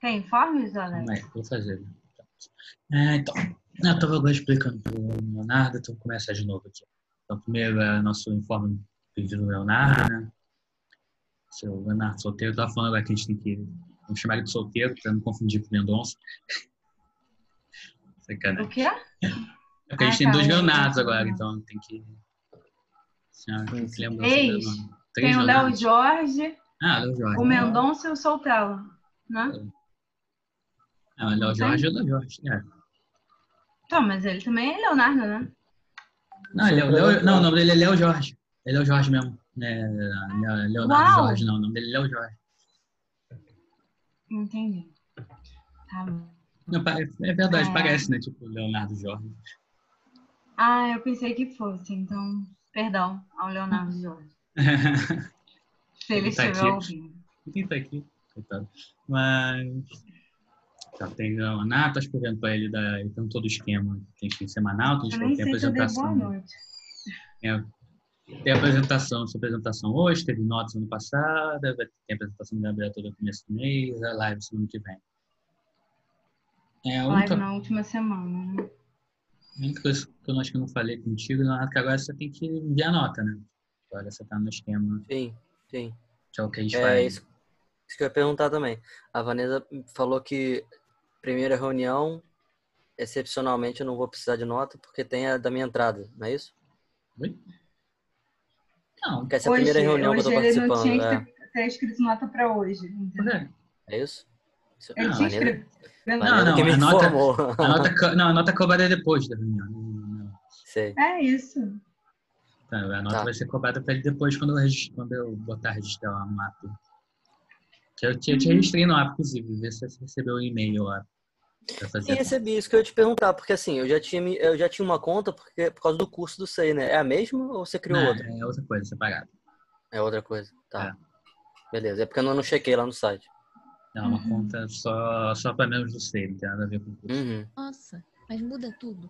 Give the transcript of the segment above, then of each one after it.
Tem informes, Alex? Não, vou fazer. É, então, eu estava agora explicando para o Leonardo, então vou começar de novo aqui. Então, primeiro é nosso informe pedido do Leonardo, né? Seu Leonardo solteiro, estava falando agora que a gente tem que vamos chamar ele de solteiro, para não confundir com o Mendonça. O quê? É porque a gente Ah, tem tá, dois o- Leonardos agora, então tem que. Senhora, tem que lembrar Ex. o sobrenome. Três Tem o Léo. Jorge, Ah, Léo Jorge. o Mendonça e o Soltela, né? Ah, mas Léo Jorge é Léo Jorge. É. Então, mas ele também é Leonardo, né? Não, ele é o Léo- não, o nome dele é Léo Jorge. É Léo Jorge mesmo. É, Leo- Leonardo Uau! Jorge, não. O nome dele é Léo Jorge. Entendi. Tá bom. Não, é verdade, É. parece, né? Tipo, Leonardo Jorge. Ah, eu pensei que fosse, então, perdão ao Leonardo Jorge. Se ele Ele tá estiver aqui. ouvindo. Quem tá aqui? Coitado. Mas. Já tem o tá escrevendo pra ele, da, tem todo o esquema. Tem que semanal, tem, se eu dei boa apresentação. noite. É, tem apresentação, sua apresentação hoje, teve notas ano passado, vai ter tem apresentação da Gabriela todo começo do mês, a live semana que vem. É, Live na última semana, né? A única coisa que eu acho que eu não falei contigo, Leonardo, que agora você tem que enviar nota, né? Agora você tá no esquema, Sim, sim. que é o que a gente É faz. isso, isso que eu ia perguntar também. A Vanessa falou que primeira reunião, excepcionalmente, eu não vou precisar de nota porque tem a da minha entrada, não é isso? Oi? Não, Porque essa é a primeira reunião que eu tô hoje ele não participando, tinha é, que ter, ter escrito nota para hoje. entendeu? é. é isso? Isso- Ele Não, tinha escrito. Não, não, que me a nota-. A nota, não, a nota cobrada é depois da reunião. Sei. É isso. Tá, a nota Tá. vai ser cobrada pra ele depois, quando eu, quando eu botar registrar lá no app. Que eu te, eu te Uhum. registrei no app, inclusive, ver se você recebeu o e-mail lá. Sim, recebi isso que eu ia te perguntar, porque assim, eu já tinha, eu já tinha uma conta porque, por causa do curso do SEI, né? É a mesma ou você criou Não, outra? É outra coisa, separada. É outra coisa. Tá. É. Beleza. É porque eu não chequei lá no site. É uma Uhum. conta só, só para membros do SEI, não tem nada a ver com o curso. Uhum. Nossa, mas muda tudo.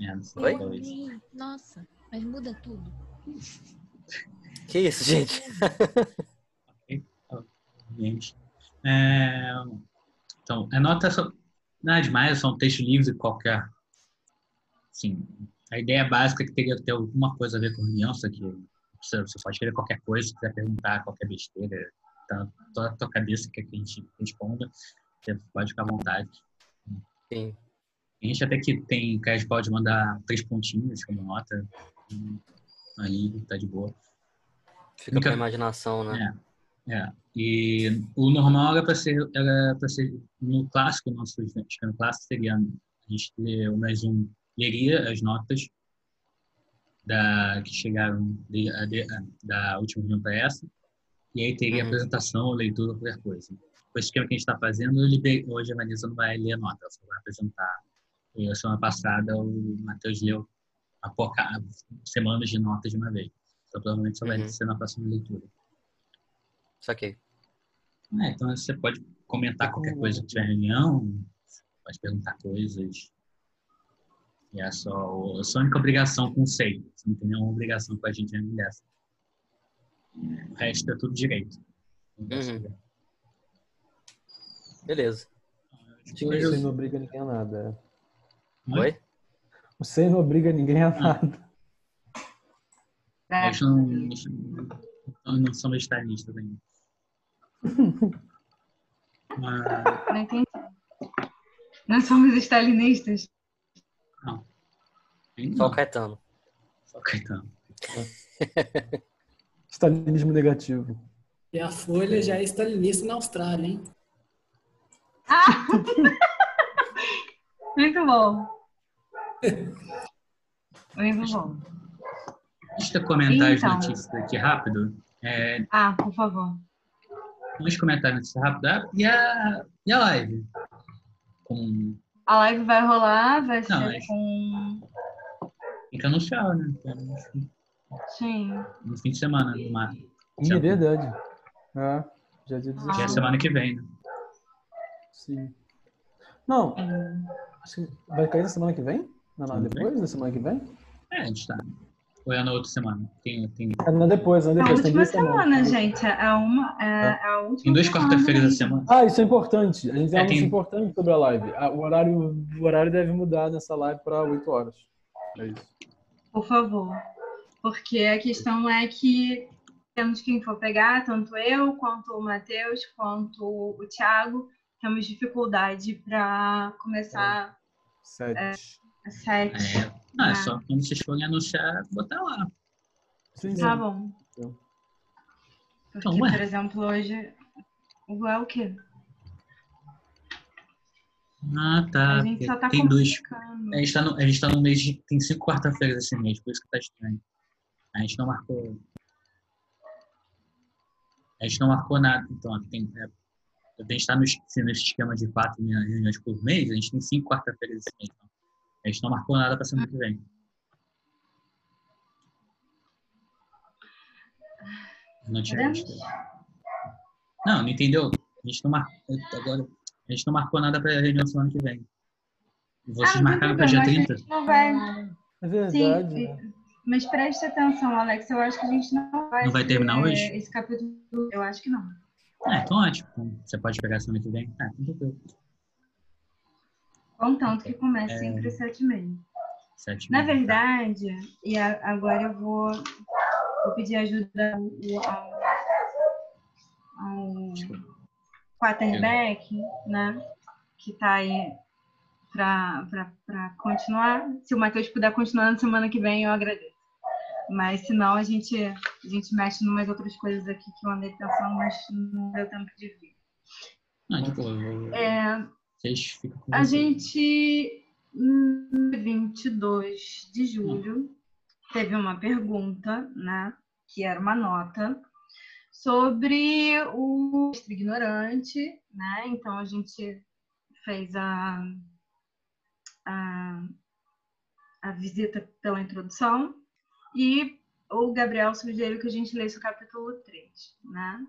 É, não sei, talvez. Ih, Nossa, mas muda tudo. Que isso, gente? Gente. É, então, a nota só, não é demais, é só um texto livre qualquer. Sim, a ideia básica é que teria que ter alguma coisa a ver com reunião, só que você, você pode querer qualquer coisa, se quiser perguntar qualquer besteira, tá toda a tua cabeça que a gente responda, você pode ficar à vontade. Sim. A gente até que tem, que a gente pode mandar três pontinhos como nota, ali, tá de boa. Fica Nunca- pra imaginação, né? É, é. E o normal era para ser, era para ser no clássico, nosso esquema clássico seria a gente ler mais um, leria as notas da que chegaram de, a- de- a- da última reunião para essa, e aí teria Uhum. apresentação, leitura, qualquer coisa. O esquema que a gente está fazendo, eu hoje a Vanessa não vai ler a nota, ela só vai apresentar. E a semana passada o Matheus leu a pouca, semanas de notas de uma vez. Então provavelmente só vai Uhum. ser na próxima leitura. Saquei. É, então você pode comentar qualquer coisa que tiver reunião, pode perguntar coisas. E é só a sua única obrigação com o SEI. Você não tem nenhuma obrigação com a gente além dessa. O resto é tudo direito. Uhum. Beleza. O hoje- não obriga ninguém a nada. Oi? Oi? O SEI não obriga ninguém a nada. É. Eles não, eles não, não são vegetarianistas ainda. Mas, Não entendi. Nós somos stalinistas. ainda Só o não, Caetano. só o Caetano. Stalinismo negativo. E a Folha já é stalinista na Austrália, hein? Ah! Muito bom. Muito bom. Deixa eu comentar Então. as notícias aqui rápido. É, Ah, por favor. Vamos comentar notícias rápidas. Ah, E a, e a live? Com, A live vai rolar, vai Não, ser mas- com. tem que anunciar, né? Sim. No fim de semana. Numa, Ih, é verdade. É, já é dia Ah. que é 16. semana que vem, né? Sim. Não, Hum. acho que vai cair na semana que vem? Não, não, depois da semana que vem? É, a gente tá. Ou é na outra semana? Tem, tem, É na depois, na A depois. Tem última duas semanas. semana, gente. É uma, é a última tem duas quarta-feiras da semana. Ah, isso é importante. A gente tem É, um anúncio tem- importante sobre a live. Ah, O horário, o horário deve mudar nessa live para 8 horas. É isso. Por favor. Porque a questão é que temos quem for pegar, tanto eu, quanto o Matheus, quanto o Thiago, temos dificuldade para começar Sete. às sete. É. Ah, é Ah. só quando vocês forem anunciar, botar lá. Sim, sim. Tá bom. Então. Porque, Então, ué. por exemplo, hoje. O é o quê? Ah, tá. A gente só tá tem dois. A gente tá no, a gente tá no mês de. Tem cinco quarta-feiras esse mês, por isso que tá estranho. A gente não marcou. A gente não marcou nada. Então, aqui tem. É, a gente tá no, es- nesse esquema de quatro reuniões por mês, a gente tem cinco quarta-feiras esse mês. Então. A gente não marcou nada pra semana que vem. Não tinha visto. Não, não entendeu? A gente não marcou. Agora, a gente não marcou nada pra reunião semana que vem. Vocês Ah, marcaram pra dia problema, 30? A gente não vai. É verdade. Sim, né? Mas preste atenção, Alex. Eu acho que a gente não vai. Não vai terminar ter hoje? Esse capítulo. Eu acho que não. Ah, então ótimo. Você pode pegar semana que vem? Ah, então tranquilo. Contanto que comece É. sempre sete e meia. Sete Na mil. verdade, e a- agora eu vou, vou pedir ajuda ao, ao, ao quarterback, né? Que tá aí para continuar. Se o Matheus puder continuar na semana que vem, eu agradeço. Mas se não, a gente, a gente mexe em umas outras coisas aqui que eu andei pensando, mas não deu tempo de. Não, tipo, eu vou... É, vocês ficam com a gente, em 22 de julho, teve uma pergunta, né? Que era uma nota sobre o mestre ignorante, né? Então a gente fez a, a, a visita pela introdução e o Gabriel sugeriu que a gente lesse o capítulo 3, né?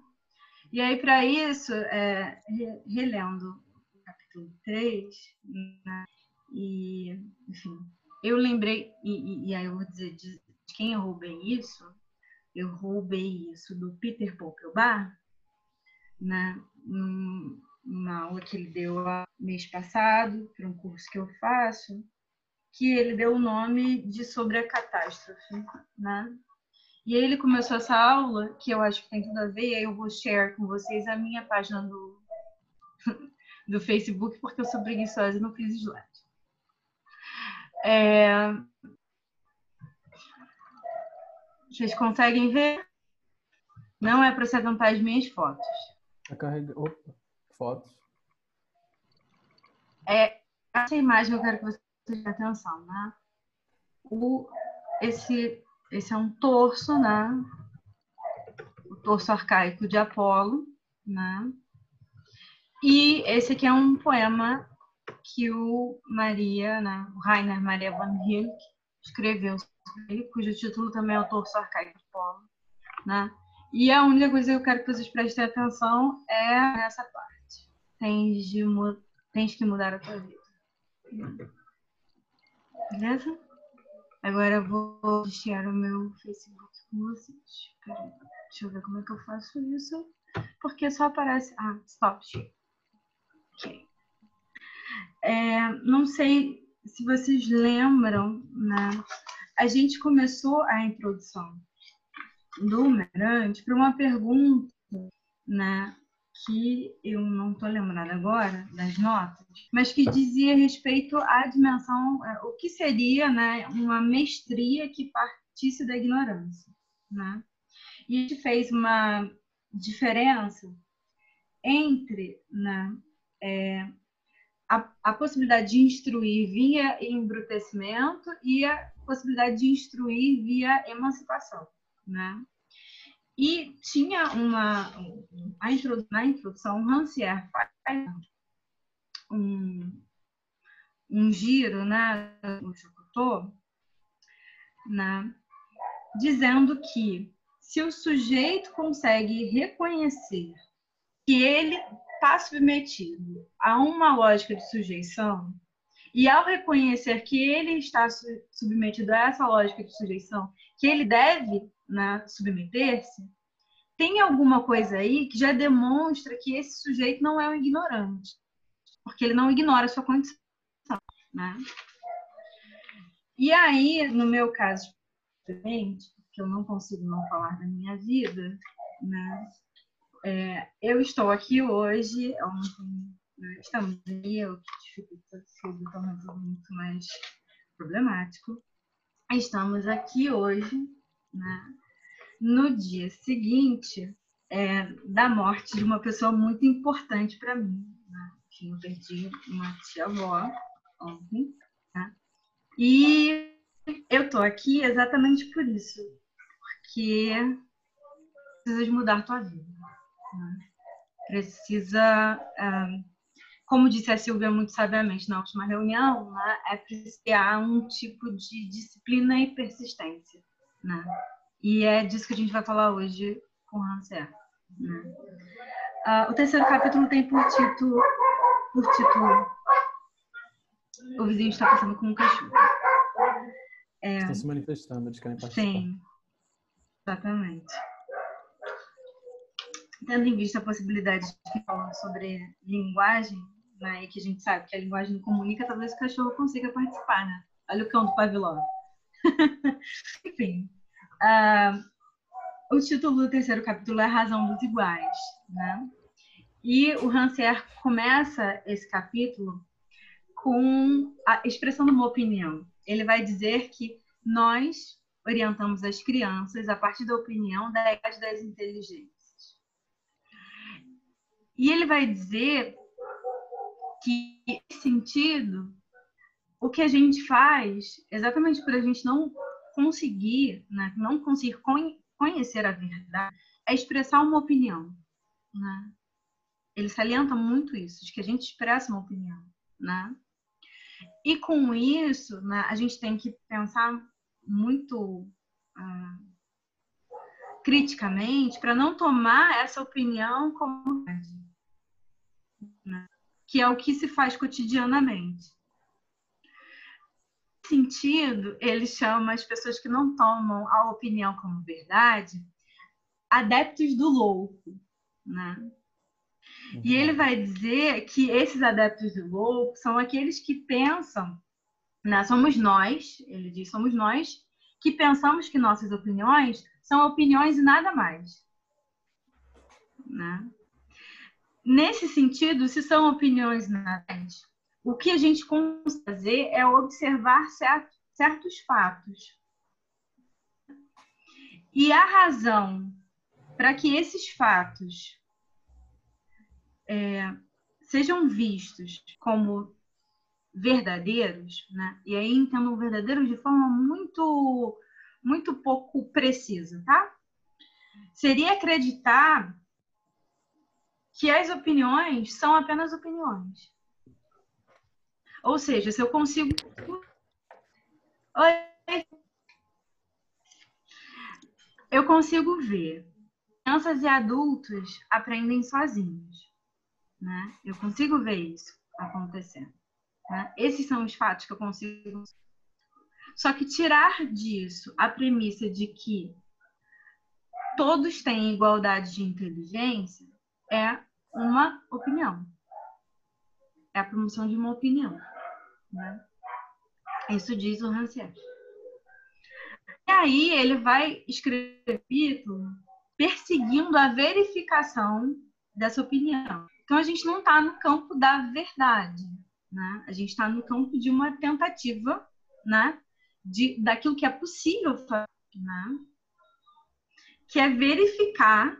E aí, para isso, é, re- relendo o capítulo 3, né? E, enfim, eu lembrei, e, e- e aí eu vou dizer de quem eu roubei isso, eu roubei isso do Peter Popelbar, né? Numa aula que ele deu mês passado, para um curso que eu faço, que ele deu o nome de Sobre a Catástrofe, né? E aí ele começou essa aula, que eu acho que tem tudo a ver, e aí eu vou share com vocês a minha página do, do Facebook, porque eu sou preguiçosa e não fiz slide. É... Vocês conseguem ver? Não é para se atentar as minhas fotos. Tá. Opa, fotos. Essa imagem eu quero que vocês prestem atenção, né? O, esse, esse é um torso, né? O torso arcaico de Apolo, né? E esse aqui é um poema que o Maria, né? O Rainer Maria van Hilk escreveu, cujo título também é o torso arcaico de Apolo, né? E a única coisa que eu quero que vocês prestem atenção é nessa parte. Tens, de, tens que mudar a tua vida. Beleza? Agora eu vou share o meu Facebook com vocês. Peraí, deixa eu ver como é que eu faço isso. Porque só aparece. Ah, stop. Ok. É, não sei se vocês lembram, né? A gente começou a introdução do Merante para uma pergunta, né? Que eu não estou lembrando agora das notas, mas que dizia respeito à dimensão, eh, o que seria né, uma mestria que partisse da ignorância. Né? E a gente fez uma diferença entre né, eh, a, a possibilidade de instruir via embrutecimento e a possibilidade de instruir via emancipação. Né? E tinha uma. Na introdução, Rancière faz um, um giro né, no Chocotô, né, dizendo que se o sujeito consegue reconhecer que ele está submetido a uma lógica de sujeição, E ao reconhecer que ele está su- submetido a essa lógica de sujeição, que ele deve né, submeter-se, tem alguma coisa aí que já demonstra que esse sujeito não é um ignorante, porque ele não ignora a sua condição. Né? E aí, no meu caso, que eu não consigo não falar da minha vida, né? É, eu estou aqui hoje, ontem, né, estamos aí, o que dificulta tudo, torna tudo muito mais problemático. Estamos aqui hoje, né, no dia seguinte é, da morte de uma pessoa muito importante para mim. Né? Enfim, Eu perdi uma tia-avó ontem, né? e eu tô aqui exatamente por isso, porque precisa de mudar tua vida. né? Precisa, ah, como disse a Silvia muito sabiamente na última reunião, né, é preciso um tipo de disciplina e persistência. Né? E é disso que a gente vai falar hoje com o Hanser. Né? Ah, o terceiro capítulo tem por título, por título O vizinho está passando com um cachorro. Estão se manifestando, eles querem participar. Sim, exatamente. Tendo em vista a possibilidade de falar sobre linguagem, né, e que a gente sabe que a linguagem não comunica, talvez o cachorro consiga participar, né? Olha o cão do Pavlov. Enfim, ah, o título do terceiro capítulo é Razão dos Iguais, né? E o Rancière começa esse capítulo com a expressando uma opinião. Ele vai dizer que nós orientamos as crianças a partir da opinião da idade das inteligências. E ele vai dizer que, nesse sentido, o que a gente faz, exatamente por a gente não conseguir, né, não conseguir con- conhecer a verdade, é expressar uma opinião. Né? Ele salienta muito isso, de que a gente expressa uma opinião. Né? E com isso, né, a gente tem que pensar muito ah, criticamente para não tomar essa opinião como verdade, né? que é o que se faz cotidianamente. Sentido, ele chama as pessoas que não tomam a opinião como verdade adeptos do louco, né? E ele vai dizer que esses adeptos do louco são aqueles que pensam, né? somos nós, ele diz, somos nós que pensamos que nossas opiniões são opiniões e nada mais. Né? Nesse sentido, se são opiniões e nada mais, o que a gente consegue fazer é observar certo- certos fatos. E a razão para que esses fatos é, sejam vistos como verdadeiros, né? E aí entendo verdadeiros de forma muito muito pouco precisa, tá? Seria acreditar que as opiniões são apenas opiniões. Ou seja, se eu consigo Oi. eu consigo ver crianças e adultos aprendem sozinhos né? Eu consigo ver isso acontecendo. Né? Esses são os fatos que eu consigo. Só que tirar disso a premissa de que todos têm igualdade de inteligência é uma opinião. É a promoção de uma opinião. Né? Isso diz o Rancière. E aí ele vai escrever perseguindo a verificação dessa opinião. Então a gente não está no campo da verdade, né? A gente está no campo de uma tentativa, né? De daquilo que é possível fazer, né? Que é verificar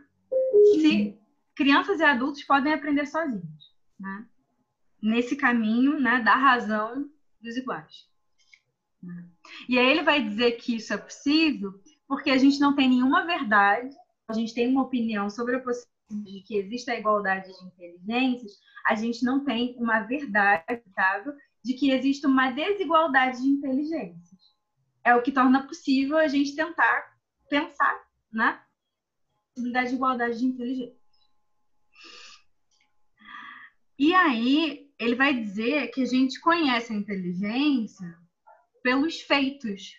se crianças e adultos podem aprender sozinhos, né? Nesse caminho, né? Da razão dos iguais. né? E aí ele vai dizer que isso é possível porque a gente não tem nenhuma verdade, a gente tem uma opinião sobre a possibilidade de que existe a igualdade de inteligências, a gente não tem uma verdade aceitável de que existe uma desigualdade de inteligências. É o que torna possível a gente tentar pensar na possibilidade de igualdade de inteligência. E aí ele vai dizer que a gente conhece a inteligência pelos feitos,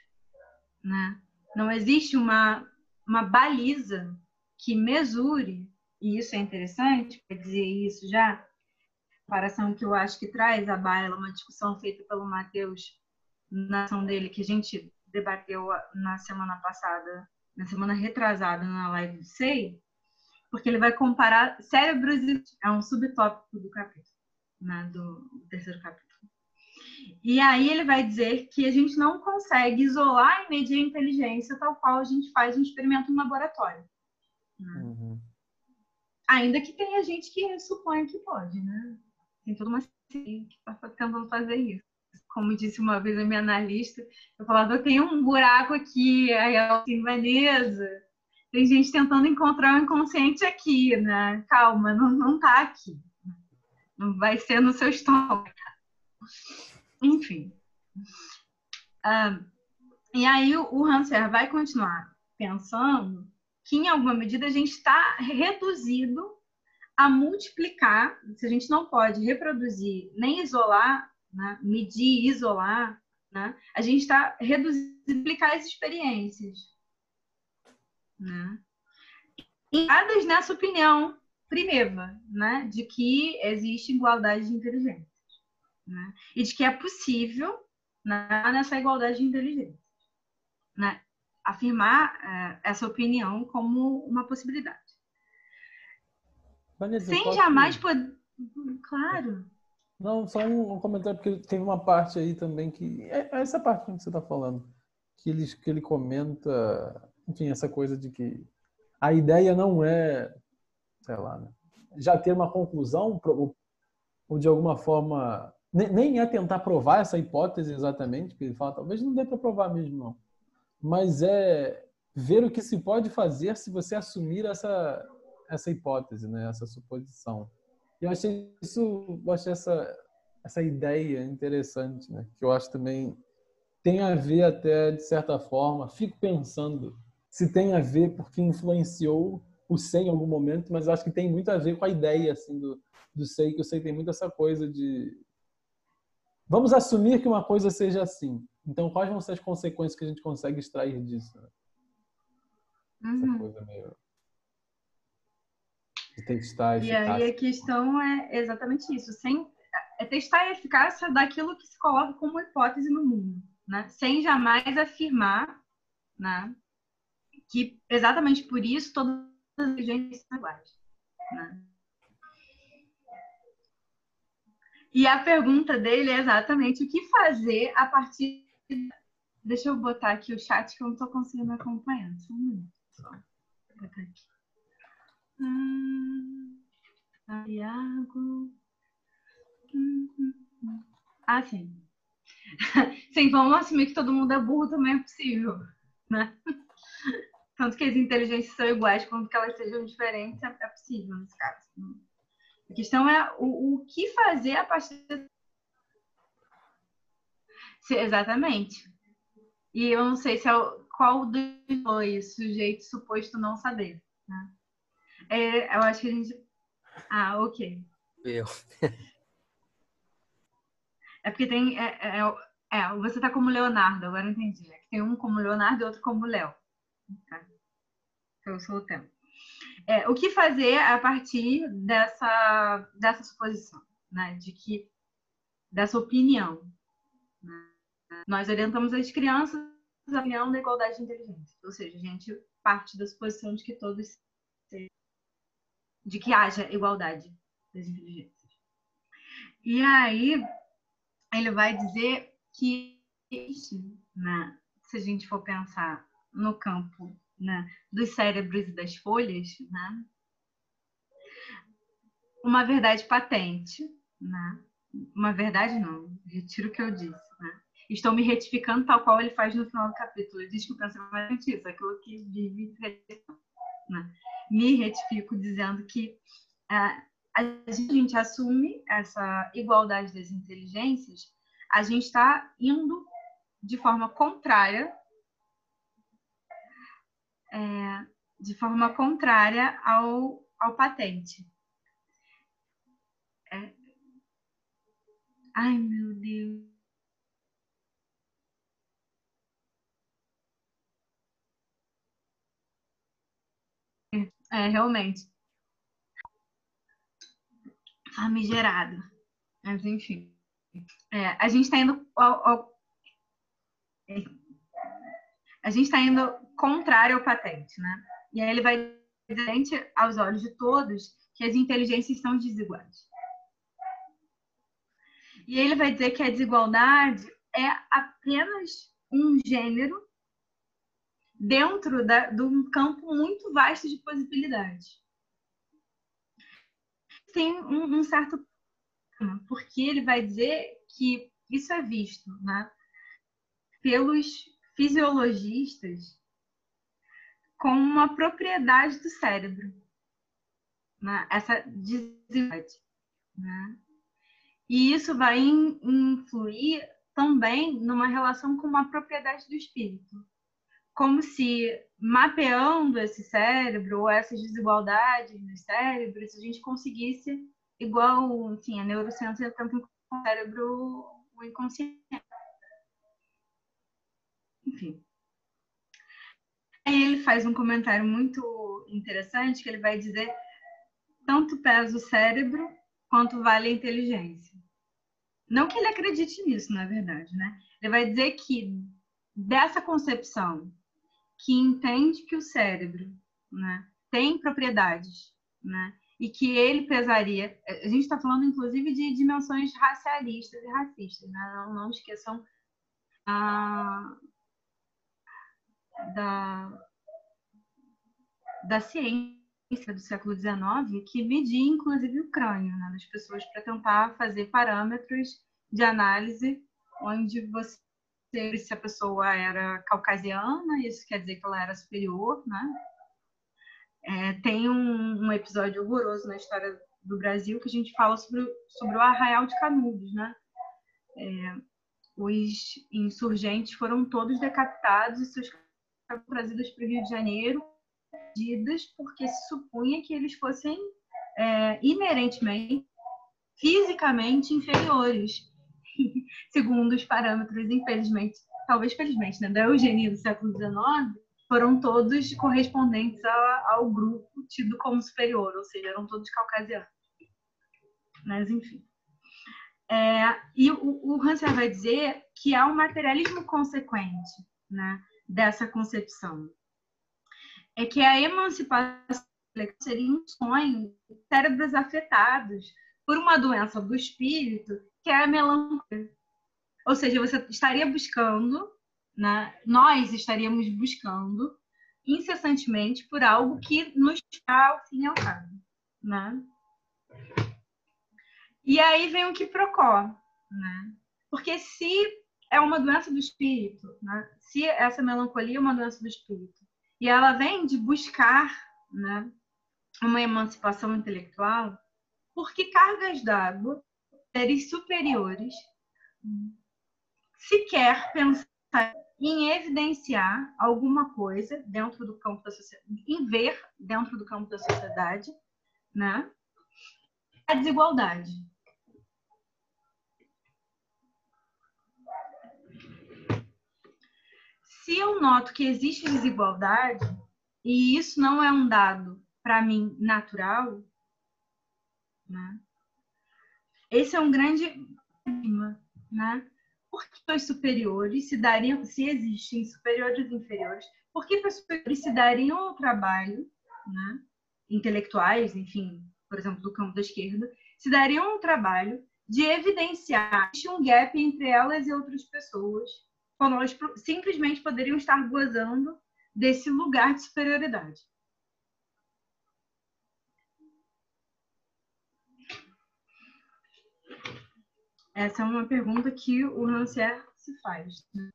né? Não existe uma, uma baliza que mesure, e isso é interessante, para dizer isso já, comparação que eu acho que traz a baila, uma discussão feita pelo Matheus na ação dele, que a gente debateu na semana passada, na semana retrasada, na live do SEI, porque ele vai comparar cérebros é um subtópico do capítulo, né, do, do terceiro capítulo. E aí ele vai dizer que a gente não consegue isolar e medir a inteligência tal qual a gente faz um experimento no laboratório. Né? Uhum. Ainda que tenha gente que suponha que pode, né? Tem toda uma ciência que está tentando fazer isso. Como disse uma vez a minha analista, eu falava, eu tenho um buraco aqui, aí ela assim, Vanessa, tem gente tentando encontrar o inconsciente aqui, né? Calma, não, não tá aqui. Vai ser no seu estômago. Enfim. Ah, e aí o Hanser vai continuar pensando que, em alguma medida, a gente está reduzido a multiplicar, se a gente não pode reproduzir nem isolar, né, medir, isolar, né, a gente está reduzindo a multiplicar as experiências. Né? Dadas nessa opinião primeva, né, de que existe igualdade de inteligência né? e de que é possível né, nessa igualdade de inteligência, né? afirmar é, essa opinião como uma possibilidade. Vanessa, Sem jamais poder. Claro. Não, só um, um comentário, porque teve uma parte aí também que. É é essa parte que você está falando. Que ele, que ele comenta, enfim, essa coisa de que a ideia não é, sei lá, né, já ter uma conclusão, ou, de alguma forma. Nem, é tentar provar essa hipótese exatamente, porque ele fala, talvez não dê para provar mesmo, não. Mas é ver o que se pode fazer se você assumir essa, essa hipótese, né, essa suposição. Eu achei isso, eu achei essa essa ideia interessante, né? Que eu acho também tem a ver até de certa forma. Fico pensando se tem a ver porque influenciou o Sei em algum momento, mas eu acho que tem muito a ver com a ideia assim do do Sei, que o Sei tem muito essa coisa de vamos assumir que uma coisa seja assim. Então, quais vão ser as consequências que a gente consegue extrair disso? Né? Essa Uhum. coisa meio de testar a E aí a questão é exatamente isso, sem é testar a eficácia daquilo que se coloca como hipótese no mundo, né? Sem jamais afirmar, né, que exatamente por isso todas as inteligências são iguais, né? E a pergunta dele é exatamente o que fazer a partir Deixa eu botar aqui o chat que eu não estou conseguindo acompanhar. Só um minuto. Só. Vou botar aqui. Hum, hum, hum. Ah, sim. sim, vamos assumir que todo mundo é burro também é possível, né? Tanto que as inteligências são iguais quanto que elas sejam diferentes, é possível nesse caso. A questão é o, o que fazer a partir. Se- exatamente. E eu não sei se é o, qual dos dois sujeito suposto não saber. Né? É, eu acho que a gente. Ah, ok. Eu. É porque tem. É, é, é, você tá como Leonardo, agora eu entendi. É que tem um como Leonardo e outro como Léo. Tá? Eu sou o. É, o que fazer a partir dessa, dessa suposição, né? De que. dessa opinião. né? Nós orientamos as crianças à opinião da igualdade de inteligência. Ou seja, a gente parte da suposição de que todos. de que haja igualdade das inteligências. E aí, ele vai dizer que, né, se a gente for pensar no campo né, dos cérebros e das folhas, né, uma verdade patente, né, uma verdade não, retiro o que eu disse, né, estou me retificando tal qual ele faz no final do capítulo, ele diz que o pensamento é isso, aquilo que vive né, me retifico dizendo que ah, a gente assume essa igualdade das inteligências, a gente está indo de forma contrária, é, de forma contrária ao, ao patente. É, Ai, meu Deus. É, realmente. Famigerado. Mas, enfim. É, a gente está indo ao, ao- a gente está indo contrário ao patente, né? E aí ele vai dizer aos olhos de todos que as inteligências são desiguais. E ele vai dizer que a desigualdade é apenas um gênero dentro da, de um campo muito vasto de possibilidades. Tem um, um certo porque ele vai dizer que isso é visto né, pelos fisiologistas como uma propriedade do cérebro, né, essa desigualdade. Né? E isso vai in, influir também numa relação com uma propriedade do espírito. Como se mapeando esse cérebro ou essas desigualdades nos cérebros, a gente conseguisse, igual, enfim, a neurociência tenta com o cérebro o inconsciente. Enfim. Aí ele faz um comentário muito interessante que ele vai dizer tanto pesa o cérebro quanto vale a inteligência. Não que ele acredite nisso, na verdade, né? Ele vai dizer que dessa concepção que entende que o cérebro né, tem propriedades, né? E que ele pesaria. A gente está falando, inclusive, de dimensões racialistas e racistas, né? Não, não esqueçam a, da, da ciência do século XIX que media, inclusive, o crânio né, das pessoas para tentar fazer parâmetros de análise onde você se a pessoa era caucasiana, isso quer dizer que ela era superior, né? É, tem um, um, episódio horroroso na história do Brasil que a gente fala sobre, sobre o Arraial de Canudos, né? É, os insurgentes foram todos decapitados e seus foram trazidos para o Rio de Janeiro, medidas porque se supunha que eles fossem é, inerentemente, fisicamente inferiores, segundo os parâmetros, infelizmente, talvez felizmente, né, da eugenia do século XIX, foram todos correspondentes ao, ao grupo tido como superior, ou seja, eram todos caucasianos. Mas, enfim. É, e o, o vai dizer que há um materialismo consequente né, dessa concepção. É que a emancipação seria um sonho de cérebros afetados por uma doença do espírito, que é a melancolia. Ou seja, você estaria buscando, né, nós estaríamos buscando incessantemente por algo que nos dá ao fim e ao cabo. Né? E aí vem o que procó, né? Porque se é uma doença do espírito, né? se essa melancolia é uma doença do espírito, e ela vem de buscar né, uma emancipação intelectual, porque cargas d'água, seres superiores, sequer pensar em evidenciar alguma coisa dentro do campo da sociedade, em ver dentro do campo da sociedade, né? A desigualdade. Se eu noto que existe desigualdade, e isso não é um dado para mim natural, né? Esse é um grande problema, né? Por que os superiores se dariam, se existem superiores e inferiores, por que os superiores se dariam ao trabalho, né? Intelectuais, enfim, por exemplo, do campo da esquerda, se dariam ao trabalho de evidenciar um gap entre elas e outras pessoas, quando elas simplesmente poderiam estar gozando desse lugar de superioridade. Essa é uma pergunta que o Rancière se faz. Né?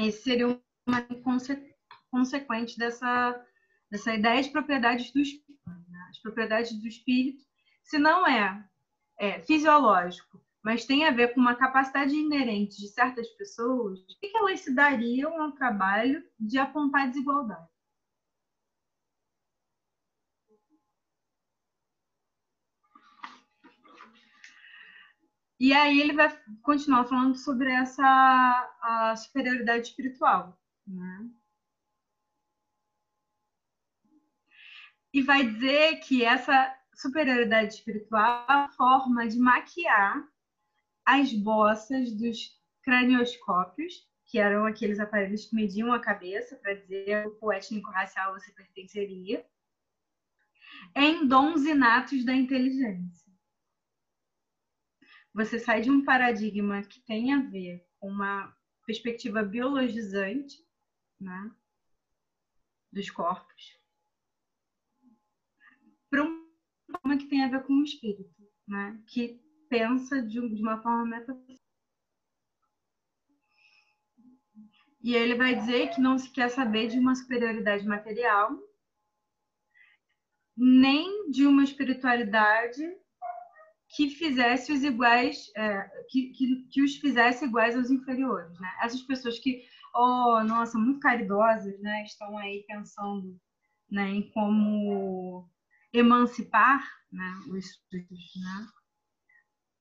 Esse seria uma conse consequente dessa, dessa ideia de propriedades do espírito. Né? As propriedades do espírito, se não é, é, fisiológico, mas tem a ver com uma capacidade inerente de certas pessoas, que elas se dariam ao trabalho de apontar desigualdade? E aí ele vai continuar falando sobre essa a superioridade espiritual. Né? E vai dizer que essa superioridade espiritual é a forma de maquiar as bossas dos cranioscópios, que eram aqueles aparelhos que mediam a cabeça para dizer o étnico-racial você pertenceria, em dons inatos da inteligência. Você sai de um paradigma que tem a ver com uma perspectiva biologizante né, dos corpos para uma que tem a ver com o espírito, né, que pensa de, uma forma metafísica. E ele vai dizer que não se quer saber de uma superioridade material, nem de uma espiritualidade que fizesse os iguais, é, que, que, que, os fizesse iguais aos inferiores, né? Essas pessoas que, oh, nossa, muito caridosas, né? Estão aí pensando né, em como emancipar né, os né?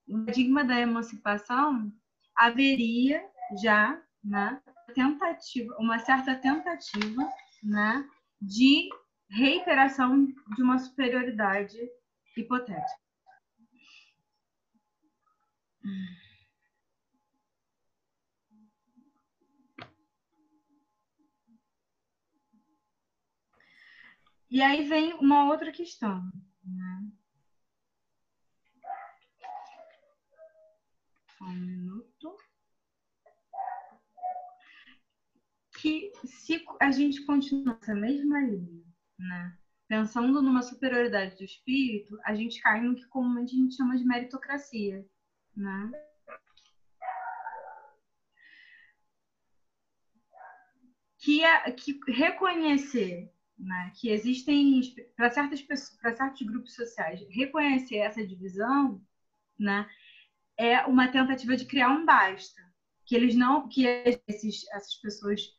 O paradigma da emancipação haveria já né, tentativa, uma certa tentativa né, de reiteração de uma superioridade hipotética. E aí vem uma outra questão. Né? Só um minuto. Que se a gente continuar essa mesma linha, né? pensando numa superioridade do espírito, a gente cai no que comumente a gente chama de meritocracia. Né? Que, é, que reconhecer né, que existem para certas pessoas, para certos grupos sociais, reconhecer essa divisão, né, é uma tentativa de criar um basta, que eles não, que esses, essas pessoas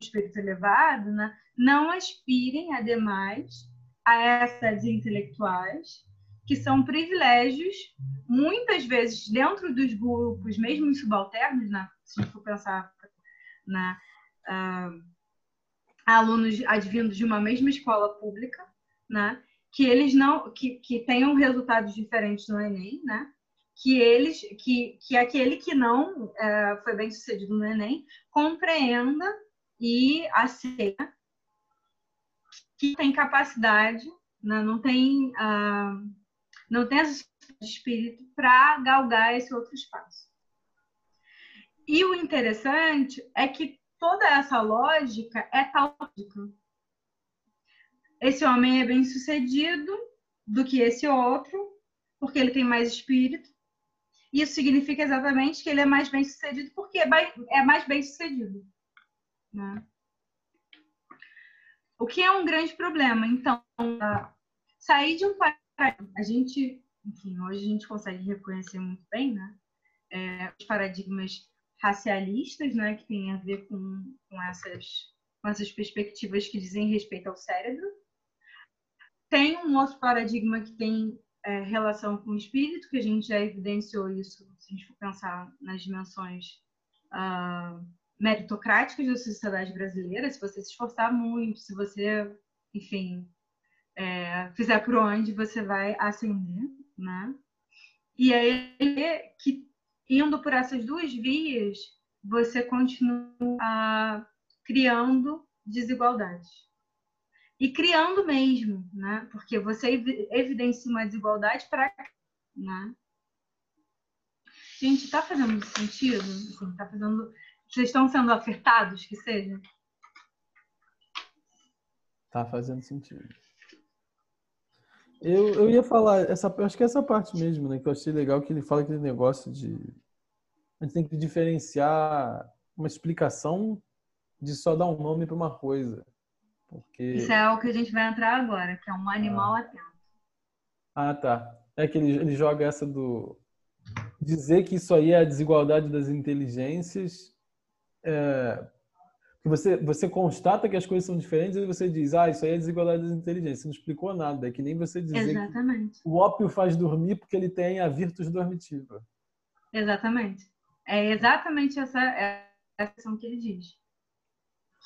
espírito elevado, né, não aspirem, ademais, a essas intelectuais que são privilégios, muitas vezes dentro dos grupos, mesmo subalternos, né, se for pensar na uh, alunos advindos de uma mesma escola pública, né? Que eles não que, que tenham resultados diferentes no Enem, né? Que eles que, que aquele que não é, foi bem sucedido no Enem compreenda e aceita que tem capacidade, né? não tem uh, não tem esse espírito para galgar esse outro espaço. E o interessante é que toda essa lógica é tal lógica. Esse homem é bem sucedido do que esse outro, porque ele tem mais espírito. Isso significa exatamente que ele é mais bem sucedido porque é, é mais bem sucedido. Né? O que é um grande problema. Então, sair de um paradigma, a gente, enfim, hoje a gente consegue reconhecer muito bem, né? É, os paradigmas racialistas, né, que tem a ver com, com, essas, com essas perspectivas que dizem respeito ao cérebro. Tem um outro paradigma que tem é, relação com o espírito, que a gente já evidenciou isso, se a gente for pensar nas dimensões uh, meritocráticas da sociedade brasileira, se você se esforçar muito, se você, enfim, é, fizer por onde, você vai ascender, né? E aí que indo por essas duas vias, você continua criando desigualdades. E criando mesmo, né? Porque você evidencia uma desigualdade para. Né? Gente, está fazendo sentido? Assim, tá fazendo... Vocês estão sendo acertados, que seja? Tá fazendo sentido. Eu, eu ia falar, essa, acho que é essa parte mesmo, né? Que eu achei legal que ele fala aquele negócio de. A gente tem que diferenciar uma explicação de só dar um nome para uma coisa. Porque... Isso é o que a gente vai entrar agora, que é um animal ah. atento. Ah, tá. É que ele, ele joga essa do. Dizer que isso aí é a desigualdade das inteligências. É, você, você constata que as coisas são diferentes e você diz, ah, isso aí é desigualdade das inteligências. Você não explicou nada. É que nem você dizer Exatamente. que o ópio faz dormir porque ele tem a virtus dormitiva. Exatamente. É exatamente essa, essa questão que ele diz.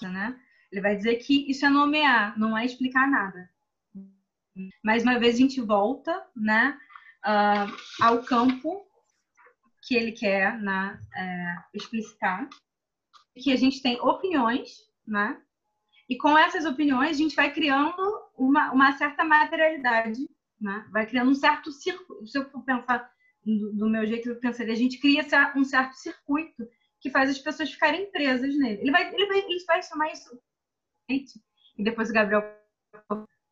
Né? Ele vai dizer que isso é nomear, não é explicar nada. Mais uma vez a gente volta né, uh, ao campo que ele quer né, é, explicitar, que a gente tem opiniões, né? E com essas opiniões a gente vai criando uma, uma certa materialidade, né? Vai criando um certo círculo. Se eu for pensar do, do meu jeito de pensar, a gente cria um certo circuito que faz as pessoas ficarem presas nele. Ele vai, ele vai, ele vai chamar isso e depois o Gabriel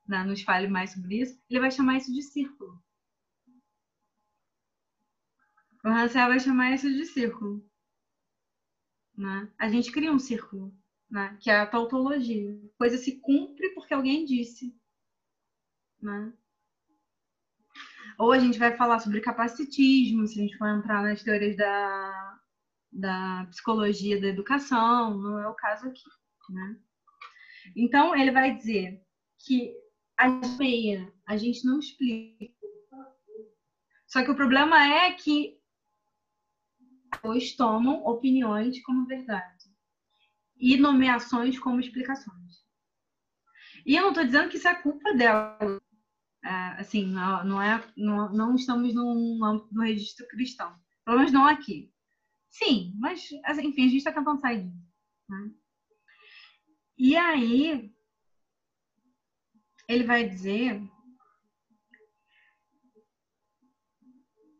né, nos fale mais sobre isso. Ele vai chamar isso de círculo. O Hansel vai chamar isso de círculo. Né? A gente cria um círculo, né? que é a tautologia. Coisa se cumpre porque alguém disse. Né? Ou a gente vai falar sobre capacitismo, se a gente for entrar nas teorias da, da psicologia da educação, não é o caso aqui. Né? Então, ele vai dizer que a meia a gente não explica. Só que o problema é que pessoas tomam opiniões como verdade e nomeações como explicações. E eu não estou dizendo que isso é culpa dela. É, assim, não, não, é, não, não estamos num, num registro cristão. Pelo menos não aqui. Sim, mas, assim, enfim, a gente está tentando sair disso. Né? E aí, ele vai dizer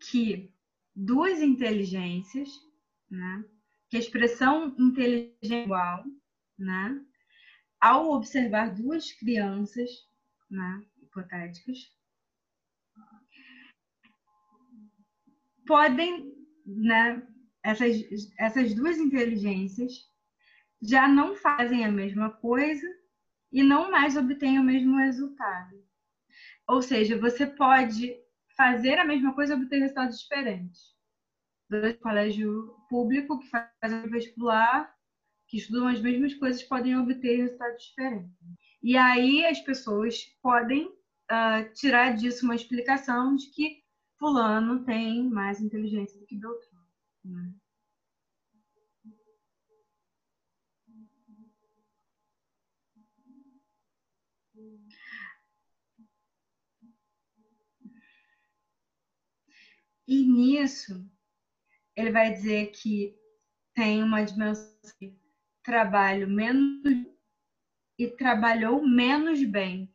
que duas inteligências, né? Que a expressão inteligente é igual, né? Ao observar duas crianças, né? Hipotéticas, podem, né? Essas, essas duas inteligências já não fazem a mesma coisa e não mais obtêm o mesmo resultado. Ou seja, você pode fazer a mesma coisa e obter resultados diferentes. Do colégio público que fazem vestibular, que estudam as mesmas coisas, podem obter resultados diferentes. E aí as pessoas podem uh, tirar disso uma explicação de que fulano tem mais inteligência do que Beltrano. Né? E nisso, ele vai dizer que tem uma dimensão de trabalho menos e trabalhou menos bem.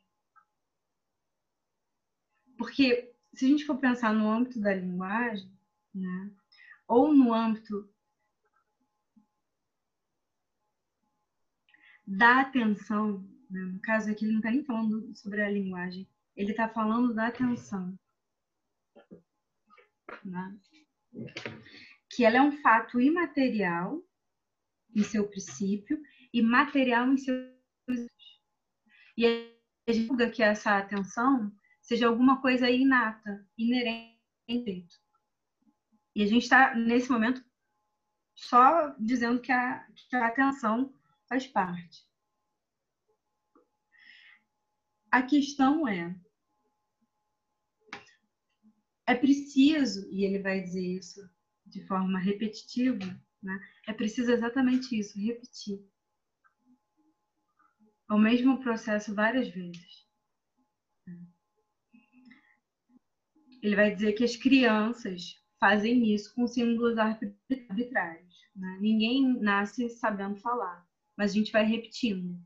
Porque se a gente for pensar no âmbito da linguagem, né, ou no âmbito da atenção, né, no caso aqui ele não está nem falando sobre a linguagem, ele está falando da atenção né? que ela é um fato imaterial em seu princípio e material em seus e a gente julga que essa atenção seja alguma coisa inata, inerente. E a gente está, nesse momento, só dizendo que a, que a atenção faz parte. A questão é, é preciso, e ele vai dizer isso de forma repetitiva, né? é preciso exatamente isso, repetir. O mesmo processo várias vezes. Ele vai dizer que as crianças fazem isso com símbolos arbitrários. Né? Ninguém nasce sabendo falar, mas a gente vai repetindo.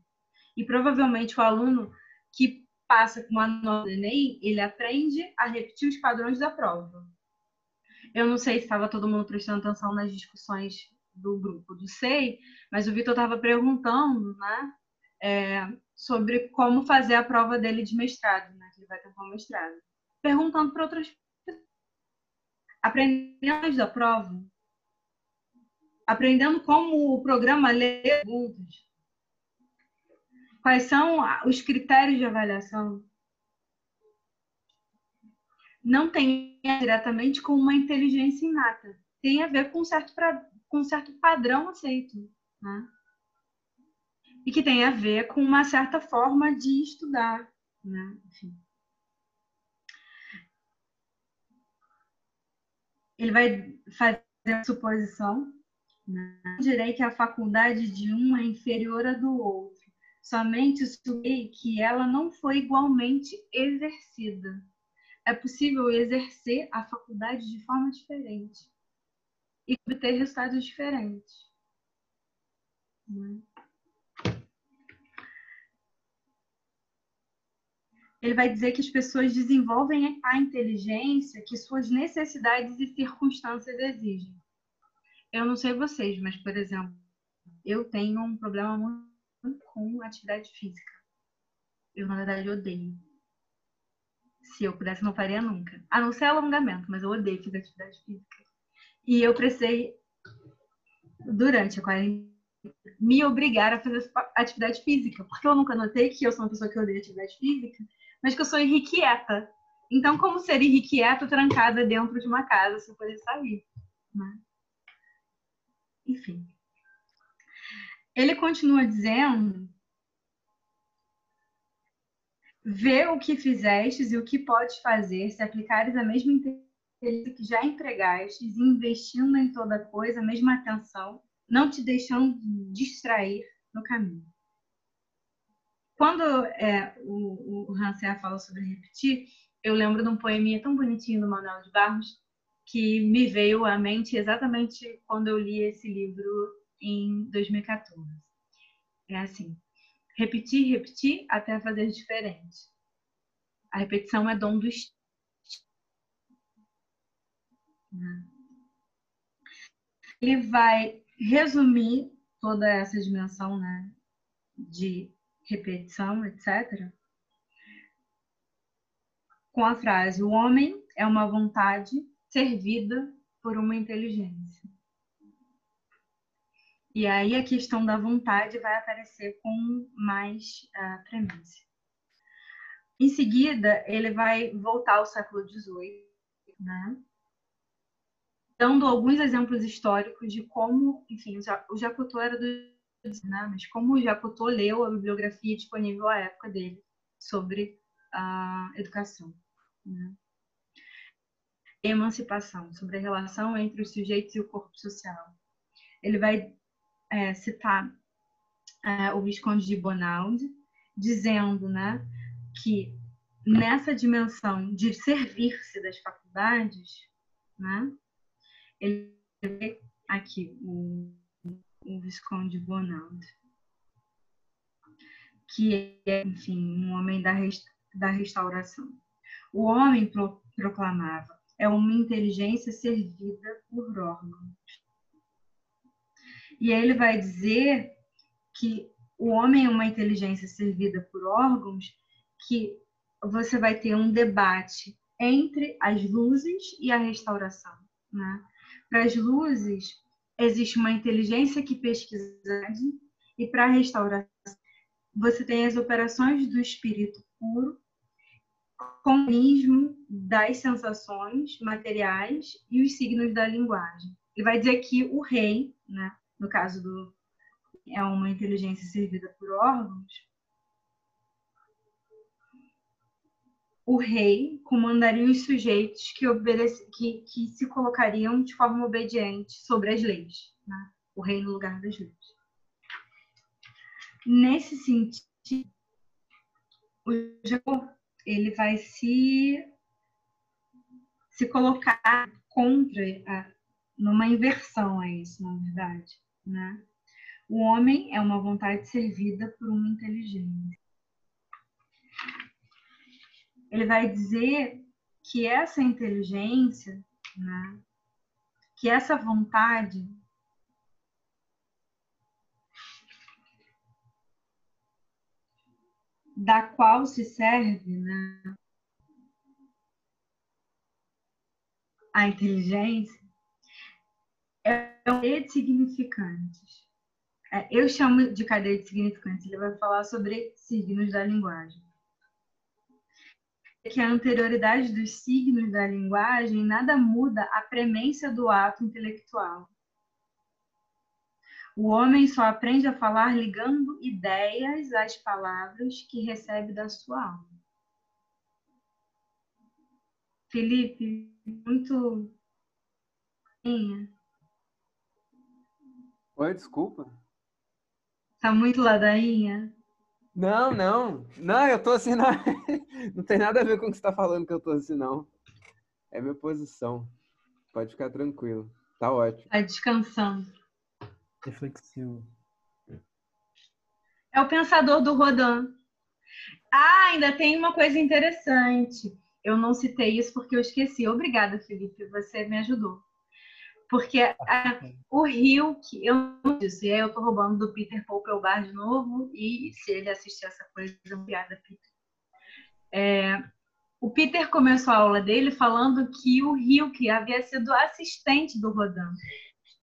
E provavelmente o aluno que passa com uma nota do Enem, ele aprende a repetir os padrões da prova. Eu não sei se estava todo mundo prestando atenção nas discussões do grupo do SEI, mas o Vitor estava perguntando, né, é, sobre como fazer a prova dele de mestrado, né, que ele vai tentar um mestrado. Perguntando para outras pessoas. Aprendendo da prova. Aprendendo como o programa lê perguntas Quais são os critérios de avaliação? Não tem diretamente com uma inteligência inata. Tem a ver com certo, pra, com certo padrão aceito. Né? E que tem a ver com uma certa forma de estudar. Né? Enfim. Ele vai fazer suposição. Né? Direi que a faculdade de um é inferior à do outro. Somente suponho que ela não foi igualmente exercida. É possível exercer a faculdade de forma diferente e obter resultados diferentes. Né? Ele vai dizer que as pessoas desenvolvem a inteligência que suas necessidades e circunstâncias exigem. Eu não sei vocês, mas, por exemplo, eu tenho um problema muito com atividade física. Eu, na verdade, odeio. Se eu pudesse, não faria nunca. A não ser alongamento, mas eu odeio fazer atividade física. E eu precisei, durante a quarentena, me obrigar a fazer atividade física, porque eu nunca notei que eu sou uma pessoa que odeia atividade física, mas que eu sou irrequieta. Então, como ser irrequieta trancada dentro de uma casa sem poder sair? Né? Enfim. Ele continua dizendo: Vê o que fizestes e o que podes fazer se aplicares a mesma inteligência que já empregastes, investindo em toda coisa a mesma atenção, não te deixando distrair no caminho. Quando é, o, o Hansen fala sobre repetir, eu lembro de um poeminha tão bonitinho do Manuel de Barros que me veio à mente exatamente quando eu li esse livro em 2014. É assim: repetir, repetir até fazer diferente. A repetição é dom do estilo. Ele vai resumir toda essa dimensão né, de repetição, etc., com a frase: O homem é uma vontade servida por uma inteligência. E aí a questão da vontade vai aparecer com mais uh, premência. Em seguida, ele vai voltar ao século XVIII, né? dando alguns exemplos históricos de como, enfim, o Jacotot era do né? mas como o Jacotot leu a bibliografia disponível à época dele sobre a educação. Né? Emancipação, sobre a relação entre os sujeitos e o corpo social. Ele vai é, citar é, o Visconde de Bonald, dizendo né, que nessa dimensão de servir-se das faculdades, né, ele aqui o o Visconde Bonald, que é, enfim, um homem da, da restauração. O homem pro proclamava, é uma inteligência servida por órgãos. E aí ele vai dizer que o homem é uma inteligência servida por órgãos que você vai ter um debate entre as luzes e a restauração. Né? Para as luzes, existe uma inteligência que pesquisa e para restaurar você tem as operações do espírito puro, comunismo das sensações materiais e os signos da linguagem. Ele vai dizer que o rei, né, no caso do é uma inteligência servida por órgãos, o rei comandaria os sujeitos que, obedece, que, que se colocariam de forma obediente sobre as leis. Né? O rei no lugar das leis. Nesse sentido, o Jacob ele vai se, se colocar contra, a, numa inversão a isso, na verdade. Né? O homem é uma vontade servida por uma inteligência ele vai dizer que essa inteligência, né, que essa vontade da qual se serve né, a inteligência é cadeia de significantes. É, eu chamo de cadeia de significantes, ele vai falar sobre signos da linguagem que a anterioridade dos signos da linguagem nada muda a premência do ato intelectual. O homem só aprende a falar ligando ideias às palavras que recebe da sua alma. Felipe, muito. Oi, desculpa. Tá muito ladainha? Não, não. Não, eu tô assim, não. Não tem nada a ver com o que você tá falando que eu tô assim, não. É minha posição. Pode ficar tranquilo. Tá ótimo. Tá descansando. Reflexivo. É o pensador do Rodin. Ah, ainda tem uma coisa interessante. Eu não citei isso porque eu esqueci. Obrigada, Felipe, você me ajudou. Porque a, o Rio, que eu não disse, eu estou roubando do Peter Bar de novo, e se ele assistir essa coisa, é piada, Peter. É, o Peter começou a aula dele falando que o Rio, que havia sido assistente do Rodin.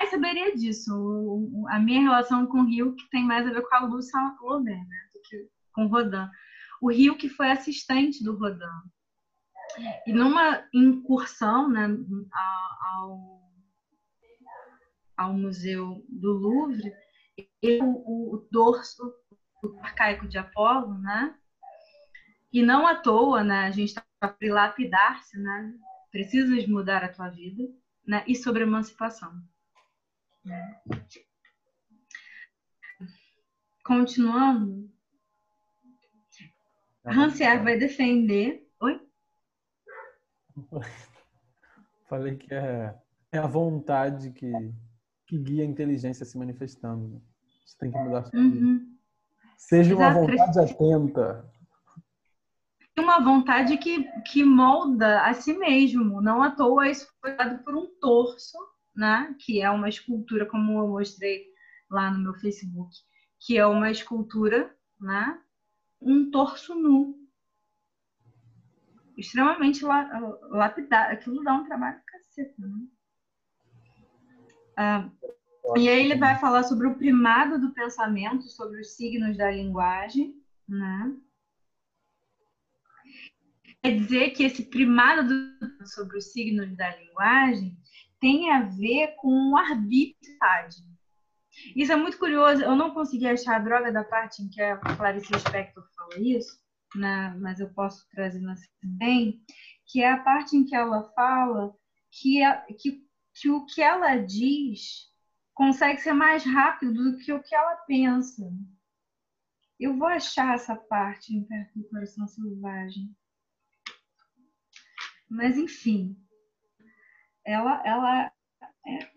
Eu saberia disso. O, a minha relação com o Rio que tem mais a ver com a Lúcia Loubet, né, do que com o Rodin. O Rio que foi assistente do Rodin. E numa incursão né, ao ao Museu do Louvre, e o, o dorso arcaico de Apolo, né? E não à toa, né? A gente está para lapidar-se, né? Precisas mudar a tua vida, né? E sobre emancipação. Né? Continuando, Rancière vai defender. Oi? Falei que é, é a vontade que que guia a inteligência se manifestando. Né? Você tem que mudar sua vida. Uhum. Seja uma Exato. vontade atenta. Uma vontade que, que molda a si mesmo. Não à toa isso foi dado por um torso, né? que é uma escultura, como eu mostrei lá no meu Facebook, que é uma escultura, né? um torso nu. Extremamente lapidado. Aquilo dá um trabalho caceta, né? Ah, e aí ele vai falar sobre o primado do pensamento, sobre os signos da linguagem, né? Quer dizer que esse primado do, sobre os signos da linguagem tem a ver com arbitrariedade. Isso é muito curioso. Eu não consegui achar a droga da parte em que a Clarice Lispector fala isso, né? mas eu posso trazer na bem, que é a parte em que ela fala que, a, que que o que ela diz consegue ser mais rápido do que o que ela pensa. Eu vou achar essa parte em Perto do Coração Selvagem. Mas, enfim, ela, ela é,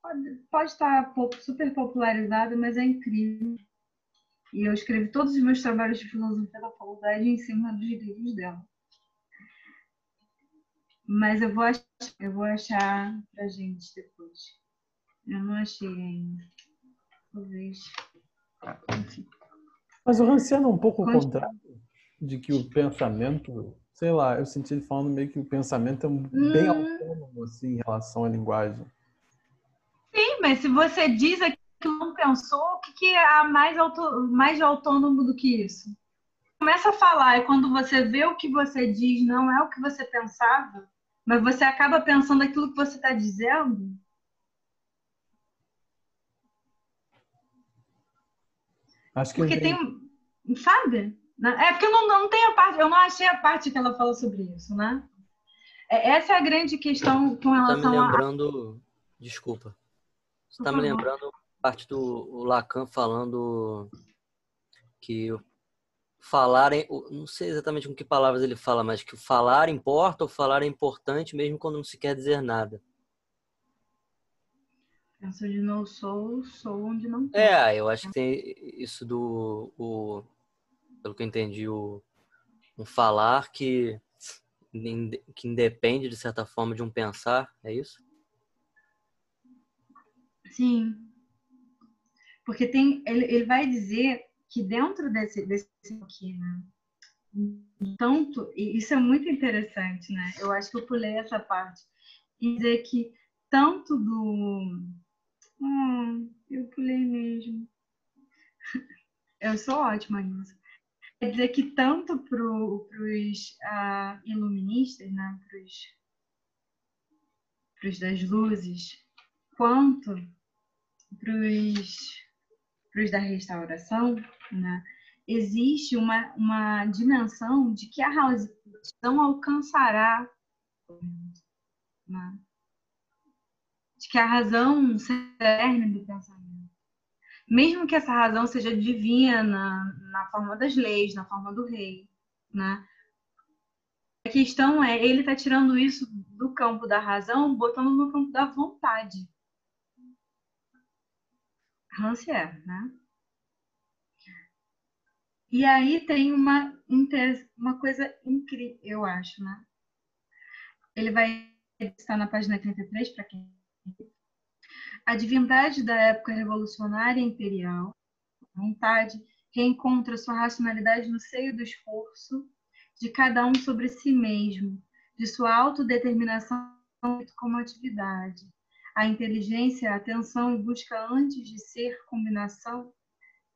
pode, pode estar super popularizada, mas é incrível. E eu escrevi todos os meus trabalhos de filosofia da faculdade em cima dos livros dela. Mas eu vou achar, eu vou achar pra gente depois. Eu não achei ainda. Talvez. Enfim. Mas o Ranciano é um pouco o contrário de que o pensamento, sei lá, eu senti ele falando meio que o pensamento é bem hum. autônomo assim, em relação à linguagem. Sim, mas se você diz aquilo que não pensou, o que, que é mais, auto, mais autônomo do que isso? Começa a falar e quando você vê o que você diz não é o que você pensava, mas você acaba pensando aquilo que você está dizendo. Acho que porque tem, sabe? É porque eu não, não tenho a parte, eu não achei a parte que ela falou sobre isso, né? É, essa é a grande questão com relação tá me lembrando, a... desculpa. Você está me lembrando a parte do Lacan falando que falar, não sei exatamente com que palavras ele fala, mas que falar importa ou falar é importante mesmo quando não se quer dizer nada. Penso onde não sou, sou onde não tô. É, eu acho que tem isso do, o, pelo que eu entendi, o, um falar que, que independe, de certa forma, de um pensar, é isso? Sim. Porque tem, ele, ele vai dizer que dentro desse, desse aqui, né? Tanto, isso é muito interessante, né? Eu acho que eu pulei essa parte. E dizer que tanto do. Hum, eu pulei mesmo. Eu sou ótima nisso. Quer dizer que tanto para os uh, iluministas, né? para os das luzes, quanto para os da restauração, né, existe uma, uma dimensão de que a razão alcançará, né, de que a razão cerne do pensamento. mesmo que essa razão seja divina, na forma das leis, na forma do rei, né? A questão é, ele está tirando isso do campo da razão, botando no campo da vontade. Rancière, né? E aí tem uma, uma coisa incrível, eu acho, né? Ele vai estar na página 33, para quem. A divindade da época revolucionária imperial, a vontade, reencontra sua racionalidade no seio do esforço de cada um sobre si mesmo, de sua autodeterminação como atividade. A inteligência, a atenção e busca antes de ser combinação,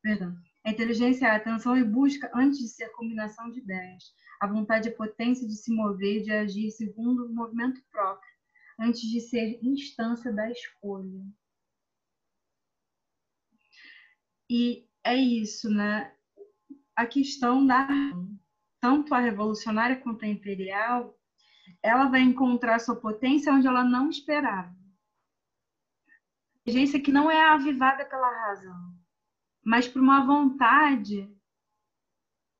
perdão, a inteligência é a atenção e busca antes de ser combinação de ideias. A vontade é potência de se mover e de agir segundo o movimento próprio, antes de ser instância da escolha. E é isso, né? A questão da tanto a revolucionária quanto a imperial, ela vai encontrar sua potência onde ela não esperava. Inteligência que não é avivada pela razão, mas por uma vontade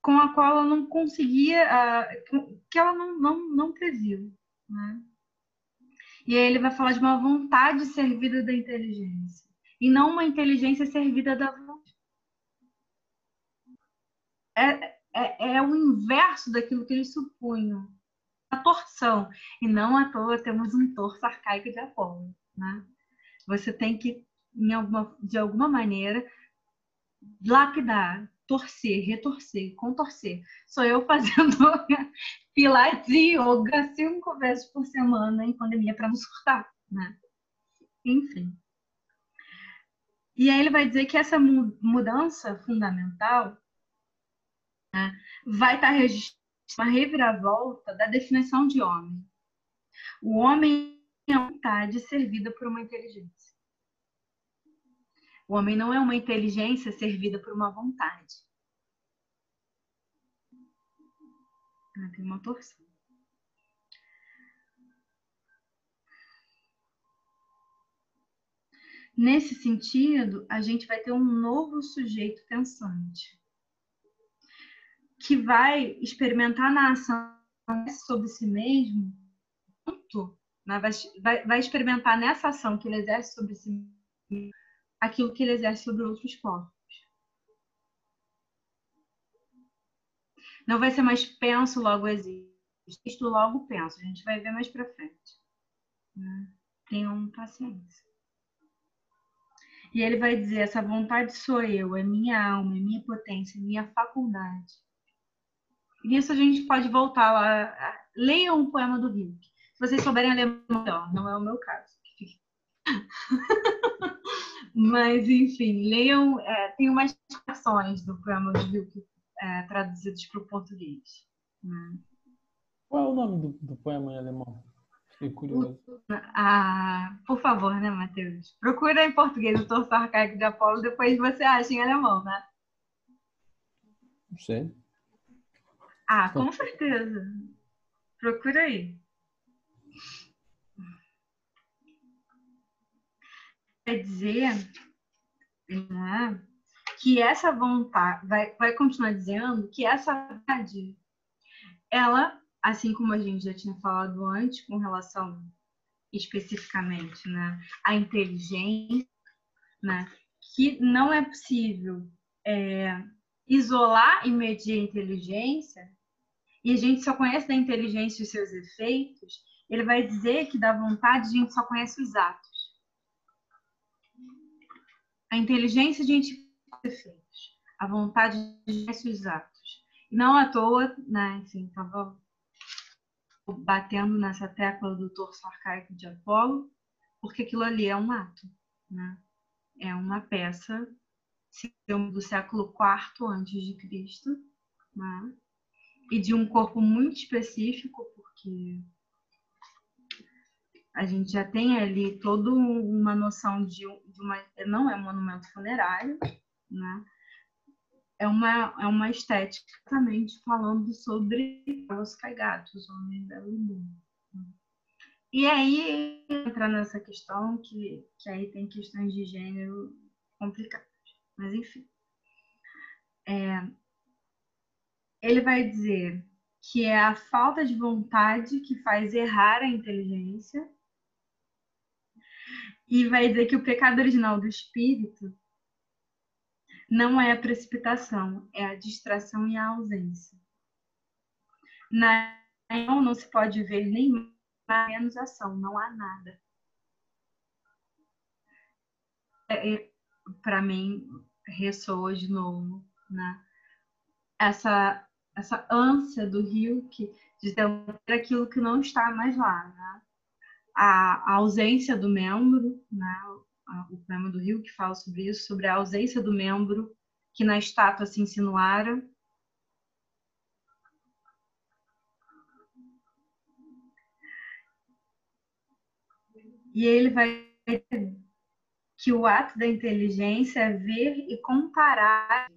com a qual ela não conseguia, que ela não, não, não previu. Né? E aí ele vai falar de uma vontade servida da inteligência, e não uma inteligência servida da vontade. É, é, é o inverso daquilo que eles supunham. A torção. E não à toa temos um torso arcaico de Apolo. Né? Você tem que, alguma, de alguma maneira, lapidar, torcer, retorcer, contorcer. Sou eu fazendo pilates e yoga cinco vezes por semana em pandemia para não surtar, né? Enfim. E aí ele vai dizer que essa mudança fundamental né, vai estar registrada uma reviravolta da definição de homem. O homem é uma vontade servida por uma inteligência. O homem não é uma inteligência servida por uma vontade. Ah, tem uma torção. Nesse sentido, a gente vai ter um novo sujeito pensante que vai experimentar na ação sobre si mesmo, né? vai, vai, vai experimentar nessa ação que ele exerce sobre si mesmo aquilo que ele exerce sobre outros corpos. Não vai ser mais penso, logo existo. Isto logo penso. A gente vai ver mais para frente. Né? Tenham paciência. E ele vai dizer: essa vontade sou eu, é minha alma, é minha potência, é minha faculdade. Nisso a gente pode voltar lá. Leiam um poema do Rio. Se vocês souberem ler melhor, não é o meu caso. Mas, enfim, leiam. É, tem umas versões do poema do Rio é, traduzidos para o português. Né? Qual é o nome do, do poema em alemão? Fiquei curioso. Ah, por favor, né, Matheus? Procura em português o torso arcaico de Apolo, depois você acha em alemão, né? Não sei. Ah, com certeza. Procura aí. Dizer que essa vontade, vai, vai continuar dizendo que essa vontade, ela, assim como a gente já tinha falado antes, com relação especificamente né, à inteligência, né, que não é possível é, isolar e medir a inteligência, e a gente só conhece da inteligência os seus efeitos, ele vai dizer que da vontade a gente só conhece os atos. A inteligência gente conhece efeitos, a vontade conhece os atos. Não à toa, né, enfim, estava batendo nessa tecla do torso arcaico de Apolo, porque aquilo ali é um ato, né? É uma peça do século IV antes de Cristo, né? e de um corpo muito específico, porque a gente já tem ali toda uma noção de, de uma. Não é um monumento funerário, né? É uma, é uma estética também falando sobre os caigatos, homem belo e bom. E aí entra nessa questão que, que aí tem questões de gênero complicadas. Mas enfim. É, ele vai dizer que é a falta de vontade que faz errar a inteligência. E vai dizer que o pecado original do espírito não é a precipitação, é a distração e a ausência. Na não, não se pode ver nem menos ação, não há nada. É, é, Para mim, ressoa de novo, né? Essa essa ânsia do rio que de ter aquilo que não está mais lá, né? A, a ausência do membro, né? O poema do rio que fala sobre isso, sobre a ausência do membro que na estátua se insinuara. E ele vai que o ato da inteligência é ver e comparar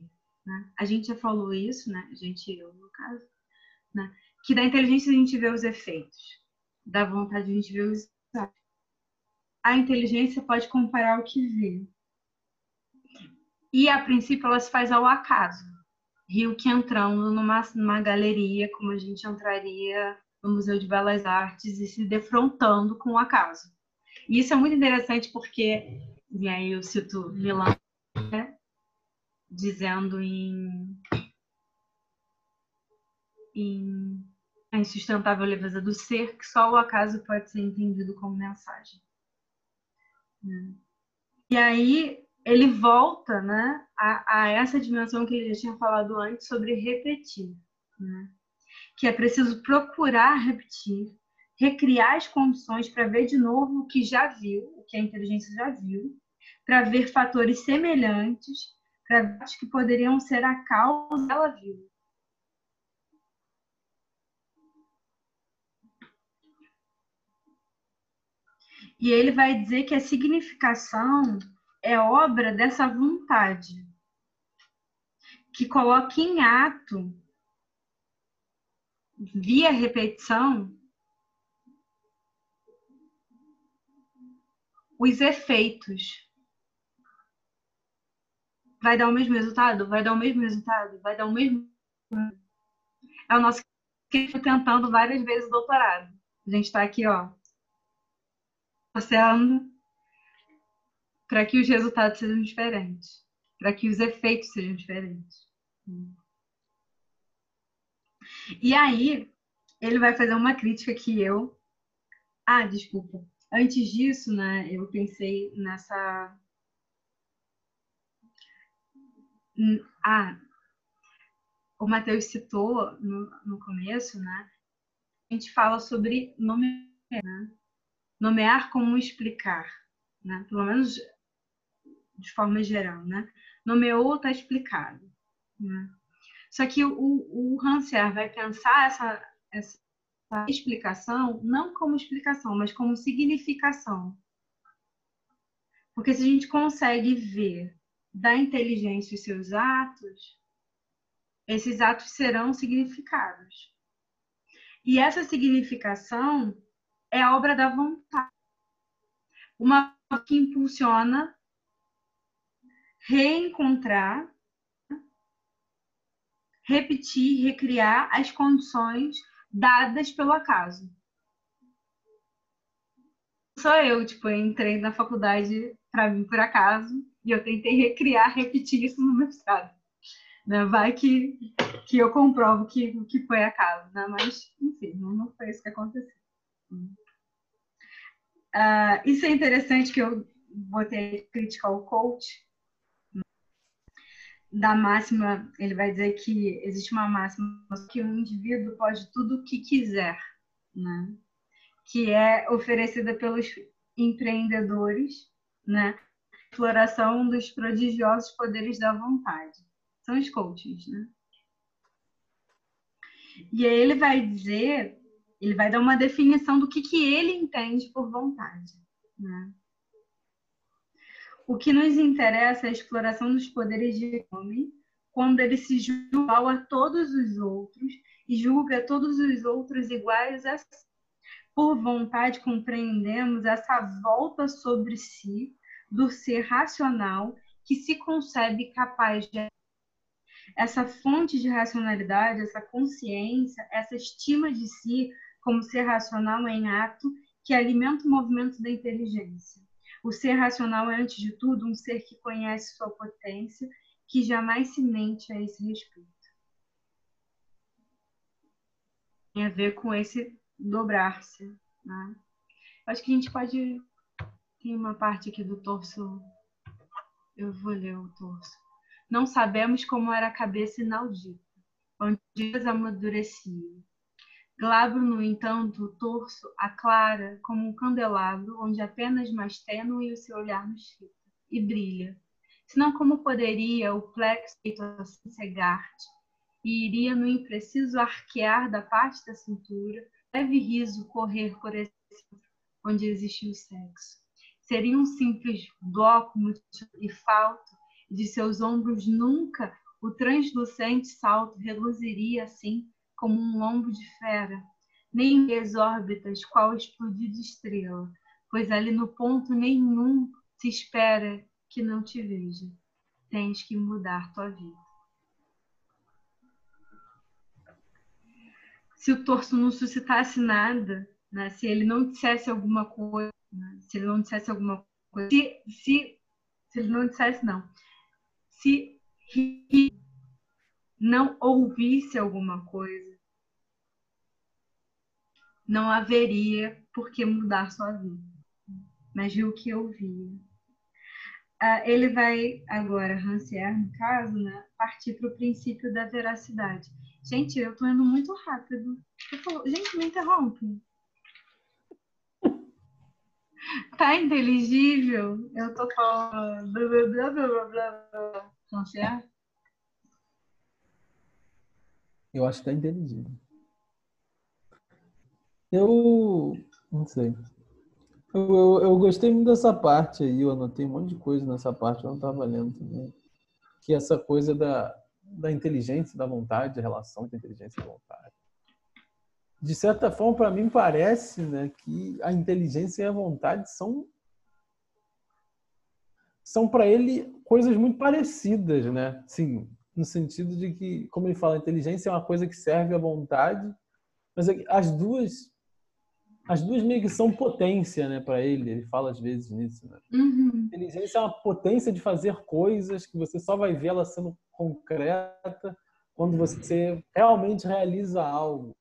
né? A gente já falou isso, né? A gente, eu no caso, né? que da inteligência a gente vê os efeitos, da vontade a gente vê os a inteligência pode comparar o que vê. E a princípio ela se faz ao acaso. Rio que entrando numa, numa galeria, como a gente entraria no Museu de Belas Artes e se defrontando com o acaso. E isso é muito interessante porque, e aí eu cito Milão, né? dizendo em, em a insustentável leveza do ser, que só o acaso pode ser entendido como mensagem. Né? E aí ele volta né, a, a, essa dimensão que ele já tinha falado antes sobre repetir, né? que é preciso procurar repetir, recriar as condições para ver de novo o que já viu, o que a inteligência já viu, para ver fatores semelhantes gravidades que poderiam ser a causa dela viu. E ele vai dizer que a significação é obra dessa vontade, que coloca em ato, via repetição, os efeitos vai dar o mesmo resultado? Vai dar o mesmo resultado? Vai dar o mesmo. É o nosso que tentando várias vezes o doutorado. A gente está aqui, ó, torcendo para que os resultados sejam diferentes, para que os efeitos sejam diferentes. E aí, ele vai fazer uma crítica que eu. Ah, desculpa. Antes disso, né, eu pensei nessa Ah, o Matheus citou no, no começo, né? A gente fala sobre nomear, né? Nomear como explicar, né? Pelo menos de forma geral, né? Nomeou, está explicado, né? Só que o, o vai pensar essa, essa explicação não como explicação, mas como significação. Porque se a gente consegue ver da inteligência os seus atos, esses atos serão significados. E essa significação é a obra da vontade. Uma que impulsiona reencontrar, repetir, recriar as condições dadas pelo acaso. Sou eu, tipo, eu entrei na faculdade para mim por acaso e eu tentei recriar, repetir isso no mestrado. Né? Vai que, que eu comprovo que, que foi acaso, né? mas, enfim, não foi isso que aconteceu. Uh, isso é interessante que eu botei crítica ao coach. Da máxima, ele vai dizer que existe uma máxima que o indivíduo pode tudo o que quiser, né? que é oferecida pelos empreendedores, né? exploração dos prodigiosos poderes da vontade. São os coaches, né? E aí ele vai dizer, ele vai dar uma definição do que, que ele entende por vontade. Né? O que nos interessa é a exploração dos poderes de homem quando ele se julga a todos os outros e julga todos os outros iguais a si. Por vontade compreendemos essa volta sobre si do ser racional que se concebe capaz de essa fonte de racionalidade, essa consciência, essa estima de si como ser racional em ato que alimenta o movimento da inteligência. O ser racional é, antes de tudo, um ser que conhece sua potência, que jamais se mente a esse respeito. Tem a ver com esse dobrar-se. Né? Acho que a gente pode. Tem uma parte aqui do torso. Eu vou ler o torso. Não sabemos como era a cabeça inaudita, onde dias amadureciam. Glabro, no entanto, o torso aclara como um candelabro, onde apenas mais tênue o seu olhar nos fita e brilha. Senão, como poderia o plexo assim cegar-te, e iria no impreciso arquear da parte da cintura, leve riso correr por esse onde existe o sexo. Seria um simples bloco e falto de seus ombros nunca o translucente salto reluziria assim como um lombo de fera, nem as órbitas qual explodida estrela, pois ali no ponto nenhum se espera que não te veja. Tens que mudar tua vida. Se o torso não suscitasse nada, né, se ele não dissesse alguma coisa, né, se ele não dissesse alguma coisa, se, se, se ele não dissesse não, se não ouvisse alguma coisa, não haveria por que mudar sua vida. Mas viu o que ouvia. Ah, ele vai agora, Rancière, no caso, né, partir para o princípio da veracidade. Gente, eu estou indo muito rápido. Gente, me interrompe. Tá inteligível? Eu tô falando blá blá blá blá blá blá. Rancière? Eu acho que tá inteligível. Eu não sei. Eu, eu, eu, gostei muito dessa parte aí, eu anotei um monte de coisa nessa parte, eu não estava lendo também. Que essa coisa da, da inteligência, da vontade, a relação entre inteligência e vontade. De certa forma, para mim parece né, que a inteligência e a vontade são são para ele coisas muito parecidas, né? Sim, no sentido de que, como ele fala, a inteligência é uma coisa que serve à vontade, mas é as duas as duas meio que são potência, né, para ele. Ele fala às vezes nisso. Né? Uhum. Inteligência é uma potência de fazer coisas que você só vai ver ela sendo concreta quando você realmente realiza algo.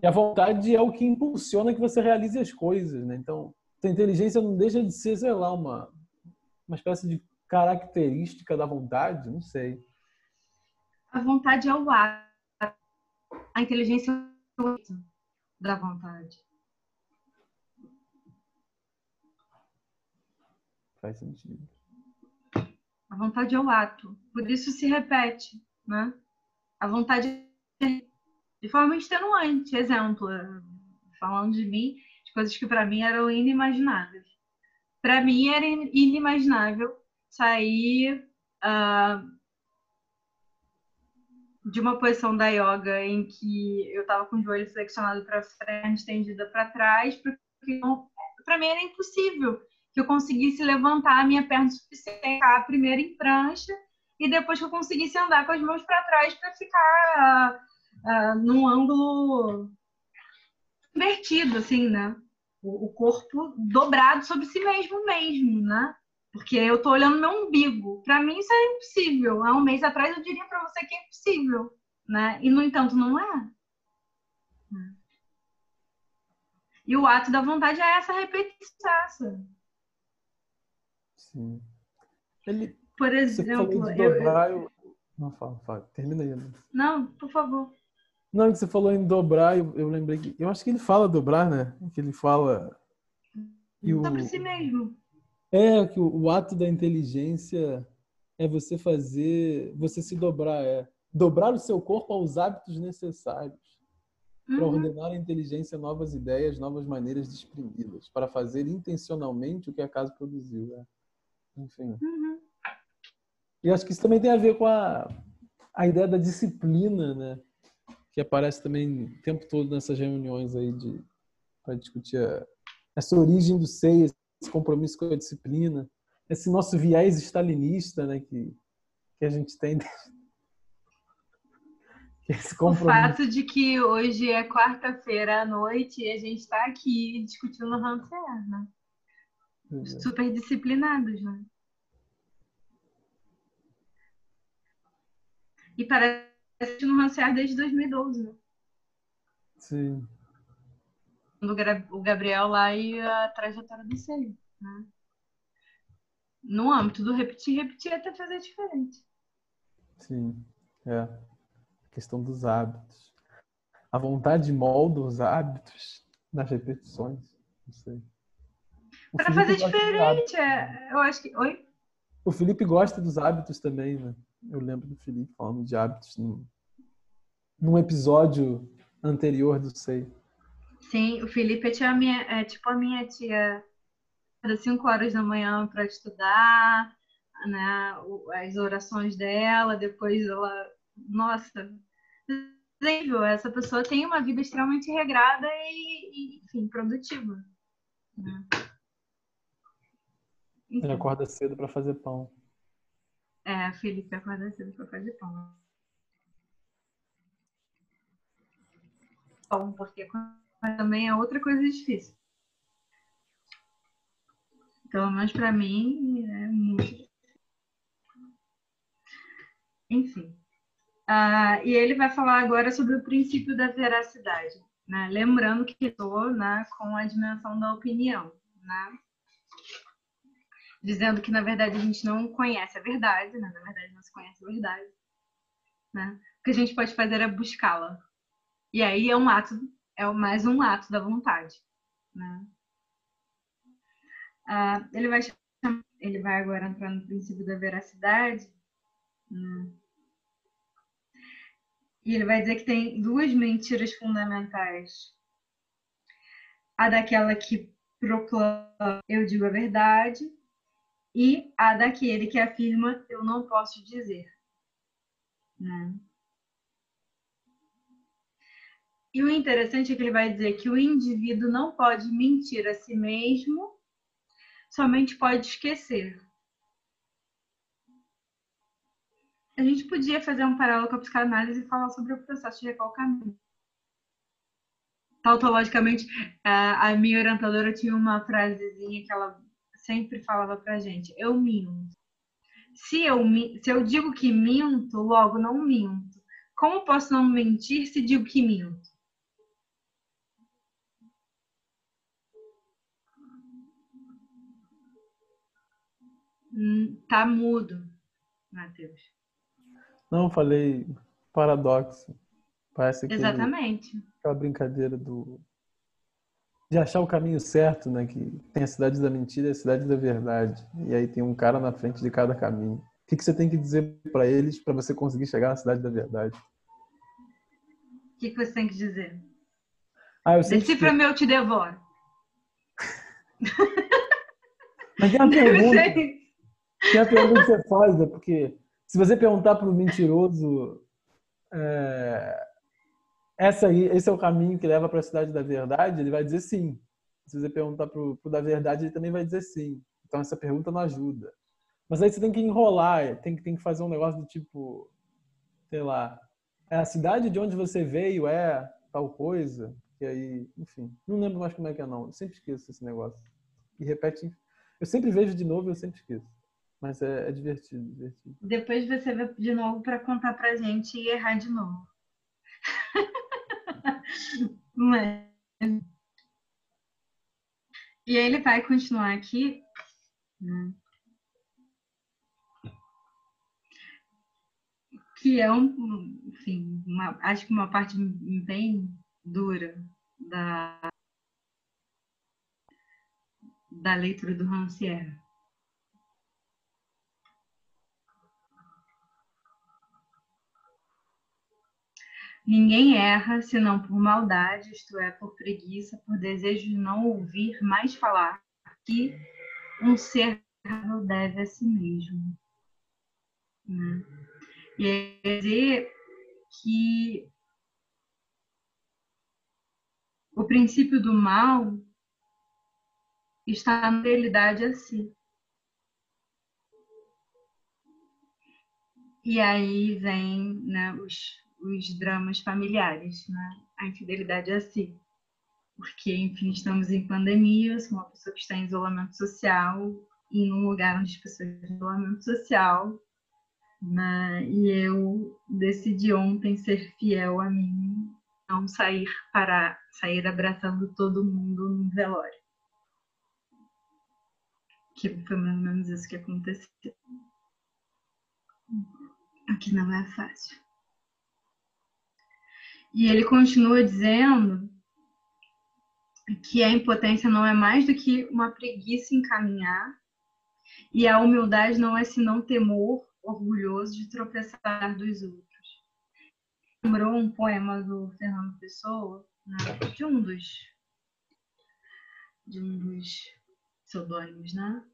E a vontade é o que impulsiona que você realize as coisas, né? Então, a inteligência não deixa de ser, sei lá, uma uma espécie de característica da vontade, não sei. A vontade é o ato. A inteligência é o ato da vontade. Faz sentido. A vontade é o ato. Por isso se repete, né? A vontade é de forma extenuante. Exemplo, falando de mim, de coisas que para mim eram inimagináveis. Para mim era inimaginável sair uh, de uma posição da yoga em que eu estava com o joelho flexionado para frente, estendida para trás, porque para mim era impossível que eu conseguisse levantar a minha perna suficiente primeiro em prancha e depois que eu conseguisse andar com as mãos para trás para ficar uh, uh, num ângulo invertido, assim, né? O, o, corpo dobrado sobre si mesmo mesmo, né? Porque eu tô olhando meu umbigo. Para mim isso é impossível. Há um mês atrás eu diria para você que é impossível, né? E no entanto não é. E o ato da vontade é essa repetição. Sim. Ele, por exemplo, eu, eu... Não, fala, fala. Termina aí. Né? Não, por favor. Não, que você falou em dobrar, eu, eu, lembrei que. Eu acho que ele fala dobrar, né? Que ele fala. Que o, Sobre si mesmo. É, que o, o, ato da inteligência é você fazer. Você se dobrar, é. Dobrar o seu corpo aos hábitos necessários. Uhum. Para ordenar a inteligência novas ideias, novas maneiras de exprimi-las. Para fazer intencionalmente o que a casa produziu. É. Enfim. Uhum. E acho que isso também tem a ver com a, a ideia da disciplina, né? Que aparece também o tempo todo nessas reuniões aí de para discutir a, essa origem do SEI, esse compromisso com a disciplina. esse nosso viés stalinista, né, que, que a gente tem. Esse O fato de que hoje é quarta-feira à noite e a gente está aqui discutindo Rancière, né? Super disciplinados, né? E parece que no Rancière desde 2012, né? Sim. O Gabriel lá e a trajetória do Seio, né? No âmbito do repetir, repetir até fazer diferente. Sim, é. A questão dos hábitos. A vontade molda os hábitos nas repetições. Não sei. Para fazer diferente, é, eu acho que. Oi? O Felipe gosta dos hábitos também, né? Eu lembro do Felipe falando de hábitos num, num episódio anterior do Sei. Sim, o Felipe é, tia minha, é tipo a minha tia das 5 horas da manhã para estudar, né? As orações dela, depois ela. Nossa, incrível, essa pessoa tem uma vida extremamente regrada e, e, enfim, produtiva. né? Ele acorda cedo para fazer pão. É, Felipe acorda cedo para fazer pão. Pão, porque também é outra coisa difícil. Pelo menos para mim é muito difícil. Enfim. Ah, e ele vai falar agora sobre o princípio da veracidade. Né? Lembrando que estou né, com a dimensão da opinião. Né? dizendo que na verdade a gente não conhece a verdade, né? na verdade não se conhece a verdade. Né? O que a gente pode fazer é buscá-la. E aí é um ato, é mais um ato da vontade. Né? Ah, ele, vai, chamar- ele vai agora entrar no princípio da veracidade. né? E ele vai dizer que tem duas mentiras fundamentais. A daquela que proclama eu digo a verdade e a daquele que afirma eu não posso dizer. Né? E o interessante é que ele vai dizer que o indivíduo não pode mentir a si mesmo, somente pode esquecer. A gente podia fazer um paralelo com a psicanálise e falar sobre o processo de recalcamento. Tautologicamente, a minha orientadora tinha uma frasezinha que ela sempre falava pra gente: eu minto. Se eu, se eu digo que minto, logo não minto. Como posso não mentir se digo que minto? Tá mudo, Matheus. Não, falei paradoxo. Parece aquele, Exatamente. aquela brincadeira do de achar o caminho certo, né? Que tem a cidade da mentira e a cidade da verdade. E aí tem um cara na frente de cada caminho. O que, que você tem que dizer para eles para você conseguir chegar na cidade da verdade? O que, que você tem que dizer? Ah, eu sempre Decifra-me, eu te devoro. Mas tem uma Deve pergunta. Tem a pergunta que você faz, né? Porque se você perguntar para o mentiroso é, essa aí, esse é o caminho que leva para a cidade da verdade, ele vai dizer sim. Se você perguntar para o da verdade, ele também vai dizer sim. Então essa pergunta não ajuda. Mas aí você tem que enrolar, tem que, tem que fazer um negócio do tipo, sei lá, é a cidade de onde você veio é tal coisa, e aí, enfim, não lembro mais como é que é não. Eu sempre esqueço esse negócio. E repete, eu sempre vejo de novo e eu sempre esqueço. Mas é, é divertido, divertido. Depois você vê de novo para contar pra gente e errar de novo. Mas... E aí ele vai continuar aqui. Que é um, enfim, uma- acho que uma parte bem dura da, da leitura do Rancière. Ninguém erra, senão por maldade, isto é, por preguiça, por desejo de não ouvir mais falar, que um ser deve a si mesmo. Né? E dizer que o princípio do mal está na realidade a si. E aí vem né, os os dramas familiares, né? a infidelidade a si. Porque, enfim, estamos em pandemia, sou uma pessoa que está em isolamento social, em um lugar onde as pessoas estão em isolamento social, né? e eu decidi ontem ser fiel a mim, não sair para sair abraçando todo mundo no velório. Que foi mais ou menos isso que aconteceu. Aqui não é fácil. E ele continua dizendo que a impotência não é mais do que uma preguiça em caminhar, e a humildade não é senão temor orgulhoso de tropeçar dos outros. Lembrou um poema do Fernando Pessoa, né, de um dos de um dos pseudônimos, né?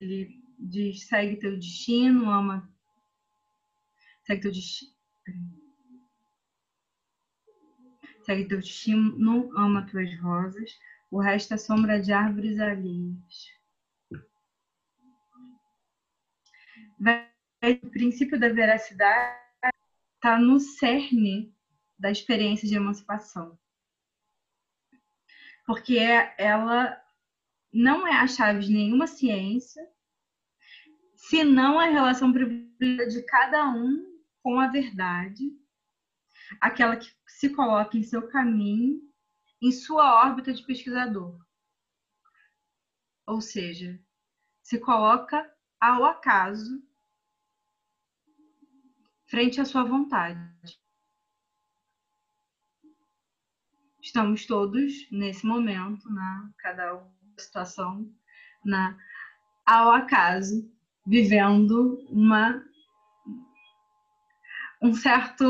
Ele diz: segue teu destino, ama. Segue teu destino. Segue teu destino, ama tuas rosas, o resto é sombra de árvores alheias. O princípio da veracidade está no cerne da experiência de emancipação. Porque ela não é a chave de nenhuma ciência, senão a relação privilegiada de cada um com a verdade, aquela que se coloca em seu caminho, em sua órbita de pesquisador. Ou seja, se coloca ao acaso frente à sua vontade. Estamos todos nesse momento, na cada situação, na ao acaso, vivendo uma um certo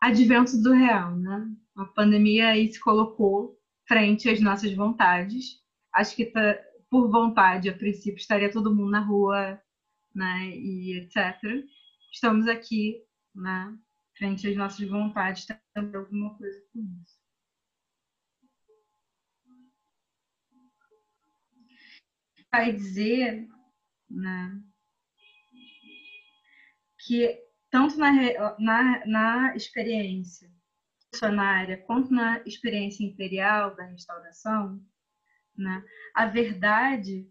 advento do real, né? A pandemia aí se colocou frente às nossas vontades. Acho que tá, por vontade, a princípio, estaria todo mundo na rua, né? E etc. Estamos aqui, né? Frente às nossas vontades, tentando alguma coisa com isso. Vai dizer, né? Que tanto na, na, na experiência missionária quanto na experiência imperial da restauração, né, a verdade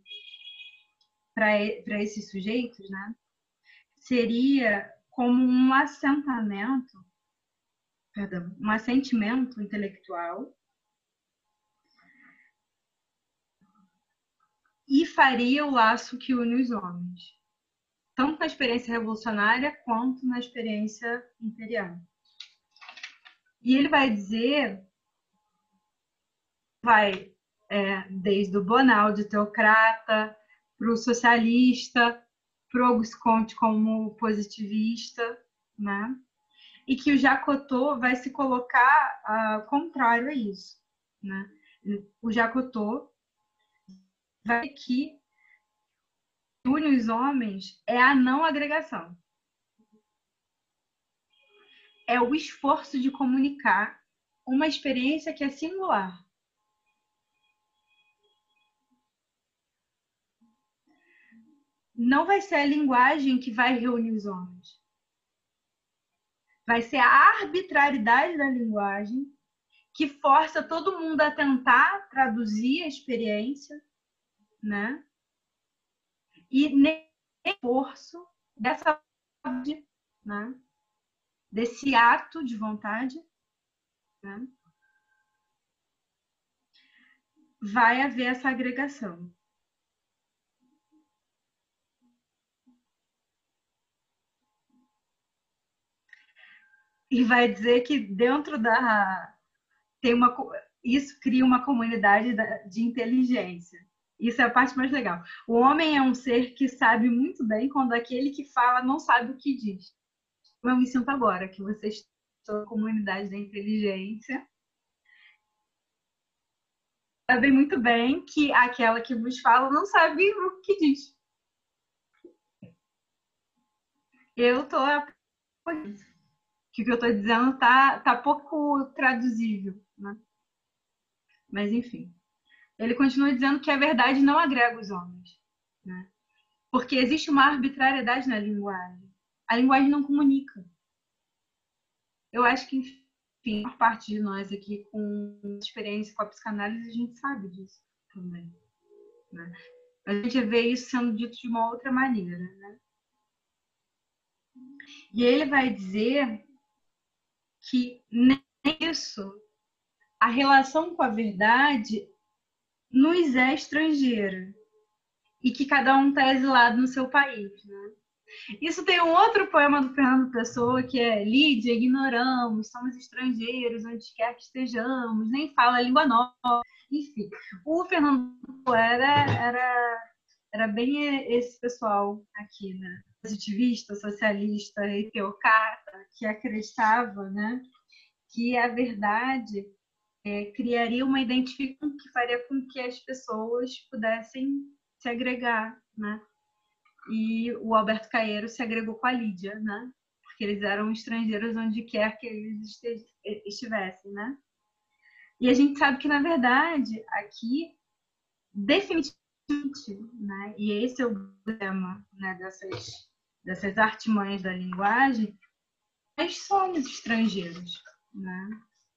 para esses sujeitos né, seria como um assentamento, perdão, um assentimento intelectual e faria o laço que une os homens tanto na experiência revolucionária quanto na experiência imperial. E ele vai dizer, vai é, desde o Bonaldi, teocrata, para o socialista, para o Auguste Comte como positivista, né? E que o Jacotot vai se colocar uh, contrário a isso, né? O Jacotot vai que une os homens é a não agregação. É o esforço de comunicar uma experiência que é singular. Não vai ser a linguagem que vai reunir os homens. Vai ser a arbitrariedade da linguagem que força todo mundo a tentar traduzir a experiência, né? E nesse esforço dessa né, desse ato de vontade, né, vai haver essa agregação. E vai dizer que dentro da tem uma isso cria uma comunidade de inteligência. Isso é a parte mais legal. O homem é um ser que sabe muito bem quando aquele que fala não sabe o que diz. Eu me sinto agora que vocês estão na comunidade da inteligência. Sabem muito bem que aquela que vos fala não sabe o que diz. Eu tô o que eu estou dizendo tá, tá pouco traduzível, né? Mas enfim. Ele continua dizendo que a verdade não agrega os homens. Né? Porque existe uma arbitrariedade na linguagem. A linguagem não comunica. Eu acho que, enfim, a parte de nós aqui com experiência com a psicanálise, a gente sabe disso também. Né? A gente vê isso sendo dito de uma outra maneira. Né? E ele vai dizer que nem isso, a relação com a verdade nos é estrangeira e que cada um está exilado no seu país. Né? Isso tem um outro poema do Fernando Pessoa que é Lídia, ignoramos, somos estrangeiros, onde quer que estejamos, nem fala língua nova. Enfim, o Fernando era, era, era bem esse pessoal aqui, né? Positivista, socialista e teocrata, que acreditava né, que a verdade é, criaria uma identificação que faria com que as pessoas pudessem se agregar, né? E o Alberto Caeiro se agregou com a Lídia, né? Porque eles eram estrangeiros onde quer que eles estivessem, né? E a gente sabe que, na verdade, aqui, definitivamente, né? E esse é o problema né, dessas, dessas artimanhas da linguagem, nós somos estrangeiros, né?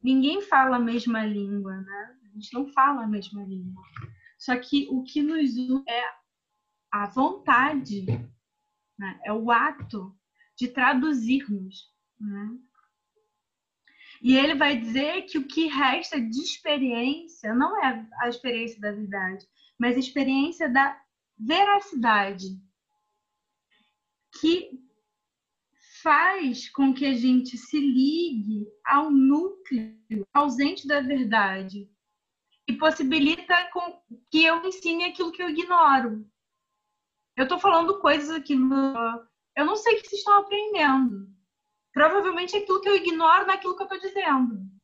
Ninguém fala a mesma língua, né? A gente não fala a mesma língua. Só que o que nos une é a vontade, né? é o ato de traduzirmos. Né? E ele vai dizer que o que resta de experiência não é a experiência da verdade, mas a experiência da veracidade, que faz com que a gente se ligue ao núcleo ausente da verdade e possibilita que eu ensine aquilo que eu ignoro. Eu estou falando coisas aqui no... Eu não sei o que vocês estão aprendendo. Provavelmente é aquilo que eu ignoro naquilo que eu estou dizendo.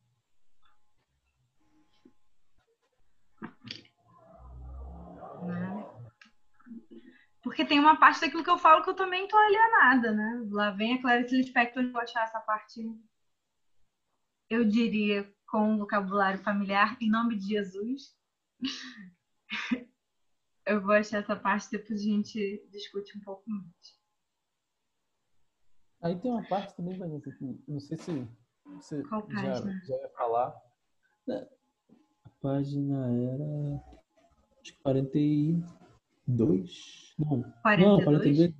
Porque tem uma parte daquilo que eu falo que eu também estou alienada, né? Lá vem a Clarice Lispector de achar essa parte, eu diria, com um vocabulário familiar, em nome de Jesus. eu vou achar essa parte, depois a gente discute um pouco mais. Aí tem uma parte também, Vanessa, que não sei se você Qual já, página? já ia falar. A página era. Acho que 42. Não, 42? não 42.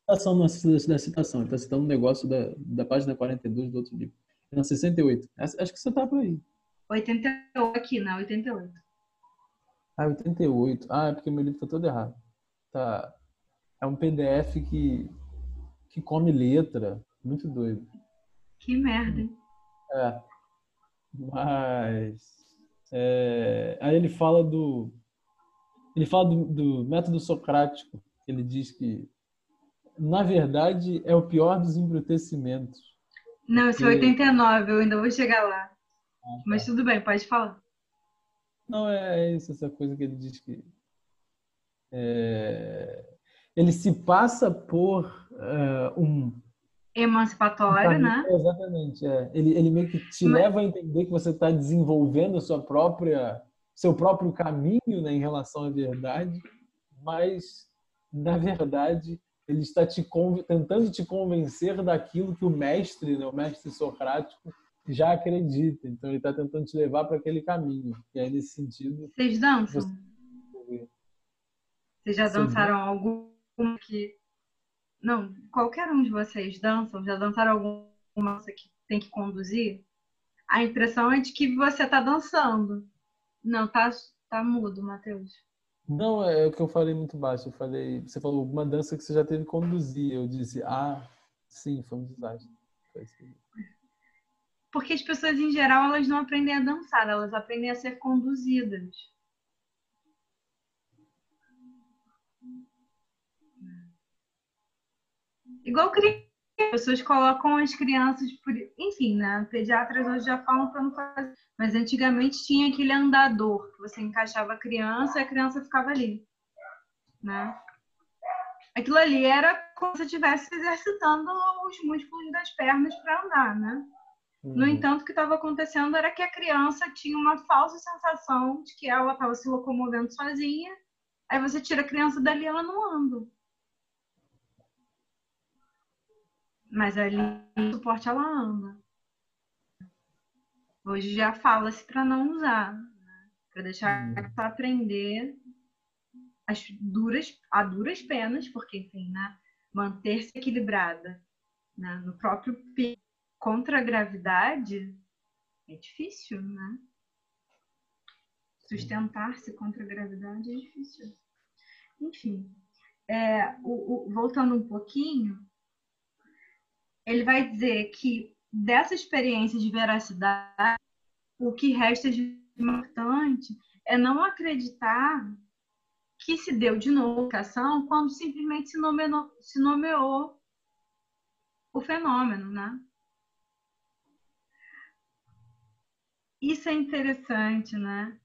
Citação não é da citação, ele está citando um negócio da, da página 42 do outro livro. Na 68. Acho acho que você tá por aí. 88 aqui, não, 88. Ah, 88. Ah, é porque meu livro tá todo errado. Tá. É um PDF que, que come letra. Muito doido. Que merda, hein? É. Mas. é, aí ele fala do. Ele fala do, do método socrático. Ele diz que, na verdade, é o pior dos embrutecimentos. Não, esse é Porque- 89, eu ainda vou chegar lá. Mas tudo bem, pode falar. Não, é isso, essa coisa que ele diz que. é, ele se passa por é, um. Emancipatório, né? Exatamente. é. Ele, ele meio que te Mas- leva a entender que você está desenvolvendo a sua própria, seu próprio caminho né, em relação à verdade, mas, na verdade, ele está te tentando te convencer daquilo que o mestre, né, o mestre socrático, já acredita. Então, ele está tentando te levar para aquele caminho. E aí, nesse sentido, Vocês dançam? Você- Vocês já Sim. dançaram algum que. Não, qualquer um de vocês dançam? Já dançaram alguma que tem que conduzir? A impressão é de que você está dançando. Não, tá, tá mudo, Matheus. Não, é o que eu falei muito baixo. Eu falei, você falou uma dança que você já teve que conduzir. Eu disse, ah, sim, foi um desastre. Foi que- Porque as pessoas, em geral, elas não aprendem a dançar, elas aprendem a ser conduzidas. Igual criança, pessoas colocam as crianças, por... enfim, né? Pediatras hoje já falam para não fazer. Mas antigamente tinha aquele andador que você encaixava a criança e a criança ficava ali, né? Aquilo ali era como se estivesse exercitando os músculos das pernas para andar, né? No Uhum. entanto, o que estava acontecendo era que a criança tinha uma falsa sensação de que ela estava se locomovendo sozinha. Aí você tira a criança dali, ela não anda. Mas ali, no suporte, ela anda. Hoje já fala-se para não usar, para deixar Uhum. aprender as duras, a duras penas, porque, enfim, né, manter-se equilibrada né, no próprio peso contra a gravidade é difícil, né? Sustentar-se contra a gravidade é difícil. Enfim, é, o- o- voltando um pouquinho, ele vai dizer que dessa experiência de veracidade, o que resta de importante é não acreditar que se deu de novo a educação quando simplesmente se nomeou, se nomeou o fenômeno, né? Isso é interessante, né?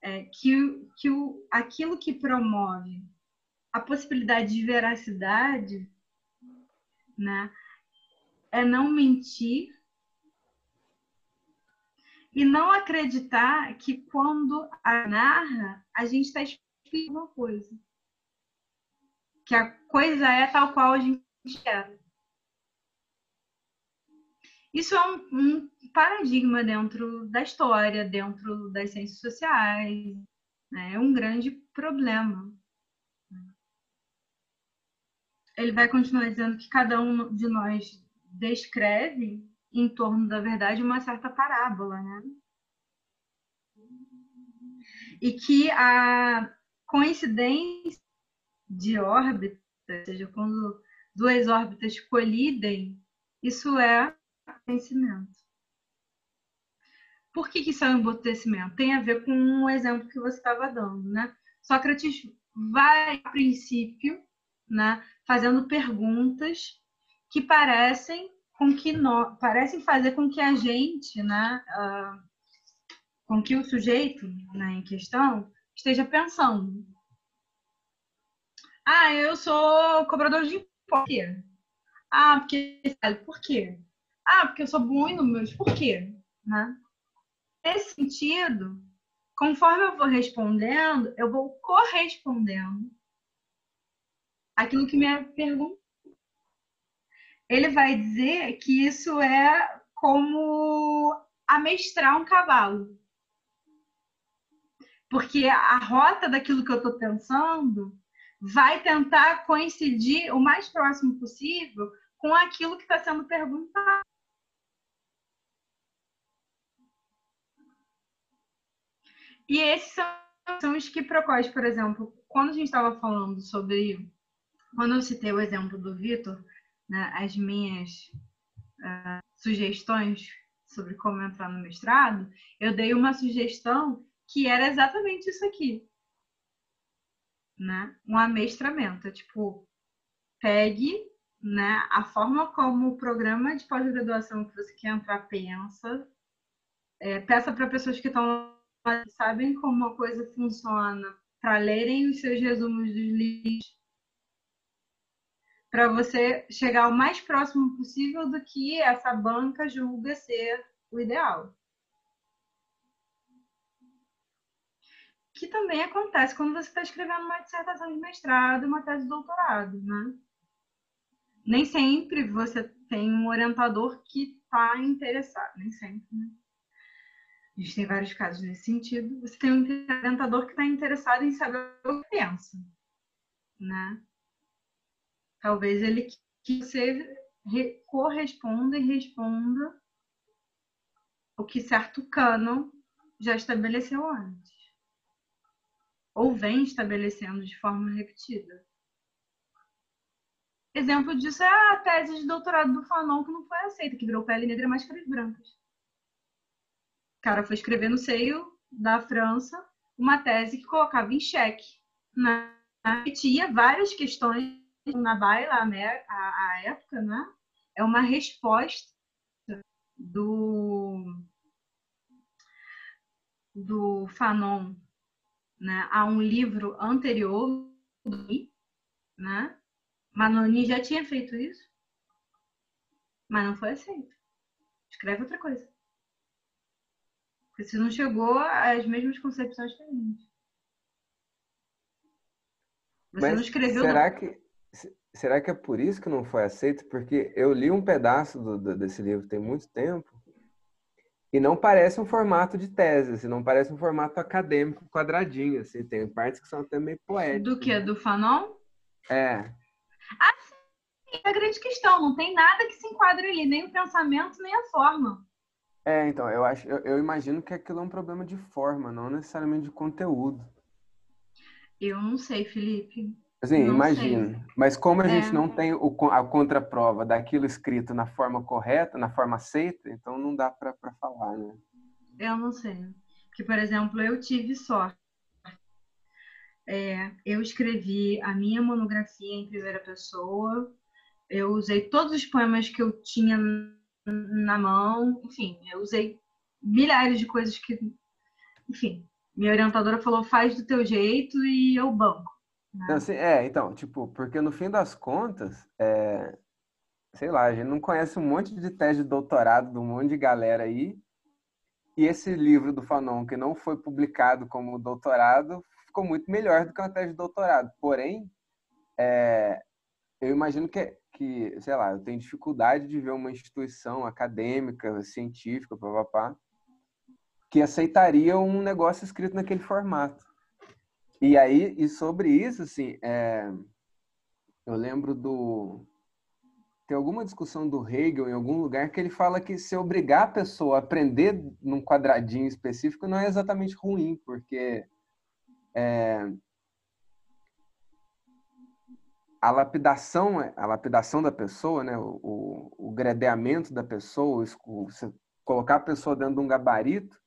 É, que que o, aquilo que promove a possibilidade de veracidade, né? É não mentir e não acreditar que quando a narra, a gente está explicando uma coisa. Que a coisa é tal qual a gente é. Isso é um, um paradigma dentro da história, dentro das ciências sociais. né? É um grande problema. Ele vai continuar dizendo que cada um de nós descreve em torno da verdade uma certa parábola, né? E que a coincidência de órbita, ou seja, quando duas órbitas colidem, isso é embrutecimento. Por que, isso é um embrutecimento? Tem a ver com o exemplo que você estava dando, né? Sócrates vai, a princípio, né, fazendo perguntas que parecem com que nós, parecem fazer com que a gente, né, ah, com que o sujeito né, em questão esteja pensando. Ah, eu sou cobrador de imposto. Ah, porque por quê? Ah, porque eu sou bom em números. Por quê? Né? Nesse sentido, conforme eu vou respondendo, eu vou correspondendo aquilo que me pergunta. Ele vai dizer que isso é como amestrar um cavalo. Porque a rota daquilo que eu estou pensando vai tentar coincidir o mais próximo possível com aquilo que está sendo perguntado. E esses são, os quiprocós, por exemplo, quando a gente estava falando sobre. Quando eu citei o exemplo do Vitor, né, as minhas uh, sugestões sobre como entrar no mestrado, eu dei uma sugestão que era exatamente isso aqui. Né? Um amestramento. É tipo, pegue né, a forma como o programa de pós-graduação que você quer entrar pensa, é, peça para pessoas que estão sabem como a coisa funciona para lerem os seus resumos dos livros para você chegar o mais próximo possível do que essa banca julga ser o ideal. Que também acontece quando você está escrevendo uma dissertação de mestrado, uma tese de doutorado, né? Nem sempre você tem um orientador que está interessado, nem sempre, né? A gente tem vários casos nesse sentido. Você tem um orientador que está interessado em saber o que pensa, né? Talvez ele que você corresponda e responda o que certo cânon já estabeleceu antes. Ou vem estabelecendo de forma repetida. Exemplo disso é a tese de doutorado do Fanon, que não foi aceita, que virou pele negra e máscaras brancas. O cara foi escrever no seio da França uma tese que colocava em xeque, né? repetia várias questões na baila a, época, né? É uma resposta do do Fanon, né, a um livro anterior, né? Manoni já tinha feito isso, mas não foi aceito. escreve outra coisa. Porque você não chegou às mesmas concepções que a gente. Você Mas não escreveu será que se- será que é por isso que não foi aceito? Porque eu li um pedaço do- do- desse livro tem muito tempo e não parece um formato de tese, assim, não parece um formato acadêmico quadradinho, assim, tem partes que são até meio poéticas. do que? Do Fanon? É, É a grande questão. Não tem nada que se enquadre ali, nem o pensamento, nem a forma. é, então, eu acho, eu, eu imagino que aquilo é um problema de forma, não necessariamente de conteúdo. Eu não sei, Felipe. Assim, Não imagino. Mas como a É. gente não tem o, a contraprova daquilo escrito na forma correta, na forma aceita, então não dá para falar, né? Eu não sei. Porque, por exemplo, eu tive sorte. É, eu escrevi a minha monografia em primeira pessoa. Eu usei todos os poemas que eu tinha na mão. Enfim, eu usei milhares de coisas que. Enfim, minha orientadora falou: faz do teu jeito e eu banco. Né? Não, assim, é, então, tipo, porque no fim das contas, é, sei lá, a gente não conhece um monte de tese de doutorado de um monte de galera aí, e esse livro do Fanon, que não foi publicado como doutorado, ficou muito melhor do que uma tese de doutorado. Porém, é, eu imagino que, que, sei lá, eu tenho dificuldade de ver uma instituição acadêmica, científica, papapá, que aceitaria um negócio escrito naquele formato. E aí, e sobre isso, assim, é, eu lembro do. Tem alguma discussão do Hegel em algum lugar que ele fala que se obrigar a pessoa a aprender num quadradinho específico não é exatamente ruim, porque é, a lapidação, a lapidação da pessoa, né, o, o, o gradeamento da pessoa, o- você colocar a pessoa dentro de um gabarito,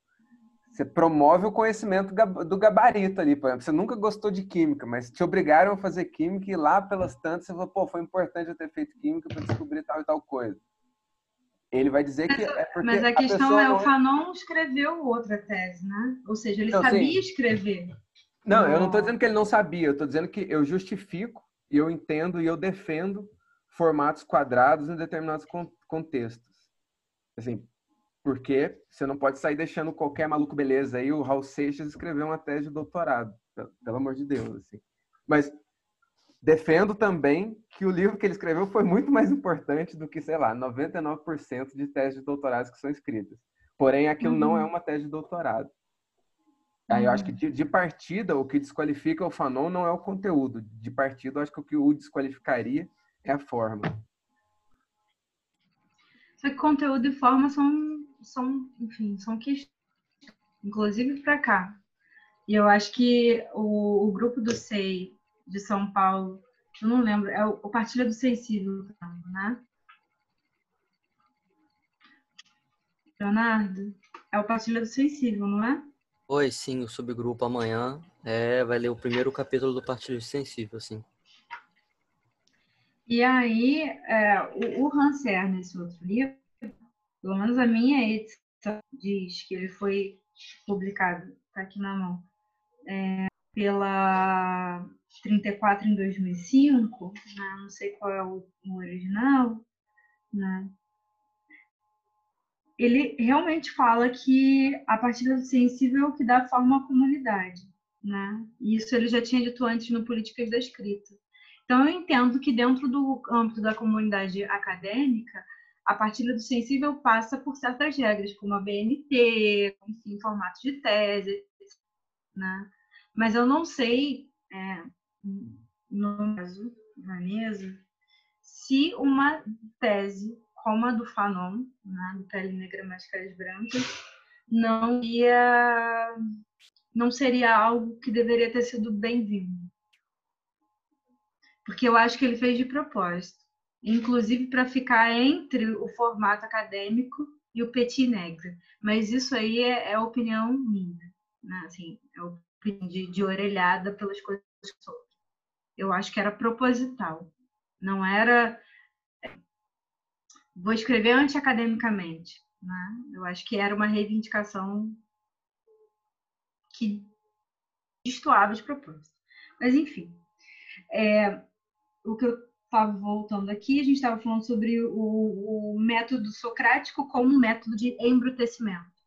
você promove o conhecimento do gabarito ali, por exemplo. Você nunca gostou de química, mas te obrigaram a fazer química e lá pelas tantas você falou, pô, foi importante eu ter feito química para descobrir tal e tal coisa. Ele vai dizer que é porque Mas a questão é: não o Fanon escreveu outra tese, né? Ou seja, ele Não, sim. sabia escrever. Não, eu não estou Não. dizendo que ele não sabia, eu estou dizendo que eu justifico e eu entendo e eu defendo formatos quadrados em determinados con- contextos. Assim, porque você não pode sair deixando qualquer maluco beleza aí, o Raul Seixas escrever uma tese de doutorado, pe- pelo amor de Deus, assim. Mas defendo também que o livro que ele escreveu foi muito mais importante do que, sei lá, 99% de teses de doutorados que são escritas. Porém, aquilo não Uhum. é uma tese de doutorado. Aí eu acho que de, de partida, o que desqualifica o Fanon não é o conteúdo. De partida, eu acho que o que o desqualificaria é a forma. Só que conteúdo e forma são, são enfim, são questões, inclusive para cá. E eu acho que o, o grupo do SEI de São Paulo, eu não lembro, é o, o Partilha do Sensível, né? Leonardo? É o Partilha do Sensível, não é? Oi, sim, o subgrupo amanhã é, vai ler o primeiro capítulo do Partilho Sensível, sim. E aí, é, o, o Hanser, nesse outro livro, pelo menos a minha edição diz que ele foi publicado, está aqui na mão, é, pela 34 em 2005, né? não sei qual é o, original, né? ele realmente fala que a partida do sensível é o que dá forma à comunidade. Né? Isso ele já tinha dito antes no Políticas da Escrita. Então, eu entendo que dentro do âmbito da comunidade acadêmica, a partilha do sensível passa por certas regras, como a BNT, enfim, formato de tese, né? Mas eu não sei, é, no caso, Vanessa, se uma tese como a do Fanon, né, do Pele Negra Máscaras Brancas, não ia, não seria algo que deveria ter sido bem-vindo porque eu acho que ele fez de propósito, inclusive para ficar entre o formato acadêmico e o petit negro. Mas isso aí é, é opinião minha, né? Assim, é opinião de, de orelhada pelas coisas que. Eu acho que era proposital, não era vou escrever anti-academicamente, né? Eu acho que era uma reivindicação que destoava de propósito. Mas enfim, é, o que eu estava voltando aqui, a gente estava falando sobre o, o, método socrático como método de embrutecimento.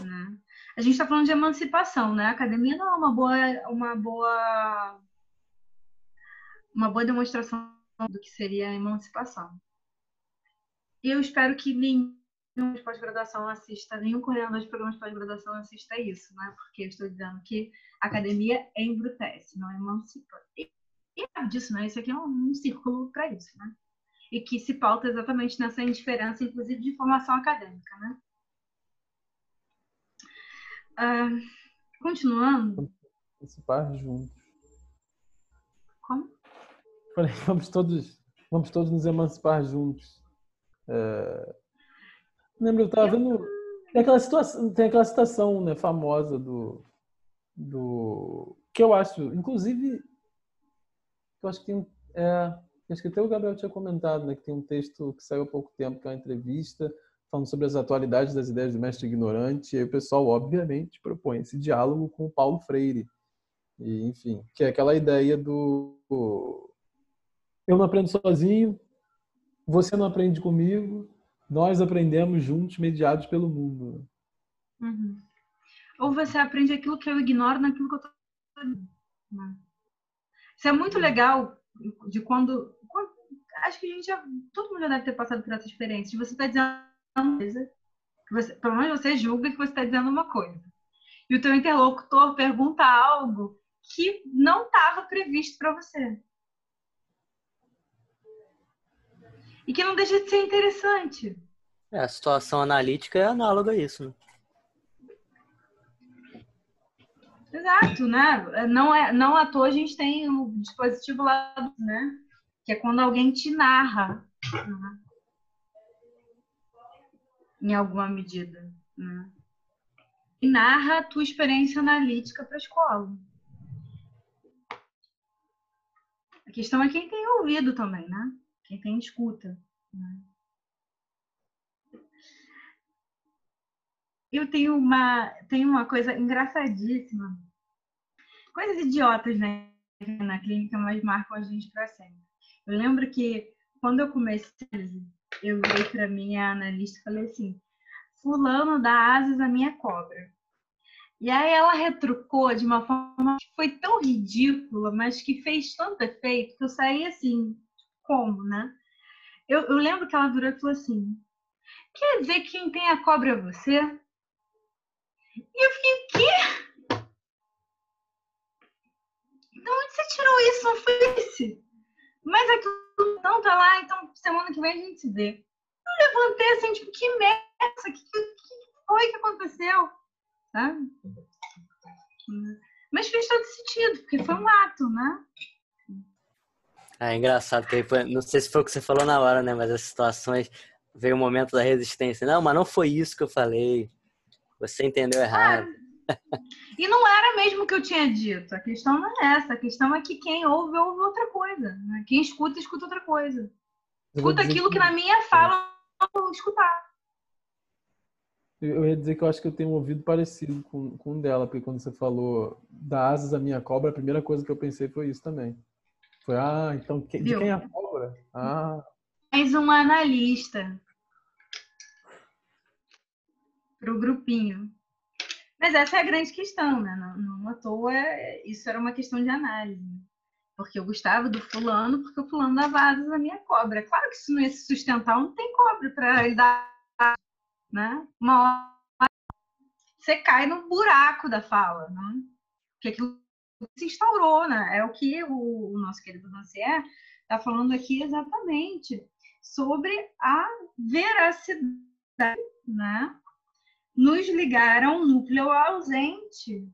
Né? A gente está falando de emancipação, né? A academia não é uma boa, uma boa, uma boa demonstração do que seria a emancipação. Eu espero que nenhum de pós-graduação assista, nenhum coordenador de programas de pós-graduação assista isso, né? Porque eu estou dizendo que a academia embrutece, não emancipa. E e é disso, né? Isso aqui é um, um círculo para isso, né? E que se pauta exatamente nessa indiferença, inclusive de formação acadêmica, né? Uh, continuando. Participar juntos. Como? Falei, vamos todos, vamos todos nos emancipar juntos. É... Lembra, eu estava vendo. Tem aquela, situação, tem aquela citação né, famosa do, do. que eu acho, inclusive, eu acho que tem, é, acho que até o Gabriel tinha comentado, né, que tem um texto que saiu há pouco tempo, que é uma entrevista falando sobre as atualidades das ideias do mestre ignorante, e aí o pessoal, obviamente, propõe esse diálogo com o Paulo Freire. E, enfim, que é aquela ideia do eu não aprendo sozinho, você não aprende comigo, nós aprendemos juntos, mediados pelo mundo. Uhum. Ou você aprende aquilo que eu ignoro naquilo que eu estou isso é muito legal de quando, quando, Acho que a gente já. Todo mundo já deve ter passado por essa experiência. De você estar tá dizendo uma coisa. Que você, pelo menos você julga que você está dizendo uma coisa. E o teu interlocutor pergunta algo que não estava previsto para você. E que não deixa de ser interessante. É, a situação analítica é análoga a isso, né? Exato, né? Não, é, não à toa a gente tem o dispositivo lá, né? Que é quando alguém te narra. Né? Em alguma medida. Né? E narra a tua experiência analítica para a escola. A questão é quem tem ouvido também, né? Quem tem escuta. Né? Eu tenho uma, tenho uma coisa engraçadíssima. Coisas idiotas né, na clínica, mas marcam a gente para sempre. Eu lembro que quando eu comecei, eu virei para minha analista e falei assim: Fulano dá asas à minha cobra. E aí ela retrucou de uma forma que foi tão ridícula, mas que fez tanto efeito que eu saí assim, como, né? Eu, eu lembro que ela virou e falou assim: Quer dizer que quem tem a cobra é você? E eu fiquei, o quê? De onde você tirou isso? Não foi esse? Mas aqui não tá lá, então semana que vem a gente se vê. Eu levantei assim, tipo, que merda, que, que, que foi que aconteceu? Sabe? Mas fez todo sentido, porque foi um ato, né? É engraçado que foi, não sei se foi o que você falou na hora, né? Mas as situações veio o momento da resistência. Não, mas não foi isso que eu falei. Você entendeu errado. É. E não era mesmo o que eu tinha dito. A questão não é essa. A questão é que quem ouve, ouve outra coisa. Né? Quem escuta, escuta outra coisa. Escuta aquilo que... que na minha fala eu vou escutar. Eu ia dizer que eu acho que eu tenho um ouvido parecido com, com o dela, porque quando você falou da asas a minha cobra, a primeira coisa que eu pensei foi isso também. Foi, ah, então de quem é a cobra? Ah. Mais um analista para o grupinho. Mas essa é a grande questão, né? Não, à toa, isso era uma questão de análise. Porque eu gostava do fulano, porque o fulano dava asas à minha cobra. Claro que isso não ia se sustentar, não tem cobra para dar. Né? Uma hora você cai no buraco da fala, né? Porque aquilo se instaurou, né? É o que o, o nosso querido Rancière está falando aqui exatamente sobre a veracidade, né? Nos ligar a um núcleo ausente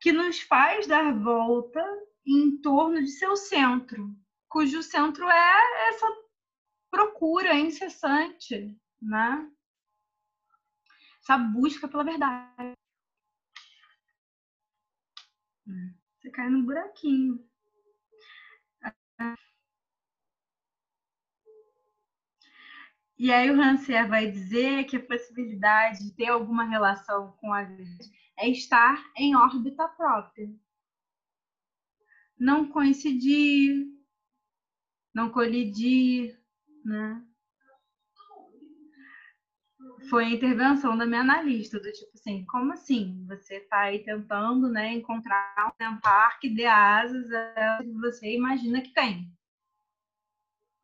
que nos faz dar volta em torno de seu centro, cujo centro é essa procura incessante, né? Essa busca pela verdade. Você cai no buraquinho. E aí o Rancière vai dizer que a possibilidade de ter alguma relação com a vida é estar em órbita própria. Não coincidir, não colidir, né? Foi a intervenção da minha analista, do tipo assim, como assim? Você está aí tentando né, encontrar um exemplar que dê asas a que você imagina que tem.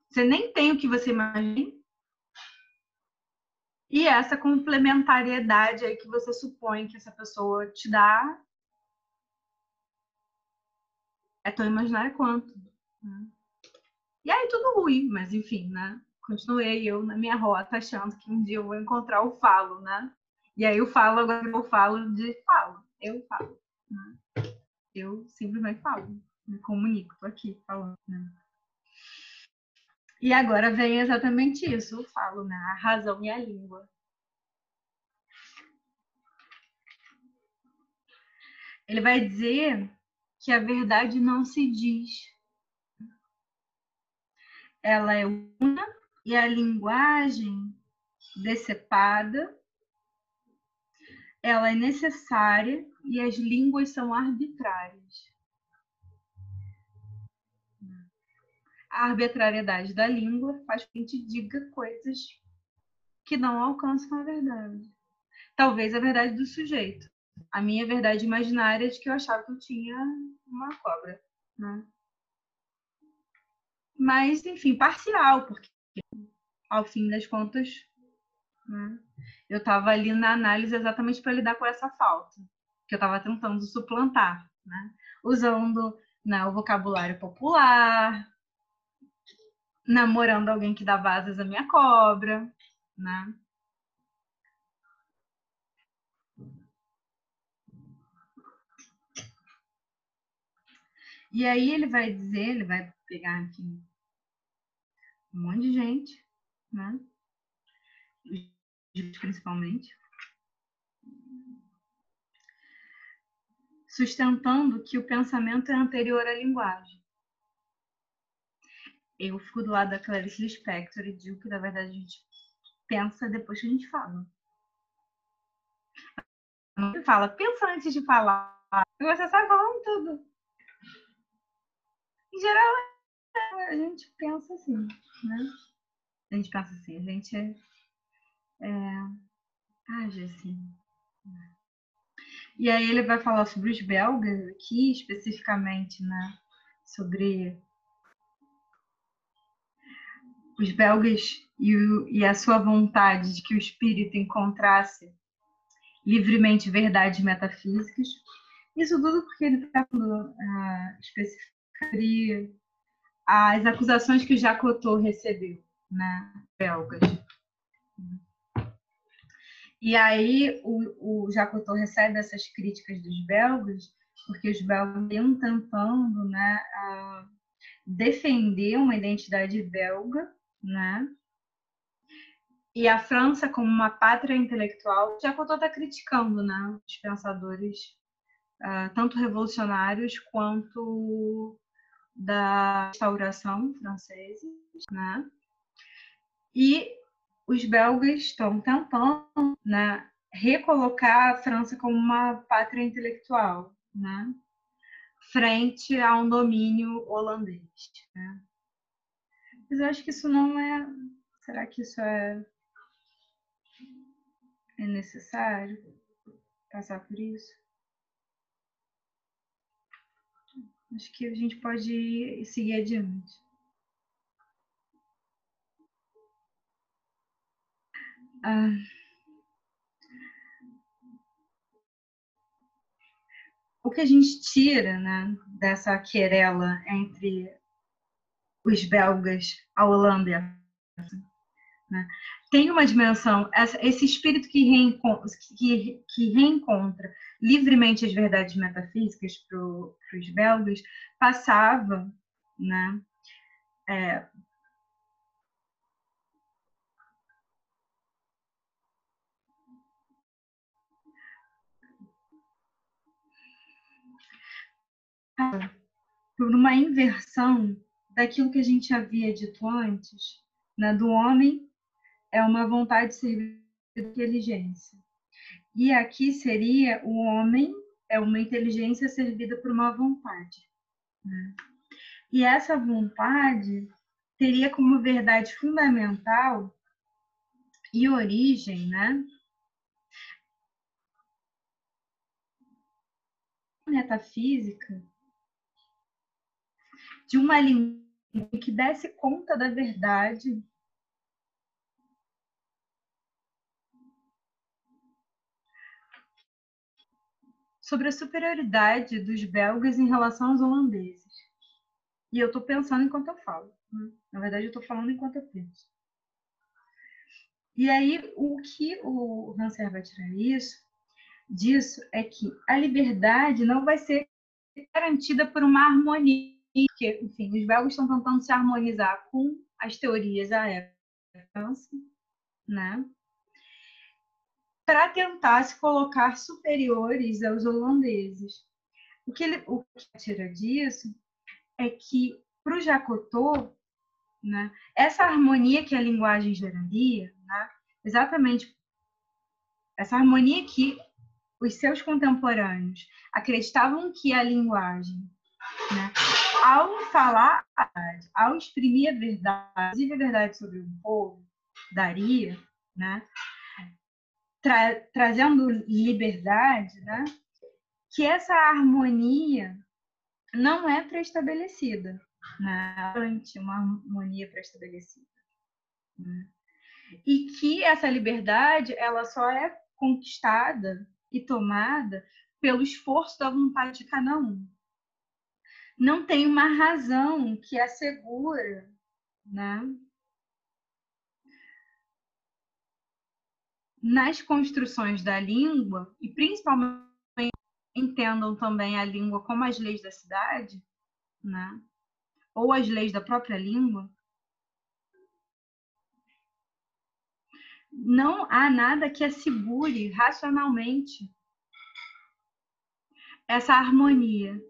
Você nem tem o que você imagina. E essa complementariedade aí que você supõe que essa pessoa te dá é tão imaginária quanto. Né? E aí tudo ruim, mas enfim, né? Continuei eu na minha rota achando que um dia eu vou encontrar o falo, né? E aí o falo, agora eu falo de falo. Eu falo. Né? Eu simplesmente falo. Me comunico, tô aqui falando, né? E agora vem exatamente isso, eu falo, né? A razão e a língua. Ele vai dizer que a verdade não se diz. Ela é una e a linguagem decepada ela é necessária e as línguas são arbitrárias. A arbitrariedade da língua faz com que a gente diga coisas que não alcançam a verdade. Talvez a verdade do sujeito, a minha verdade imaginária de que eu achava que eu tinha uma cobra, né? Mas, enfim, parcial, porque ao fim das contas, né, eu estava ali na análise exatamente para lidar com essa falta, que eu estava tentando suplantar, né? Usando né, o vocabulário popular, namorando alguém que dá asas à minha cobra, né? E aí ele vai dizer, ele vai pegar aqui um monte de gente, né? Principalmente. Sustentando que o pensamento é anterior à linguagem. Eu fico do lado da Clarice Lispector e digo que, na verdade, a gente pensa depois que a gente fala. Não fala, pensa antes de falar. Você sai falando tudo. Em geral, a gente pensa assim, né? A gente pensa assim, a gente é, é, age assim. E aí ele vai falar sobre os belgas aqui, especificamente, né? Sobre os belgas e, o, e, a sua vontade de que o espírito encontrasse livremente verdades metafísicas. Isso tudo porque ele está falando uh, especificamente as acusações que o Jacotot recebeu, né, belgas. E aí o, o Jacotot recebe essas críticas dos belgas, porque os belgas iam tentando né, defender uma identidade belga, né? E a França, como uma pátria intelectual, Jacotot está criticando né, os pensadores, uh, tanto revolucionários quanto da restauração francesa, né? E os belgas estão tentando, né, recolocar a França como uma pátria intelectual, né? Frente a um domínio holandês, né? Mas eu acho que isso não é. Será que isso é, é necessário passar por isso? Acho que a gente pode seguir adiante. Ah, o que a gente tira né, dessa querela entre os belgas, a Holanda né, tem uma dimensão, esse espírito que reencontra, que, que reencontra livremente as verdades metafísicas para os belgas passava né, é, por uma inversão daquilo que a gente havia dito antes, né, do homem é uma vontade de servir de inteligência. E aqui seria o homem é uma inteligência servida por uma vontade. Né? E essa vontade teria como verdade fundamental e origem, né? Metafísica de uma língua que desse conta da verdade sobre a superioridade dos belgas em relação aos holandeses. E eu estou pensando enquanto eu falo. Né? Na verdade, eu estou falando enquanto eu penso. E aí, o que o Rancière vai tirar isso, disso é que a liberdade não vai ser garantida por uma harmonia, porque, enfim, os belgas estão tentando se harmonizar com as teorias da época, né? Para tentar se colocar superiores aos holandeses. O que ele o que tira disso é que para o Jacotô, né, essa harmonia que a linguagem geraria, né, exatamente essa harmonia que os seus contemporâneos acreditavam que a linguagem, né, ao falar a verdade, ao exprimir a verdade, inclusive a verdade sobre o povo, daria, né, tra trazendo liberdade, né, que essa harmonia não é pré-estabelecida, né? uma harmonia pré-estabelecida. Né? E que essa liberdade ela só é conquistada e tomada pelo esforço da vontade de cada um. Não tem uma razão que assegura, né? Nas construções da língua, e principalmente entendam também a língua como as leis da cidade, né? ou as leis da própria língua, não há nada que assegure racionalmente essa harmonia.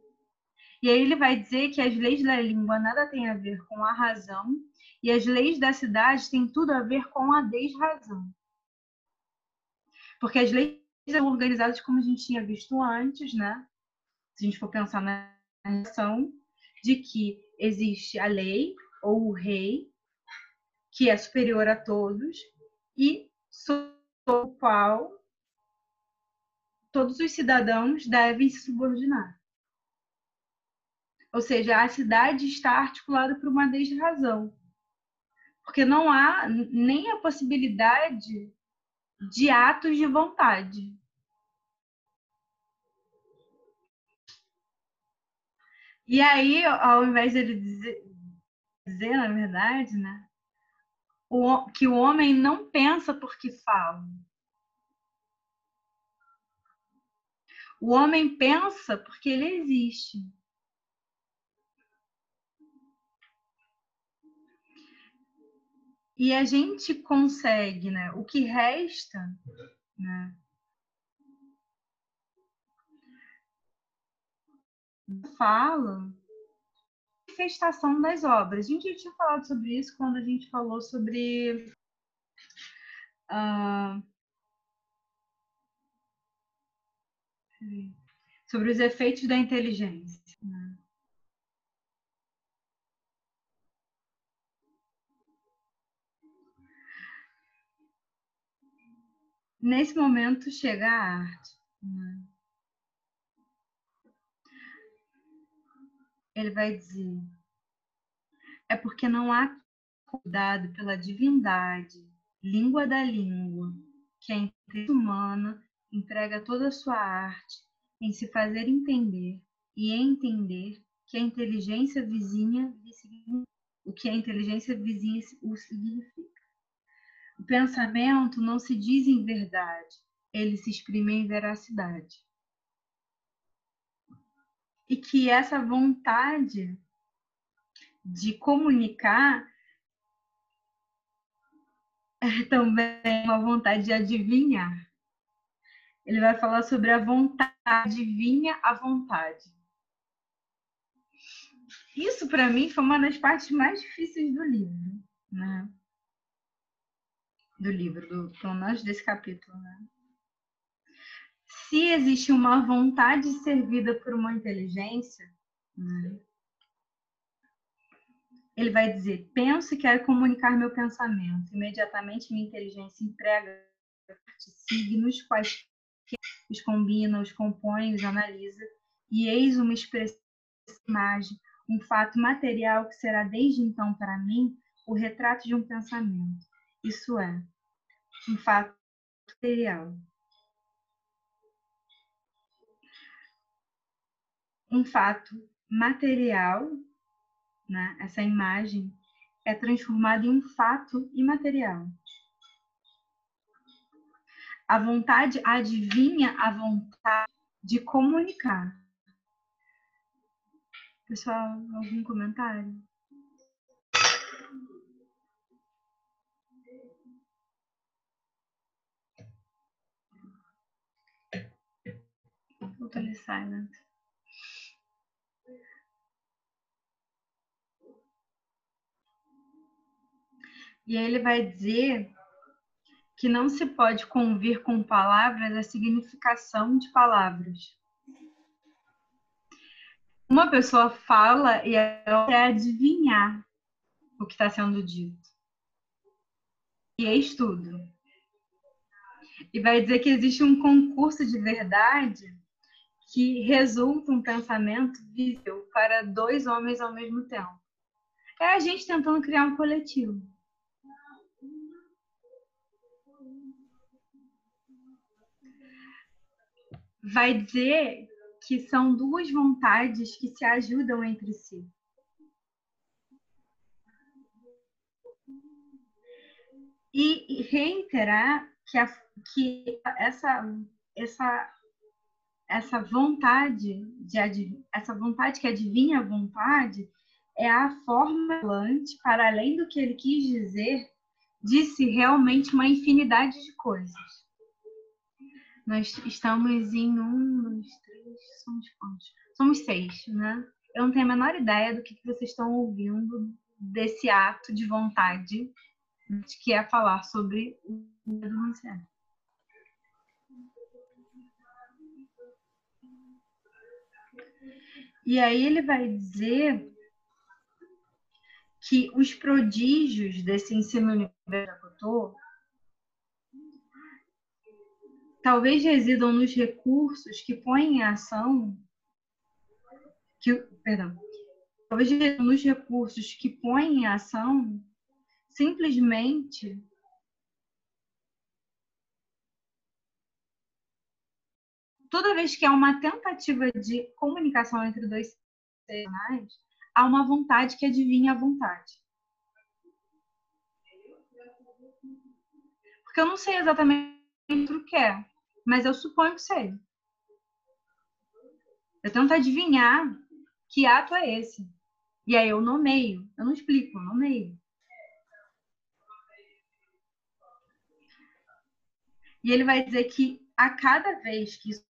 E aí ele vai dizer que as leis da língua nada têm a ver com a razão e as leis da cidade têm tudo a ver com a desrazão. Porque as leis organizadas como a gente tinha visto antes, né? Se a gente for pensar na relação de que existe a lei ou o rei, que é superior a todos, e sobre o qual todos os cidadãos devem se subordinar. Ou seja, a cidade está articulada por uma desrazão. Porque não há nem a possibilidade de atos de vontade. E aí, ao invés de ele dizer, dizer na verdade, né, que o homem não pensa porque fala. O homem pensa porque ele existe. E a gente consegue, né? O que resta, né? Fala manifestação das obras. A gente já tinha falado sobre isso quando a gente falou sobre uh, sobre os efeitos da inteligência. Nesse momento chega a arte. Né? Ele vai dizer: é porque não há cuidado pela divindade, língua da língua, que a inteligência humana emprega toda a sua arte em se fazer entender e entender que a inteligência vizinha o que a inteligência vizinha o significa. O pensamento não se diz em verdade, ele se exprime em veracidade. E que essa vontade de comunicar é também uma vontade de adivinhar. Ele vai falar sobre a vontade, adivinha a vontade. Isso, para mim, foi uma das partes mais difíceis do livro. Né? Do livro, do, pelo menos desse capítulo. Né? Se existe uma vontade servida por uma inteligência, né? ele vai dizer: penso e quero comunicar meu pensamento. Imediatamente minha inteligência emprega signos, quais os combina, os compõe, os analisa, e eis uma expressão imagem, um fato material que será desde então para mim o retrato de um pensamento. Isso é, um fato material. Um fato material, né? essa imagem, é transformada em um fato imaterial. A vontade adivinha a vontade de comunicar. Pessoal, algum comentário? Totally silent. E aí ele vai dizer que não se pode convir com palavras a significação de palavras. Uma pessoa fala e ela quer adivinhar o que está sendo dito. E é estudo. E vai dizer que existe um concurso de verdade que resulta um pensamento visível para dois homens ao mesmo tempo. É a gente tentando criar um coletivo. Vai dizer que são duas vontades que se ajudam entre si. E reiterar que, a, que essa, essa, essa vontade de essa vontade que adivinha a vontade é a forma para além do que ele quis dizer, disse realmente uma infinidade de coisas. Nós estamos em um, dois, três, somos quantos? Somos seis, né? Eu não tenho a menor ideia do que vocês estão ouvindo desse ato de vontade que é falar sobre o denunciar. E aí ele vai dizer que os prodígios desse ensino universal talvez residam nos recursos que põem em ação que, perdão, talvez nos recursos que põem em ação simplesmente toda vez que há uma tentativa de comunicação entre dois seres, há uma vontade que adivinha a vontade. Porque eu não sei exatamente o que é, mas eu suponho que sei. Eu tento adivinhar que ato é esse. E aí eu nomeio. Eu não explico, eu nomeio. E ele vai dizer que a cada vez que isso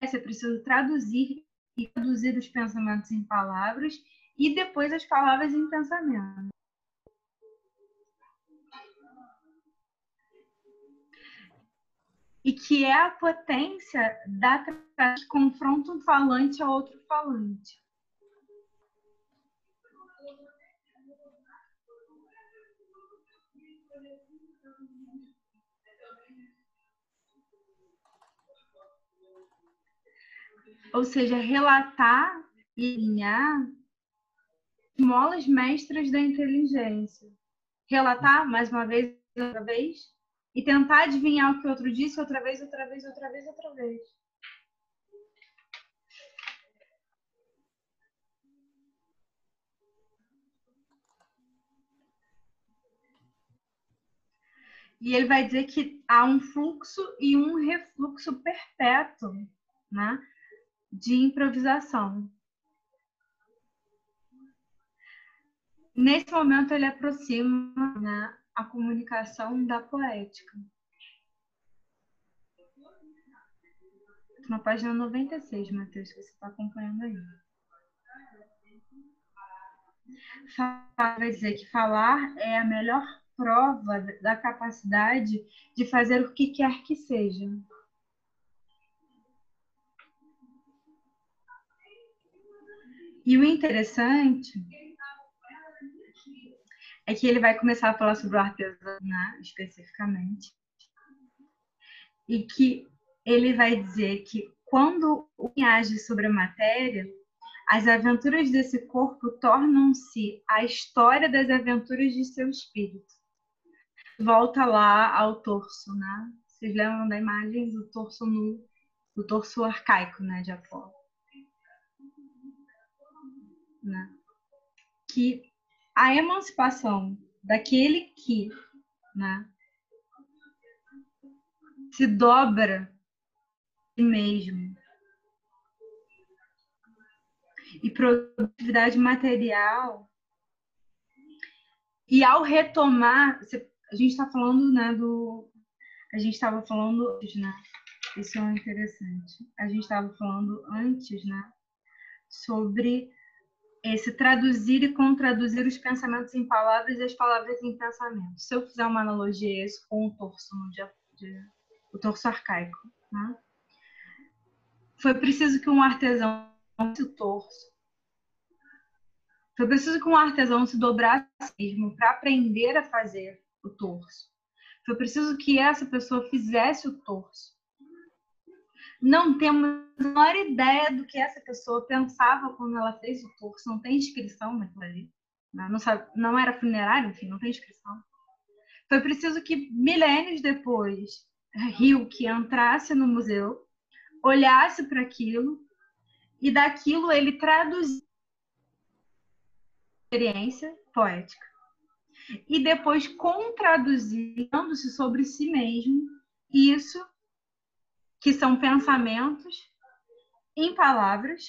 é preciso traduzir e traduzir os pensamentos em palavras e depois as palavras em pensamento. e que é a potência da que confronta um falante a outro falante. Ou seja, relatar e alinhar molas mestras da inteligência. Relatar, mais uma vez, outra vez, e tentar adivinhar o que o outro disse outra vez, outra vez, outra vez, outra vez. E ele vai dizer que há um fluxo e um refluxo perpétuo né, de improvisação. Nesse momento, ele aproxima né, a comunicação da poética. Na página 96, Matheus, que você está acompanhando aí. Vai dizer que falar é a melhor prova da capacidade de fazer o que quer que seja. E o interessante é que ele vai começar a falar sobre o artesanato especificamente. E que ele vai dizer que quando o age sobre a matéria, as aventuras desse corpo tornam-se a história das aventuras de seu espírito. Volta lá ao torso, né? Vocês lembram da imagem do torso nu, do torso arcaico, né, de Apolo? Né? Que a emancipação daquele que, né, se dobra si mesmo e produtividade material e ao retomar a gente está falando né do a gente estava falando né isso é interessante a gente estava falando antes né sobre esse traduzir e contraduzir os pensamentos em palavras e as palavras em pensamentos se eu fizer uma analogia esse com o torso dia o torso arcaico né? Foi preciso que um artesão se torso. Foi preciso que um artesão se dobrasse mesmo para aprender a fazer o torso. Foi preciso que essa pessoa fizesse o torso. Não temos a menor ideia do que essa pessoa pensava quando ela fez o torso. Não tem inscrição naquilo ali. Não, sabe, não era funerário, enfim, não tem inscrição. Foi preciso que milênios depois, Rio que entrasse no museu olhasse para aquilo e daquilo ele traduzia experiência poética e depois contraduzindo-se sobre si mesmo isso que são pensamentos em palavras.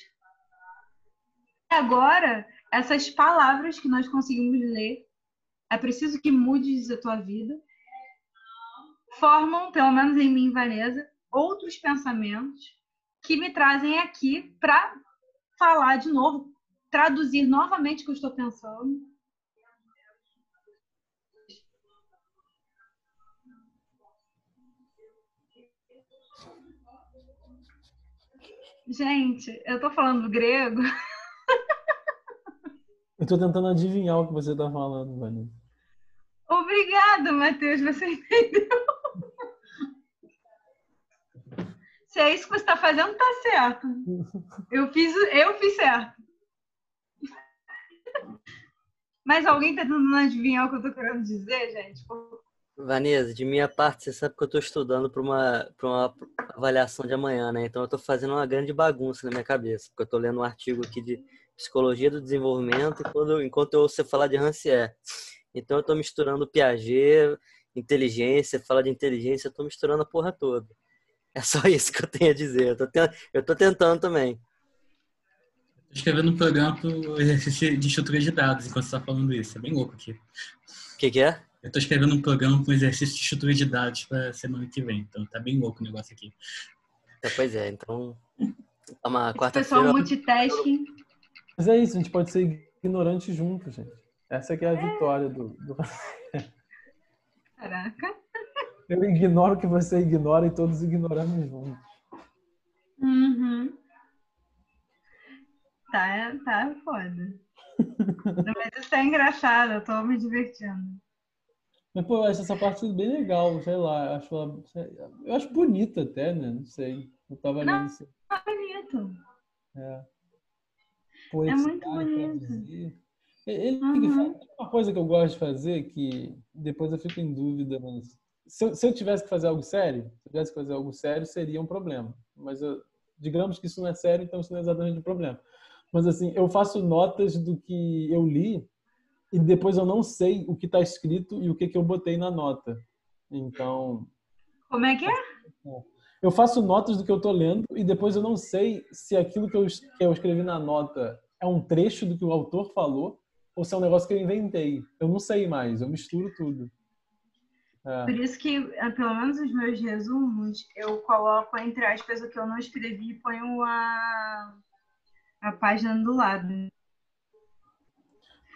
E agora, essas palavras que nós conseguimos ler, é preciso que mudes a tua vida, formam, pelo menos em mim, Vanessa, outros pensamentos que me trazem aqui para falar de novo, traduzir novamente o que eu estou pensando. Gente, eu estou falando grego. Eu estou tentando adivinhar o que você está falando, Vanessa. Obrigada, Matheus, você entendeu? Se é isso que você está fazendo, tá certo. Eu fiz, eu fiz certo. Mas alguém está tentando adivinhar o que eu estou querendo dizer, gente? Vanessa, de minha parte, você sabe que eu estou estudando para uma, uma avaliação de amanhã, né? Então eu estou fazendo uma grande bagunça na minha cabeça, porque eu estou lendo um artigo aqui de psicologia do desenvolvimento enquanto, enquanto eu ouço você falar de Rancière. Então eu estou misturando Piaget, inteligência, fala de inteligência, eu estou misturando a porra toda. É só isso que eu tenho a dizer. Eu tô tentando também. Escrevendo um programa pro exercício de estrutura de dados enquanto você tá falando isso. É bem louco aqui. O que, que é? Eu tô escrevendo um programa com exercício de estrutura de dados pra semana que vem. Então tá bem louco o negócio aqui. É, pois é, então. É uma quarta-feira. Pessoal multitasking. Mas é isso, a gente pode ser ignorante junto, gente. Essa que é a é. vitória do. do... Caraca. Eu ignoro o que você ignora e todos ignoramos juntos. Uhum. Tá, tá foda. Mas isso é engraçado, eu tô me divertindo. Mas, pô, eu acho essa parte bem legal, sei lá. Eu acho, ela, eu acho bonita até, né? Não sei. Eu tava Não, lendo É bonito. É. é muito bonito. Ele uhum. uma coisa que eu gosto de fazer, que depois eu fico em dúvida, mas se eu, se eu, tivesse que fazer algo sério, se eu tivesse que fazer algo sério, seria um problema. Mas eu, digamos que isso não é sério, então isso não é exatamente um problema. Mas assim, eu faço notas do que eu li e depois eu não sei o que está escrito e o que, que eu botei na nota. Então. Como é que é? Eu faço notas do que eu estou lendo e depois eu não sei se aquilo que eu, que eu escrevi na nota é um trecho do que o autor falou ou se é um negócio que eu inventei. Eu não sei mais, eu misturo tudo. É. Por isso que, é, pelo menos os meus resumos, eu coloco entre aspas o que eu não escrevi e ponho a, a página do lado.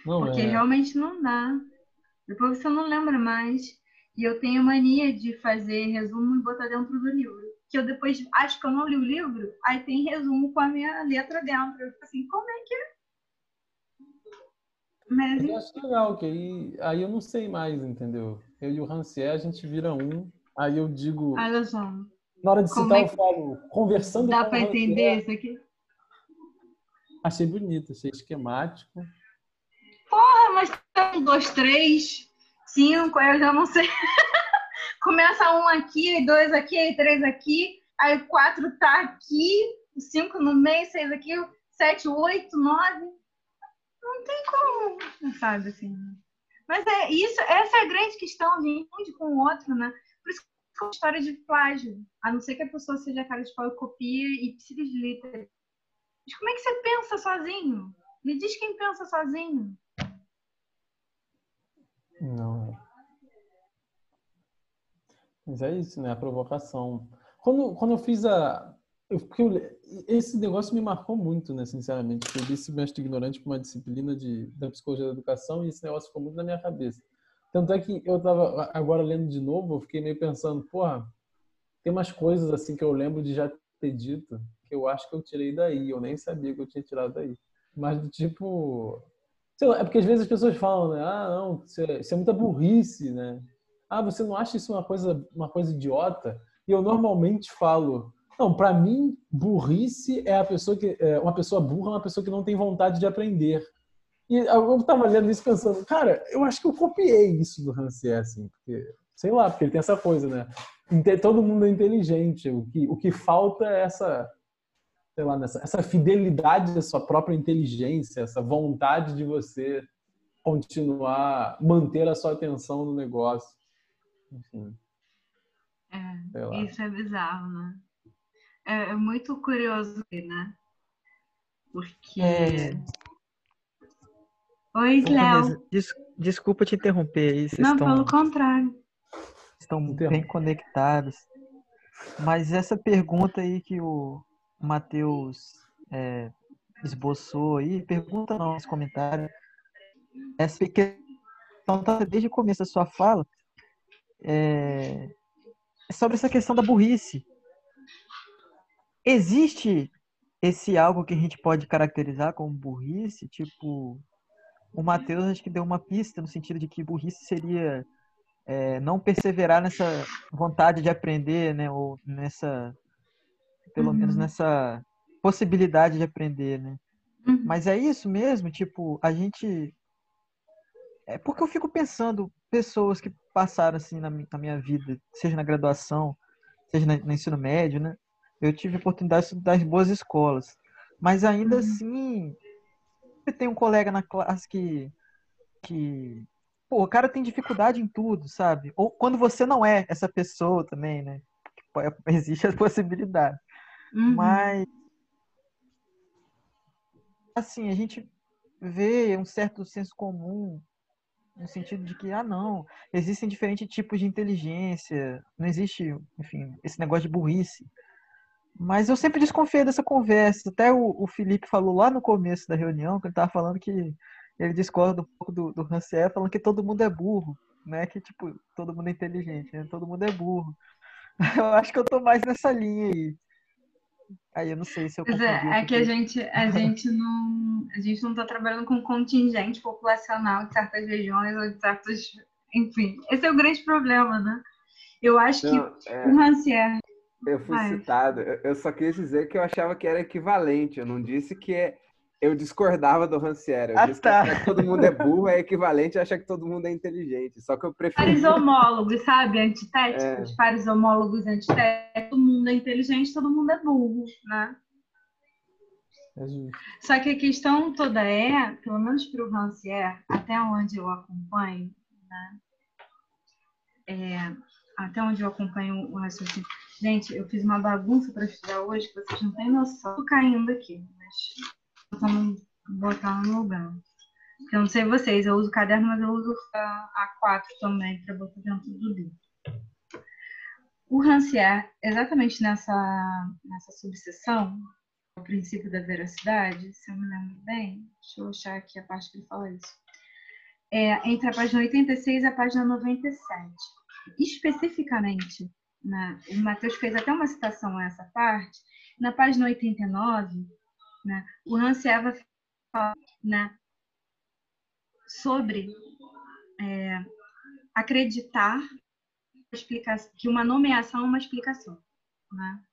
Não, Porque é... realmente não dá. Depois você não lembra mais. E eu tenho mania de fazer resumo e botar dentro do livro. Que eu depois acho que eu não li o livro, aí tem resumo com a minha letra dentro. Eu fico assim, como é que é? Mas Eu acho legal, que aí, aí eu não sei mais, entendeu? Eu e o Rancière, a gente vira um, aí eu digo, olha só, na hora de Como citar é eu falo, conversando dá com para o Rancière, entender isso aqui? Achei bonito, achei esquemático. Ah, mas tá um, dois, três, cinco, aí eu já não sei. Começa um aqui, dois aqui, três aqui, aí quatro tá aqui, cinco no meio, seis aqui, sete, oito, nove. Não tem como, sabe assim. Mas é isso, essa é a grande questão de um com o outro, né? Por isso que é uma história de plágio. A não ser que a pessoa seja cara de pau e copia e precisa de letra. Mas como é que você pensa sozinho? Me diz quem pensa sozinho. Não. Mas é isso, né? A provocação. Quando, quando eu fiz a. Eu, eu, esse negócio me marcou muito, né? Sinceramente. Eu li esse mestre ignorante para uma disciplina de, da psicologia da educação e esse negócio ficou muito na minha cabeça. Tanto é que eu estava agora lendo de novo, eu fiquei meio pensando, porra, tem umas coisas assim que eu lembro de já ter dito que eu acho que eu tirei daí. Eu nem sabia que eu tinha tirado daí. Mas do tipo. Sei lá, é porque às vezes as pessoas falam, né? Ah, não, isso é, isso é muita burrice, né? Ah, você não acha isso uma coisa, uma coisa idiota? E eu normalmente falo, não, para mim, burrice é a pessoa que é, uma pessoa burra, é uma pessoa que não tem vontade de aprender. E eu tava lendo isso pensando, cara, eu acho que eu copiei isso do Rancière, assim, porque sei lá, porque ele tem essa coisa, né? Todo mundo é inteligente. O que o que falta é essa sei lá, nessa, essa fidelidade à sua própria inteligência, essa vontade de você continuar, manter a sua atenção no negócio. Enfim, É, sei lá. isso é bizarro, né? É, é muito curioso, né? Porque. É. Oi, Léo. Des- desculpa te interromper aí, vocês Não, estão, pelo contrário. estão bem conectados. Mas essa pergunta aí que o Matheus é, esboçou aí, pergunta não, nos comentários, essa questão tá desde o começo da sua fala, é, sobre essa questão da burrice. Existe esse algo que a gente pode caracterizar como burrice? Tipo, o Matheus acho que deu uma pista no sentido de que burrice seria é, não perseverar nessa vontade de aprender, né? Ou nessa, pelo Uhum. menos nessa possibilidade de aprender, né? Uhum. Mas é isso mesmo, tipo, a gente. É porque eu fico pensando pessoas que passaram assim na, mi- na minha vida, seja na graduação, seja na- no ensino médio, né? Eu tive a oportunidade de estudar em boas escolas. Mas ainda Uhum. assim, sempre tem um colega na classe que, que. Pô, o cara tem dificuldade em tudo, sabe? Ou quando você não é essa pessoa também, né? Porque Existe a possibilidade. Uhum. Mas assim, a gente vê um certo senso comum no sentido de que, ah, não, existem diferentes tipos de inteligência, não existe, enfim, esse negócio de burrice. Mas eu sempre desconfiei dessa conversa. Até o, o Felipe falou lá no começo da reunião, que ele estava falando que ele discorda um pouco do, do Rancière, falando que todo mundo é burro, né? Que, tipo, todo mundo é inteligente, né? Todo mundo é burro. Eu acho que eu tô mais nessa linha aí. Aí eu não sei se eu Pois confundi. é, é que a gente, a gente não a gente não está trabalhando com contingente populacional de certas regiões ou de certos. Enfim, esse é o grande problema, né? Eu acho Não, que é, o Rancière. eu fui Vai. citado, eu só quis dizer que eu achava que era equivalente, eu não disse que é- eu discordava do Rancière, eu Ah, disse tá. que todo mundo é burro é equivalente a achar que todo mundo é inteligente, só que eu prefiro... Pares homólogos, sabe? Antitéticos, É. pares homólogos antitéticos. Todo mundo é inteligente, todo mundo é burro, né? É. Só que a questão toda é, pelo menos para o Rancière, até onde eu acompanho, né? É, até onde eu acompanho o raciocínio. Gente, eu fiz uma bagunça para estudar hoje que vocês não têm noção. Tô caindo aqui, mas vamos botar no lugar. Eu não sei vocês, eu uso caderno, mas eu uso a A4 também para botar dentro do livro. O Rancière, exatamente nessa, nessa subseção, o princípio da veracidade, se eu me lembro bem, deixa eu achar aqui a parte que ele fala isso. É, entre a página 86 e a página 97. Especificamente, né, o Matheus fez até uma citação a essa parte, na página 89, né, o Rancière vai falar né, sobre é, acreditar que uma nomeação é uma explicação. Né?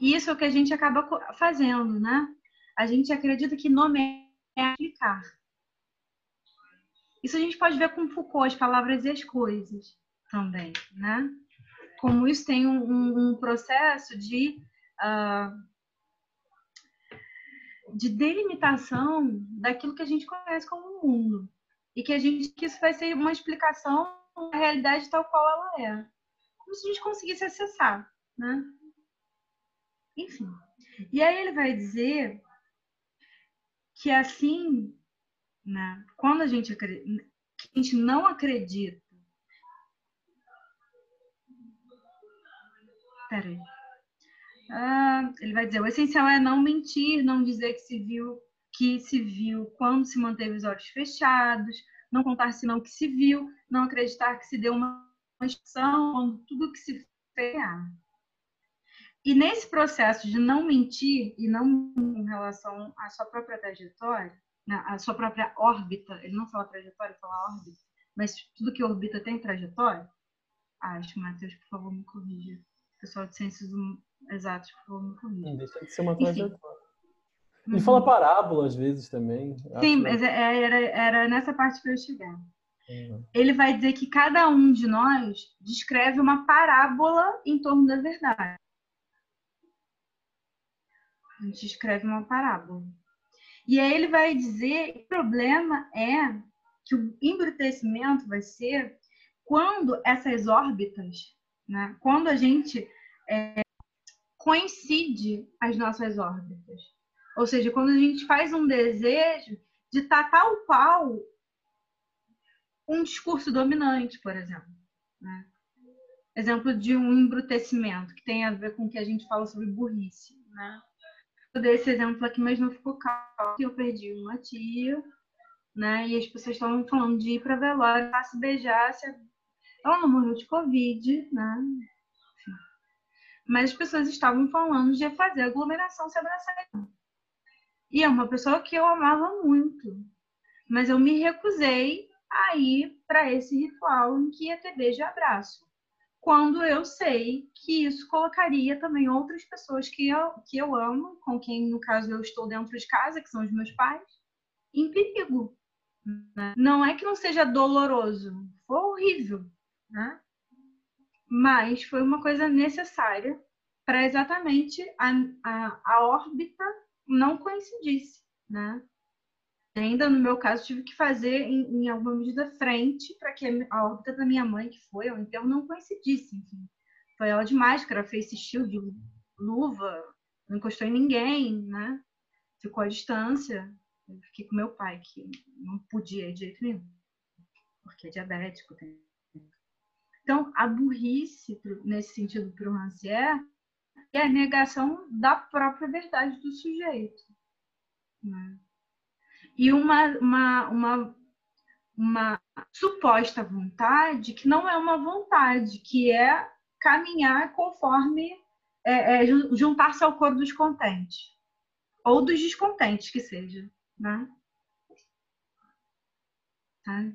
E isso é o que a gente acaba fazendo, né? A gente acredita que nomear é explicar. Isso a gente pode ver com Foucault, as palavras e as coisas também, né? Como isso tem um, um processo de, uh, de delimitação daquilo que a gente conhece como mundo. E que a gente que isso vai ser uma explicação da realidade tal qual ela é. Como se a gente conseguisse acessar, né? Enfim. E aí ele vai dizer que assim, né, quando a gente, a gente não acredita. Peraí. Ah, ele vai dizer: o essencial é não mentir, não dizer que se viu, que se viu quando se manteve os olhos fechados, não contar senão que se viu, não acreditar que se deu uma expressão, quando tudo que se fez. E nesse processo de não mentir e não em relação à sua própria trajetória, né, à sua própria órbita, ele não fala trajetória, fala órbita, mas tudo que orbita tem trajetória? Acho, Matheus, por favor, me corrija. Pessoal de ciências favor, me corrija. Não deixa de ser uma trajetória. Ele uhum. fala parábola às vezes também. Sim, mas é, é, era, era nessa parte que eu ia chegar. Uhum. Ele vai dizer que cada um de nós descreve uma parábola em torno da verdade. A gente escreve uma parábola. E aí ele vai dizer que o problema é que o embrutecimento vai ser quando essas órbitas, né, quando a gente é, coincide as nossas órbitas. Ou seja, quando a gente faz um desejo de estar tal qual um discurso dominante, por exemplo. Né? Exemplo de um embrutecimento, que tem a ver com o que a gente fala sobre burrice. Né? eu dei esse exemplo aqui, mas não ficou claro eu perdi uma tia, né? E as pessoas estavam falando de ir para velório, se beijar, se... ela não morreu de Covid, né? Mas as pessoas estavam falando de fazer aglomeração se abraçar. E é uma pessoa que eu amava muito, mas eu me recusei a ir para esse ritual em que ia ter beijo e abraço quando eu sei que isso colocaria também outras pessoas que eu, que eu amo, com quem, no caso, eu estou dentro de casa, que são os meus pais, em perigo. Né? Não é que não seja doloroso, foi horrível, né? Mas foi uma coisa necessária para exatamente a, a, a órbita não coincidisse, né? ainda no meu caso, tive que fazer em, em alguma medida frente para que a órbita da minha mãe, que foi ao enterro, não coincidisse. Enfim. Foi ela de máscara, face shield, luva, não encostou em ninguém, né? Ficou à distância. Eu fiquei com meu pai, que não podia de jeito nenhum, porque é diabético. Então, a burrice, nesse sentido, para o Rancière, é a negação da própria verdade do sujeito. Né? e uma, uma, uma, uma suposta vontade que não é uma vontade, que é caminhar conforme é, é, juntar-se ao coro dos contentes ou dos descontentes que seja, né? Tá?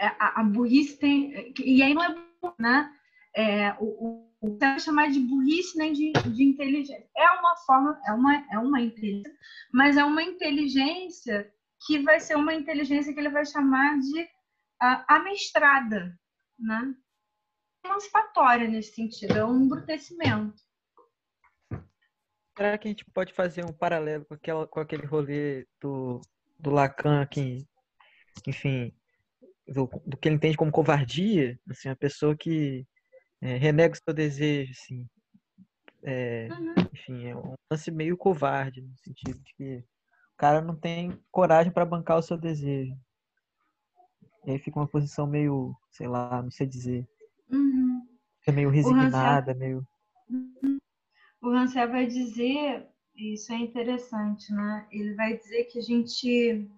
É, a, a, burrice tem e aí não é né? É, o, o chamar de burrice nem de, de inteligência. É uma forma, é uma, é uma inteligência, mas é uma inteligência que vai ser uma inteligência que ele vai chamar de uh, amestrada, né? emancipatória nesse sentido, é um embrutecimento. Será que a gente pode fazer um paralelo com, aquela, com aquele rolê do, do Lacan, que, enfim, do, do que ele entende como covardia, assim, a pessoa que é, renega o seu desejo, assim. É, uhum. Enfim, é um lance meio covarde, no sentido de que o cara não tem coragem para bancar o seu desejo. E aí fica uma posição meio, sei lá, não sei dizer. Uhum. Meio resignada, meio. Uhum. O Rancel vai dizer, isso é interessante, né? Ele vai dizer que a gente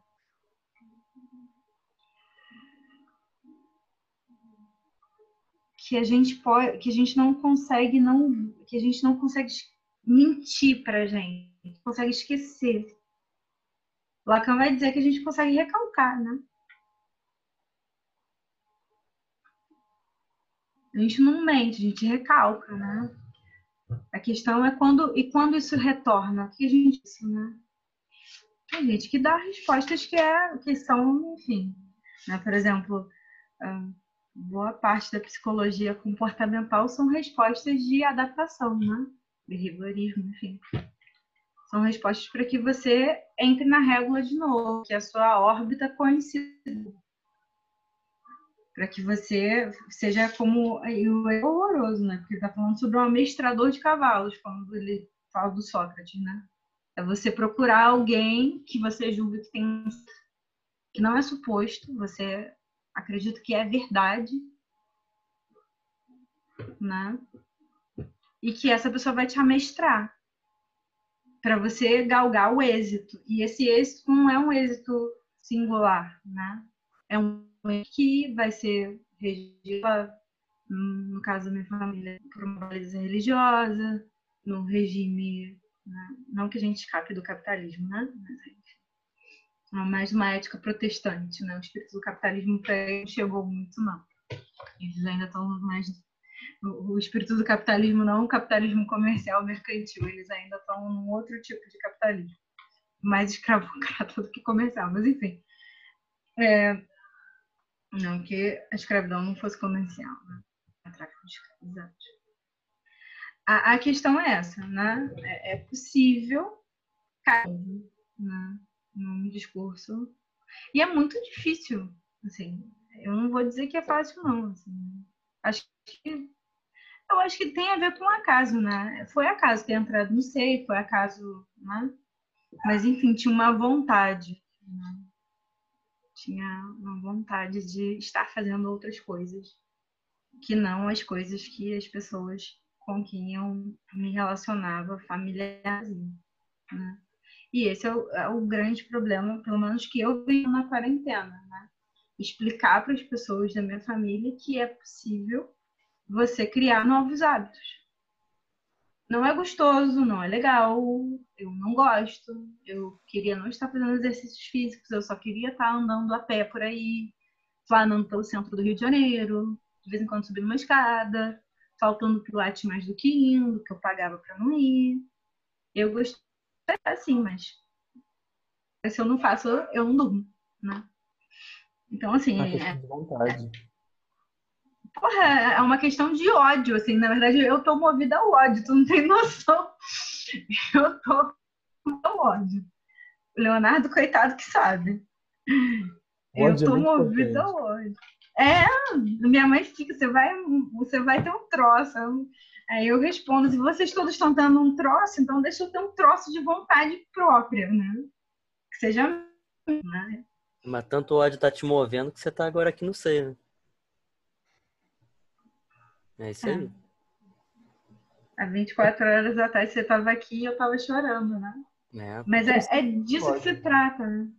que a gente pode, que a gente não consegue não, que a gente não consegue mentir para gente, consegue esquecer. Lacan vai dizer que a gente consegue recalcar, né? A gente não mente, a gente recalca, né? A questão é quando e quando isso retorna, o que a gente disse, né? A gente que dá respostas que é que são, enfim, né? Por exemplo, ah, boa parte da psicologia comportamental são respostas de adaptação, né? Behaviorismo, enfim. São respostas para que você entre na régua de novo, que a sua órbita coincida. Para que você seja como. O é horroroso, né? Porque ele está falando sobre um amestrador de cavalos, quando ele fala do Sócrates, né? É você procurar alguém que você julga que tem. que não é suposto, você acredita que é verdade, né? E que essa pessoa vai te amestrar para você galgar o êxito. E esse êxito não é um êxito singular, né? É um que vai ser regido, no caso da minha família, por uma baliza religiosa, no regime, né? não que a gente escape do capitalismo, né? Mas, mais uma ética protestante, né? O espírito do capitalismo ele chegou muito, não. Eles ainda estão mais o espírito do capitalismo não é um capitalismo comercial mercantil, eles ainda estão num outro tipo de capitalismo, mais escravocrata do que comercial, mas enfim. É, não que a escravidão não fosse comercial, né? A tráfico de escravizados. A, a, questão é essa, né? É, é possível né? Num discurso e é muito difícil, assim. Eu não vou dizer que é fácil, não. Assim. Acho que eu acho que tem a ver com acaso, né? Foi acaso ter entrado no SEI, foi acaso, né? Mas, enfim, tinha uma vontade. Né? Tinha uma vontade de estar fazendo outras coisas que não as coisas que as pessoas com quem eu me relacionava familiarzinho, né? E esse é o, é o, grande problema, pelo menos que eu vi na quarentena, né? Explicar para as pessoas da minha família que é possível você criar novos hábitos. Não é gostoso, não é legal, eu não gosto, eu queria não estar fazendo exercícios físicos, eu só queria estar andando a pé por aí, planando pelo centro do Rio de Janeiro, de vez em quando subindo uma escada, faltando pilates mais do que indo, que eu pagava para não ir. Eu gostei assim, mas se eu não faço, eu não durmo, né? Então, assim. É... vontade porra, é uma questão de ódio, assim. Na verdade, eu tô movida ao ódio, tu não tem noção. Eu tô ao ódio. O Leonardo, coitado, que sabe. Eu tô é movida ao ódio. É, minha mãe fica, você vai, você vai ter um troço. Aí eu respondo, se vocês todos estão tendo um troço, então deixa eu ter um troço de vontade própria, né? Que seja. Né? Mas tanto ódio tá te movendo que você tá agora aqui no seio, né? É isso aí. É. Há 24 horas atrás você estava aqui e eu estava chorando, né? É, Mas é, é disso ódio. que se trata, né?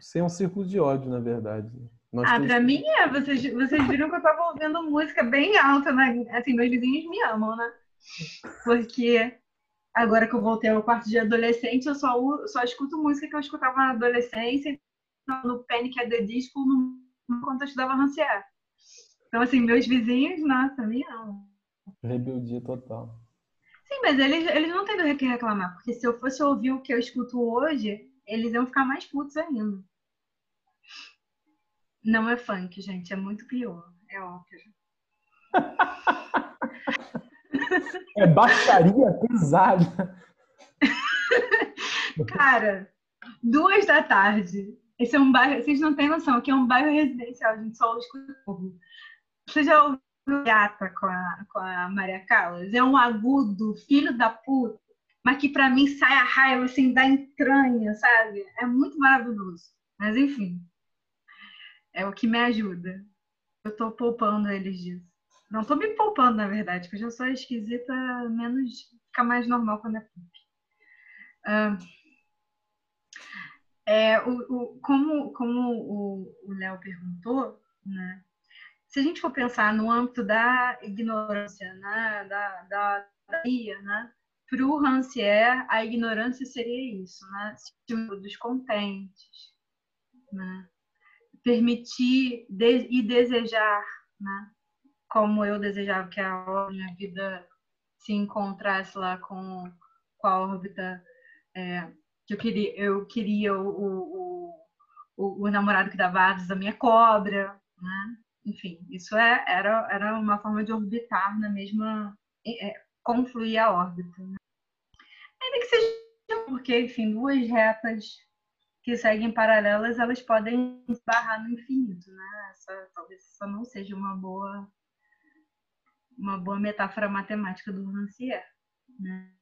Sem um círculo de ódio, na verdade. Nós ah, temos... pra mim é. Vocês, vocês viram que eu tava ouvindo música bem alta, né? Assim, meus vizinhos me amam, né? Porque agora que eu voltei ao quarto de adolescente, eu só, só escuto música que eu escutava na adolescência, no Panic at the Disco, no, quando eu estudava Rancière. Então, assim, meus vizinhos, nossa, me amam. Rebeldia total. Sim, mas eles, eles não têm do que reclamar, porque se eu fosse ouvir o que eu escuto hoje, eles iam ficar mais putos ainda. Não é funk, gente, é muito pior. É ópera. é baixaria pesada. Cara, duas da tarde. Esse é um bairro, vocês não têm noção, aqui é um bairro residencial, a gente só escuta povo. Você já ouviu Gata com a, com a Maria Callas? É um agudo, filho da puta, mas que para mim sai a raiva assim da entranha, sabe? É muito maravilhoso. Mas enfim, é o que me ajuda. Eu tô poupando eles disso. Não tô me poupando, na verdade, porque eu já sou esquisita, menos fica mais normal quando é pop. Uh, é, o, o, como como o Léo perguntou, né? se a gente for pensar no âmbito da ignorância, né, da, da, da né, para o Rancière, a ignorância seria isso, né, dos contentes, né, permitir de, e desejar, né? Como eu desejava que a minha vida se encontrasse lá com, com a órbita é, que eu queria, eu queria o, o, o, o namorado que dava asas da minha cobra, né? Enfim, isso é, era, era uma forma de orbitar na mesma, é, confluir a órbita. Né? Ainda que seja porque, enfim, duas retas que seguem paralelas, elas podem barrar no infinito, né? Essa, talvez isso não seja uma boa uma boa metáfora matemática do Rancière, né?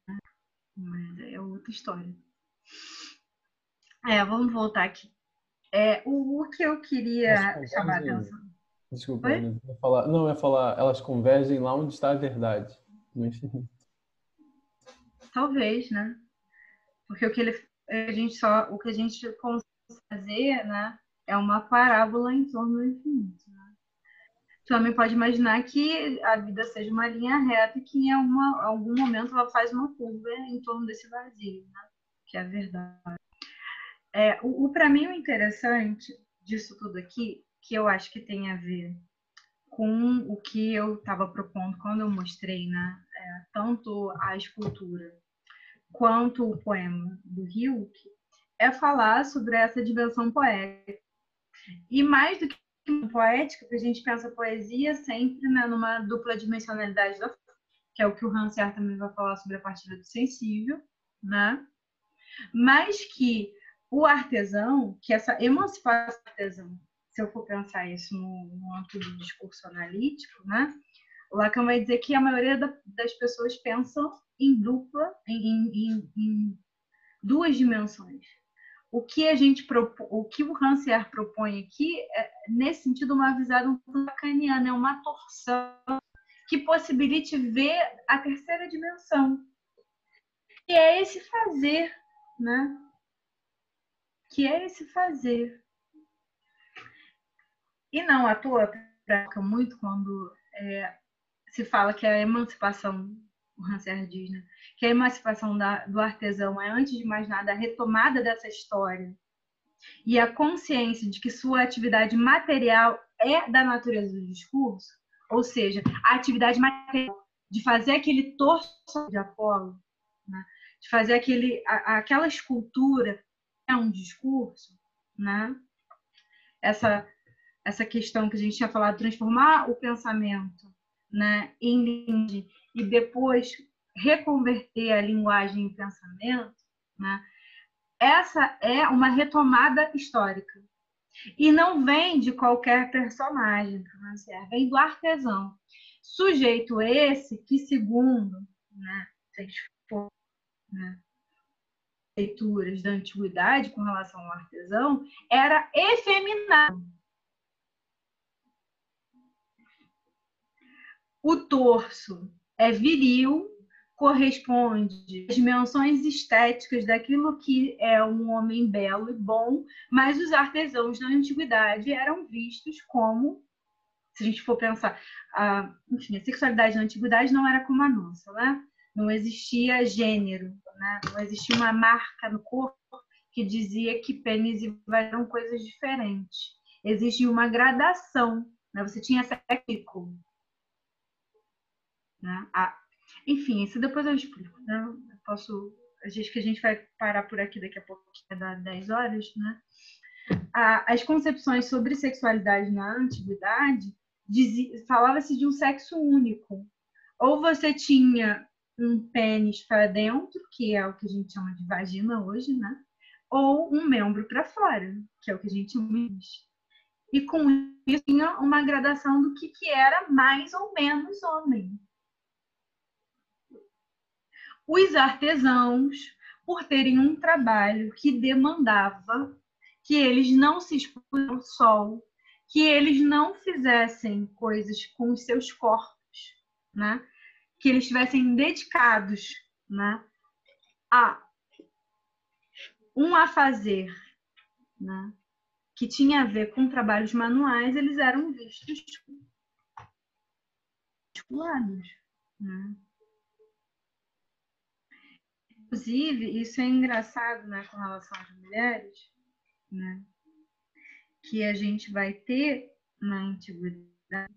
Mas é outra história. É, vamos voltar aqui. É, o, o que eu queria chamar a atenção. Desculpa, não ia falar. Não, ia falar, elas convergem lá onde está a verdade, no infinito. Talvez, né? Porque o que ele, a gente só, o que a gente consegue fazer, né, é uma parábola em torno do infinito. Né? Também pode imaginar que a vida seja uma linha reta e que em alguma, algum momento ela faz uma curva em torno desse vazio, né? que é a verdade. É, o, o para mim o interessante disso tudo aqui, que eu acho que tem a ver com o que eu estava propondo quando eu mostrei, né? É, tanto a escultura quanto o poema do Hilke, é falar sobre essa dimensão poética. E mais do que poética, que a gente pensa poesia sempre né, numa dupla dimensionalidade da que é o que o Rancière também vai falar sobre a partilha do sensível, né? Mas que o artesão, que essa emancipação do artesão, se eu for pensar isso no, no âmbito do discurso analítico, né? O Lacan vai dizer que a maioria da, das pessoas pensam em dupla, em, em, em duas dimensões. O que a gente o que o Rancière propõe aqui é, nesse sentido, uma visão lacaniana, é uma torção que possibilite ver a terceira dimensão. Que é esse fazer, né? Que é esse fazer. E não à toa, muito quando é, se fala que a emancipação o Hanser diz, que a emancipação da, do artesão é, antes de mais nada, a retomada dessa história e a consciência de que sua atividade material é da natureza do discurso, ou seja, a atividade material de fazer aquele torso de Apolo, né? de fazer aquele, a, aquela escultura é um discurso, né? essa, essa questão que a gente tinha falado, transformar o pensamento né, em linguagem e depois reconverter a linguagem em pensamento, né, essa é uma retomada histórica. E não vem de qualquer personagem, vem do artesão. Sujeito esse que, segundo né, né, leituras da antiguidade com relação ao artesão, era efeminado. O torso é viril, corresponde às dimensões estéticas daquilo que é um homem belo e bom, mas os artesãos na antiguidade eram vistos como, se a gente for pensar, a, enfim, a sexualidade na antiguidade não era como a nossa, né? Não existia gênero, né? não existia uma marca no corpo que dizia que pênis e eram coisas diferentes. Existia uma gradação, né? Você tinha sexo, né? A, enfim, isso depois eu explico. Né? Eu posso, acho que a gente vai parar por aqui daqui a pouco, é 10 horas, né? as concepções sobre sexualidade na antiguidade falava-se de um sexo único. Ou você tinha um pênis para dentro, que é o que a gente chama de vagina hoje, né? Ou um membro para fora, que é o que a gente chama de E com isso tinha uma gradação do que, que era mais ou menos homem os artesãos, por terem um trabalho que demandava que eles não se expusessem ao sol, que eles não fizessem coisas com os seus corpos, né? que eles estivessem dedicados né? a um a fazer, né? que tinha a ver com trabalhos manuais, eles eram vistos articulados. Né? Inclusive, isso é engraçado né, com relação às mulheres, né? que a gente vai ter na antiguidade,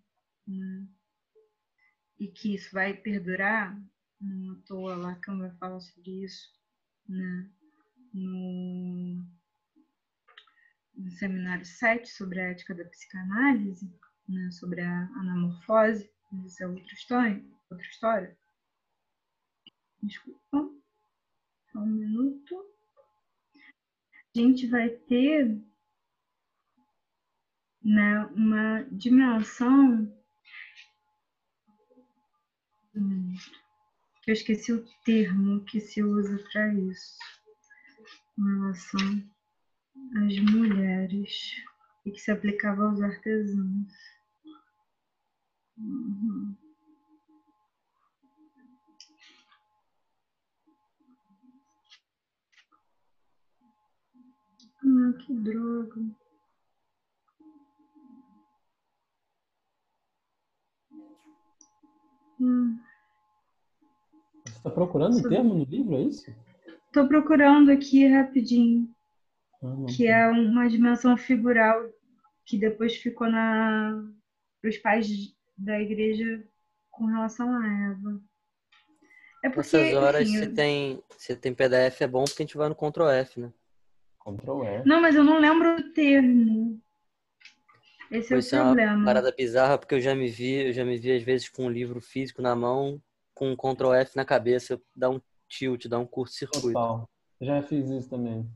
né? e que isso vai perdurar, não à toa Lacan vai falar sobre isso né? no, no seminário 7 sobre a ética da psicanálise, né? sobre a anamorfose, isso é outra história, outra história. Desculpa, um minuto. A gente vai ter né, uma dimensão eu esqueci o termo que se usa para isso com relação às mulheres e que se aplicava aos artesãos. Uhum. Ah, que droga. Hum. Você está procurando o termo no livro, é isso? Estou procurando aqui rapidinho, Ah, que é uma dimensão figural que depois ficou na para os pais da igreja com relação a Eva. É porque, Nessas horas, enfim, se eu- tem, se tem PDF, é bom porque a gente vai no Ctrl F, né? Ctrl E. não, mas eu não lembro o termo. Esse é o Pois é uma problema. parada bizarra, porque eu já me vi, eu já me vi às vezes com um livro físico na mão, com um Ctrl F na cabeça, dá um tilt, dá um curto-circuito. Total. Já fiz isso também.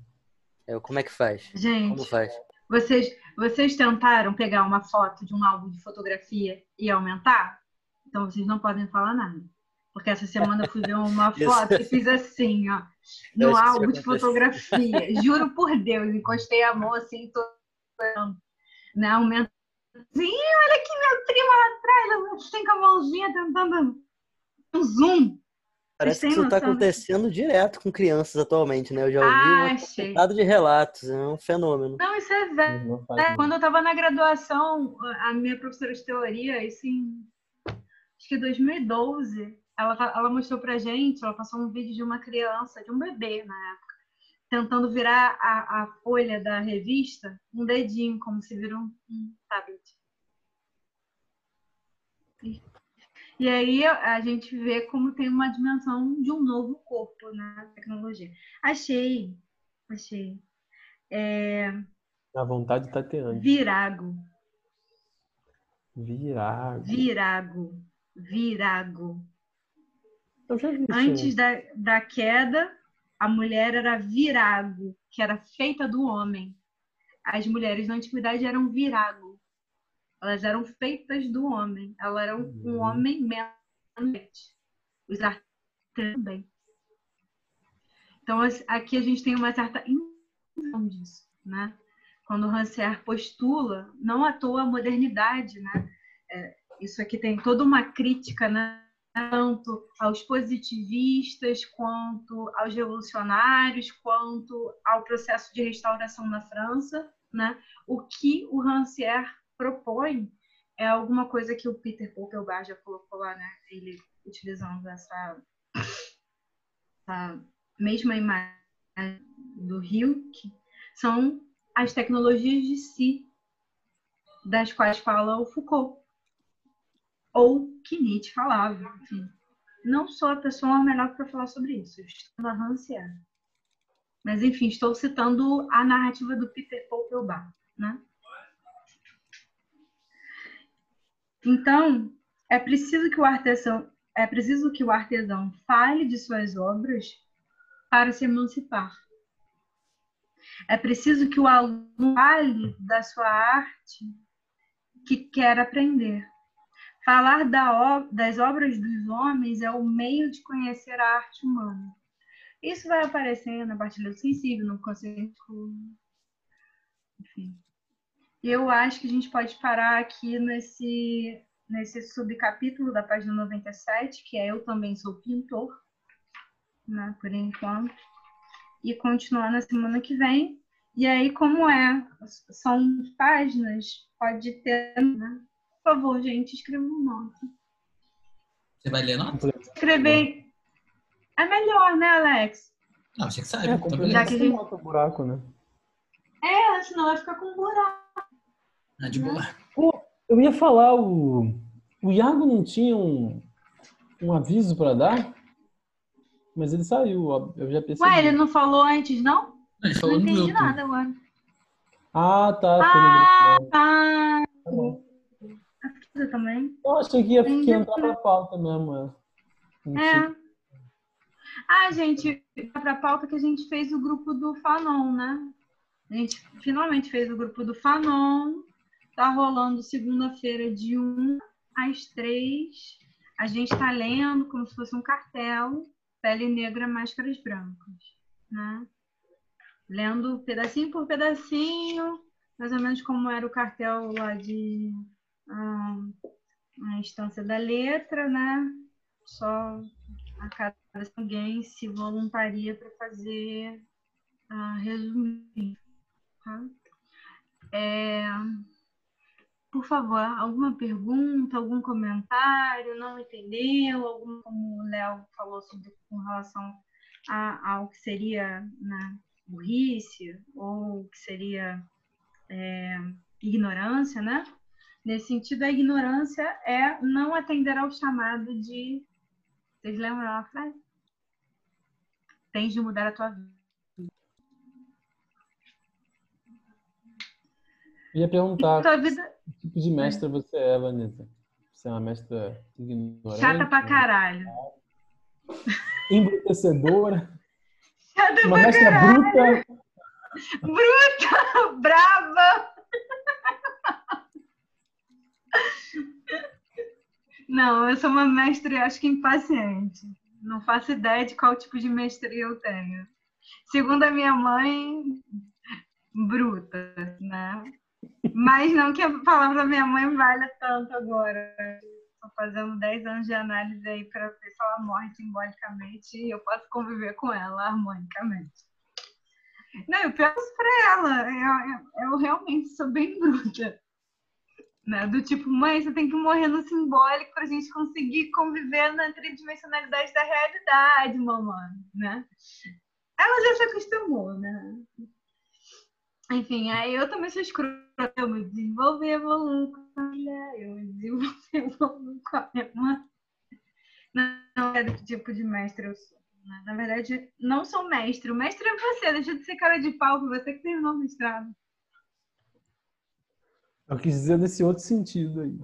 É, como é que faz? Como Gente, faz? vocês, vocês tentaram pegar uma foto de um álbum de fotografia e aumentar? Então vocês não podem falar nada. Porque essa semana eu fui ver uma foto e fiz assim, ó, no álbum isso de fotografia. Juro por Deus, encostei a mão assim, tô né, aumentando. Assim, "Ih, olha aqui minha prima lá atrás, ela assim com a mãozinha tentando um zoom. Parece que isso tá né? acontecendo direto com crianças atualmente, né? Eu já ouvi Ah, quantidade de relatos, é um fenômeno. Não, isso é velho. É, não. quando eu estava na graduação, a minha professora de teoria, isso em acho que 2012, ela, fa- ela mostrou pra gente, ela passou um vídeo de uma criança, de um bebê na época, tentando virar a, a folha da revista um dedinho, como se vira um, um tablet. E, e aí a gente vê como tem uma dimensão de um novo corpo na tecnologia. Achei, achei. É, A vontade tá tateando. virago. Virago. Virago. Virago. Eu já vi isso. Antes da, da queda, a mulher era virago, que era feita do homem. As mulheres na antiguidade eram virago. Elas eram feitas do homem. Elas eram um Uhum. homem menos. Os artistas também. Então, aqui a gente tem uma certa inversão disso, né? Quando Rancière postula, não à toa a modernidade, né? É, isso aqui tem toda uma crítica, né? Tanto aos positivistas, quanto aos revolucionários, quanto ao processo de restauração na França. Né? O que o Rancière propõe é alguma coisa que o Peter Popelbar já colocou lá, né? ele utilizando essa, essa mesma imagem do que são as tecnologias de si, das quais fala o Foucault ou que Nietzsche falava. Enfim, não sou a pessoa melhor para falar sobre isso. Estou na Rancière. Mas, enfim, estou citando a narrativa do Peter Popelbar. Né? Então, é preciso que o artesão é preciso que o artesão fale de suas obras para se emancipar. É preciso que o aluno fale da sua arte que quer aprender. Falar da das obras dos homens é o meio de conhecer a arte humana. Isso vai aparecer na partilha do sensível, no consciente. Enfim. Eu acho que a gente pode parar aqui nesse, nesse subcapítulo da página 97, que é Eu Também Sou Pintor, né, por enquanto, e continuar na semana que vem. E aí, como é? São páginas, pode ter, né? Por favor, gente, escreva um nota. Você vai ler nota? Escrever é melhor, né, Alex? Não, achei que sabe. É, beleza. Que a gente- o buraco, né? É, senão vai ficar com buraco. Ah, de boa. Pô, eu ia falar, o, o Iago não tinha um, um aviso pra dar? Mas ele saiu, ó, eu já percebi. Ué, ele não falou antes, não? Não falou no entendi nada agora. Ah, tá. Ah, grupo. tá. Tá bom. Também. Eu achei que ia, que Entendi. ia entrar pra pauta mesmo. É. É. Ah, gente, pra pauta que a gente fez o grupo do Fanon, né? A gente finalmente fez o grupo do Fanon. Tá rolando segunda-feira de 1 às 3. A gente tá lendo como se fosse um cartel, pele negra, máscaras brancas, né? Lendo pedacinho por pedacinho, mais ou menos como era o cartel lá de a instância da letra, né? Só a cada alguém se voluntaria para fazer ah, resumir. Tá? É, por favor, alguma pergunta, algum comentário? Não entendeu? Algum, como o Léo falou sobre com relação a, ao que seria né, burrice ou o que seria é, ignorância, né? Nesse sentido, a ignorância é não atender ao chamado de. Vocês lembram a frase? Tens de mudar a tua vida. Ia perguntar vida que tipo de mestra você é, Vanessa. Você é uma mestra ignorante? chata pra caralho. Embrutecedora? Chata Uma pra mestra caralho. bruta? Bruta, brava. Não, eu sou uma mestre, acho que impaciente. Não faço ideia de qual tipo de mestria eu tenho. Segundo a minha mãe, bruta, né? Mas não que a palavra da minha mãe valha tanto agora. Estou fazendo 10 anos de análise aí para ver se ela morre simbolicamente e eu posso conviver com ela harmonicamente. Não, eu penso para ela. Eu, eu, eu realmente sou bem bruta. Né? Do tipo, mãe, você tem que morrer no simbólico para a gente conseguir conviver na tridimensionalidade da realidade, mamãe. Né? Ela já se acostumou, né? Enfim, aí eu também sou escrota. Eu me desenvolvi, evoluo com a mulher. Eu me desenvolvi, evoluo com a minha mãe. Não é do que tipo de mestre eu sou. né? Na verdade, não sou mestre. O mestre é você. Deixa de ser cara de pau, você que terminou o mestrado. Eu quis dizer nesse outro sentido aí.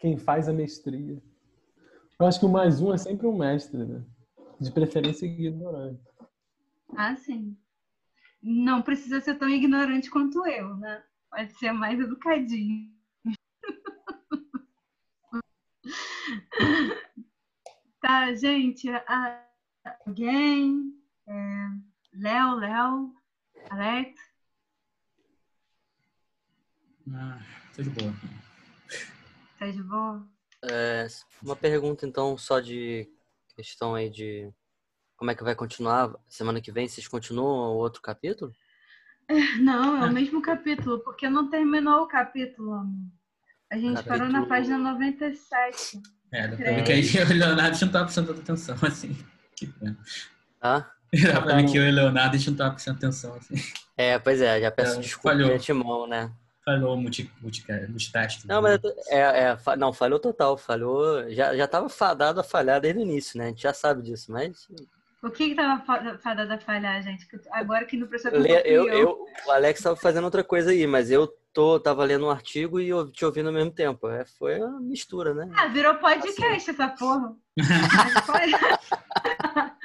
Quem faz a mestria. Eu acho que o mais um é sempre um mestre, né? De preferência ignorante. Ah, sim. Não precisa ser tão ignorante quanto eu, né? Pode ser mais educadinho. tá, gente. Alguém? É, Léo, Léo, Alex? Ah, tô de boa. Tá de boa? É, uma pergunta então só de questão aí de como é que vai continuar semana que vem? Vocês continuam o outro capítulo? Não, é o mesmo capítulo, porque não terminou o capítulo, amor. A gente parou na Capítulo- página 97. É, dá pra ver que aí o Leonardo não tava prestando atenção, assim. Tá? Dá pra ver que eu e o Leonardo a gente não tava prestando atenção, assim. É, pois é, já peço É, desculpa falhou. de antemão, né? Falou multi, multi, multitasking. Não, mas tô- é, é, não, falhou total, falhou. Já, já tava fadado a falhar desde o início, né? A gente já sabe disso, mas O que que tava fa- fadada a falhar, gente? Agora que Le- atenção fui eu, eu, o Alex tava fazendo outra coisa aí, mas eu tô, tava lendo um artigo e te ouvindo ao mesmo tempo. É, foi uma mistura, né? Ah, virou podcast essa porra.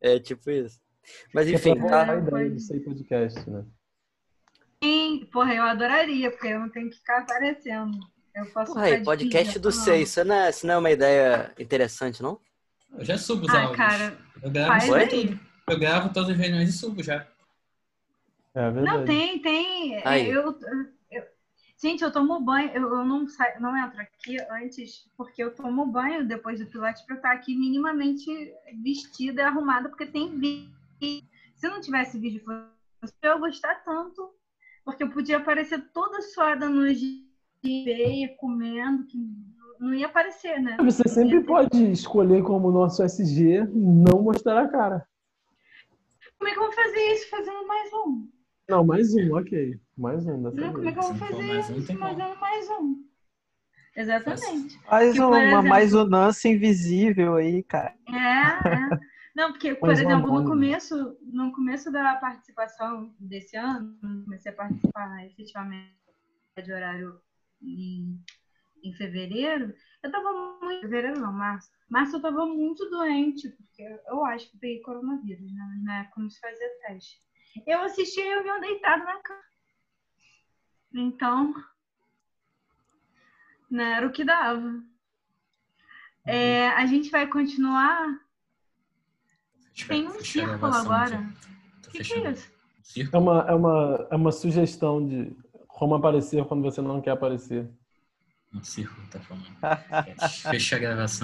É tipo isso. Mas enfim, tá, rolar a ideia foi. de ser podcast, né? Sim, porra, eu adoraria, porque eu não tenho que ficar aparecendo. Eu posso Porra, aí, podcast do falando. seis. Isso não, é, isso não é uma ideia interessante, não? Eu já subo os Ah, áudios. cara, eu gravo, aí. eu gravo todas as reuniões e subo já. É verdade. Não, tem, tem. Aí. Eu, eu- gente, eu tomo banho, eu, eu não, saio, não entro aqui antes, porque eu tomo banho depois do Pilates pra eu estar aqui minimamente vestida e arrumada, porque tem vídeo. Se não tivesse vídeo, fosse eu ia gostar tanto, porque eu podia aparecer toda suada no veia, comendo, que não ia aparecer, né? Você sempre pode escolher como nosso SG não mostrar a cara. como é que eu vou fazer isso fazendo mais um? Não, mais um, ok. Mais um dessa Não, como é que eu vou fazer mais isso fazendo mais um? Exatamente. Mais Que, uma exemplo- mais um Nancy invisível aí, cara. É, é. Não, porque, por Mais uma exemplo, no começo, no começo da participação desse ano, comecei a participar efetivamente de horário em, em fevereiro, eu tava muito. Fevereiro não, março. Março eu tava muito doente, porque eu acho que peguei coronavírus, né? Na época não se fazia teste. Eu assisti a reunião deitado na cama. Então, não era o que dava. É, a gente vai continuar. Tem um círculo agora. O que, que é isso? É uma, é, uma, é uma sugestão de como aparecer quando você não quer aparecer. Um círculo, tá falando. Fecha a gravação.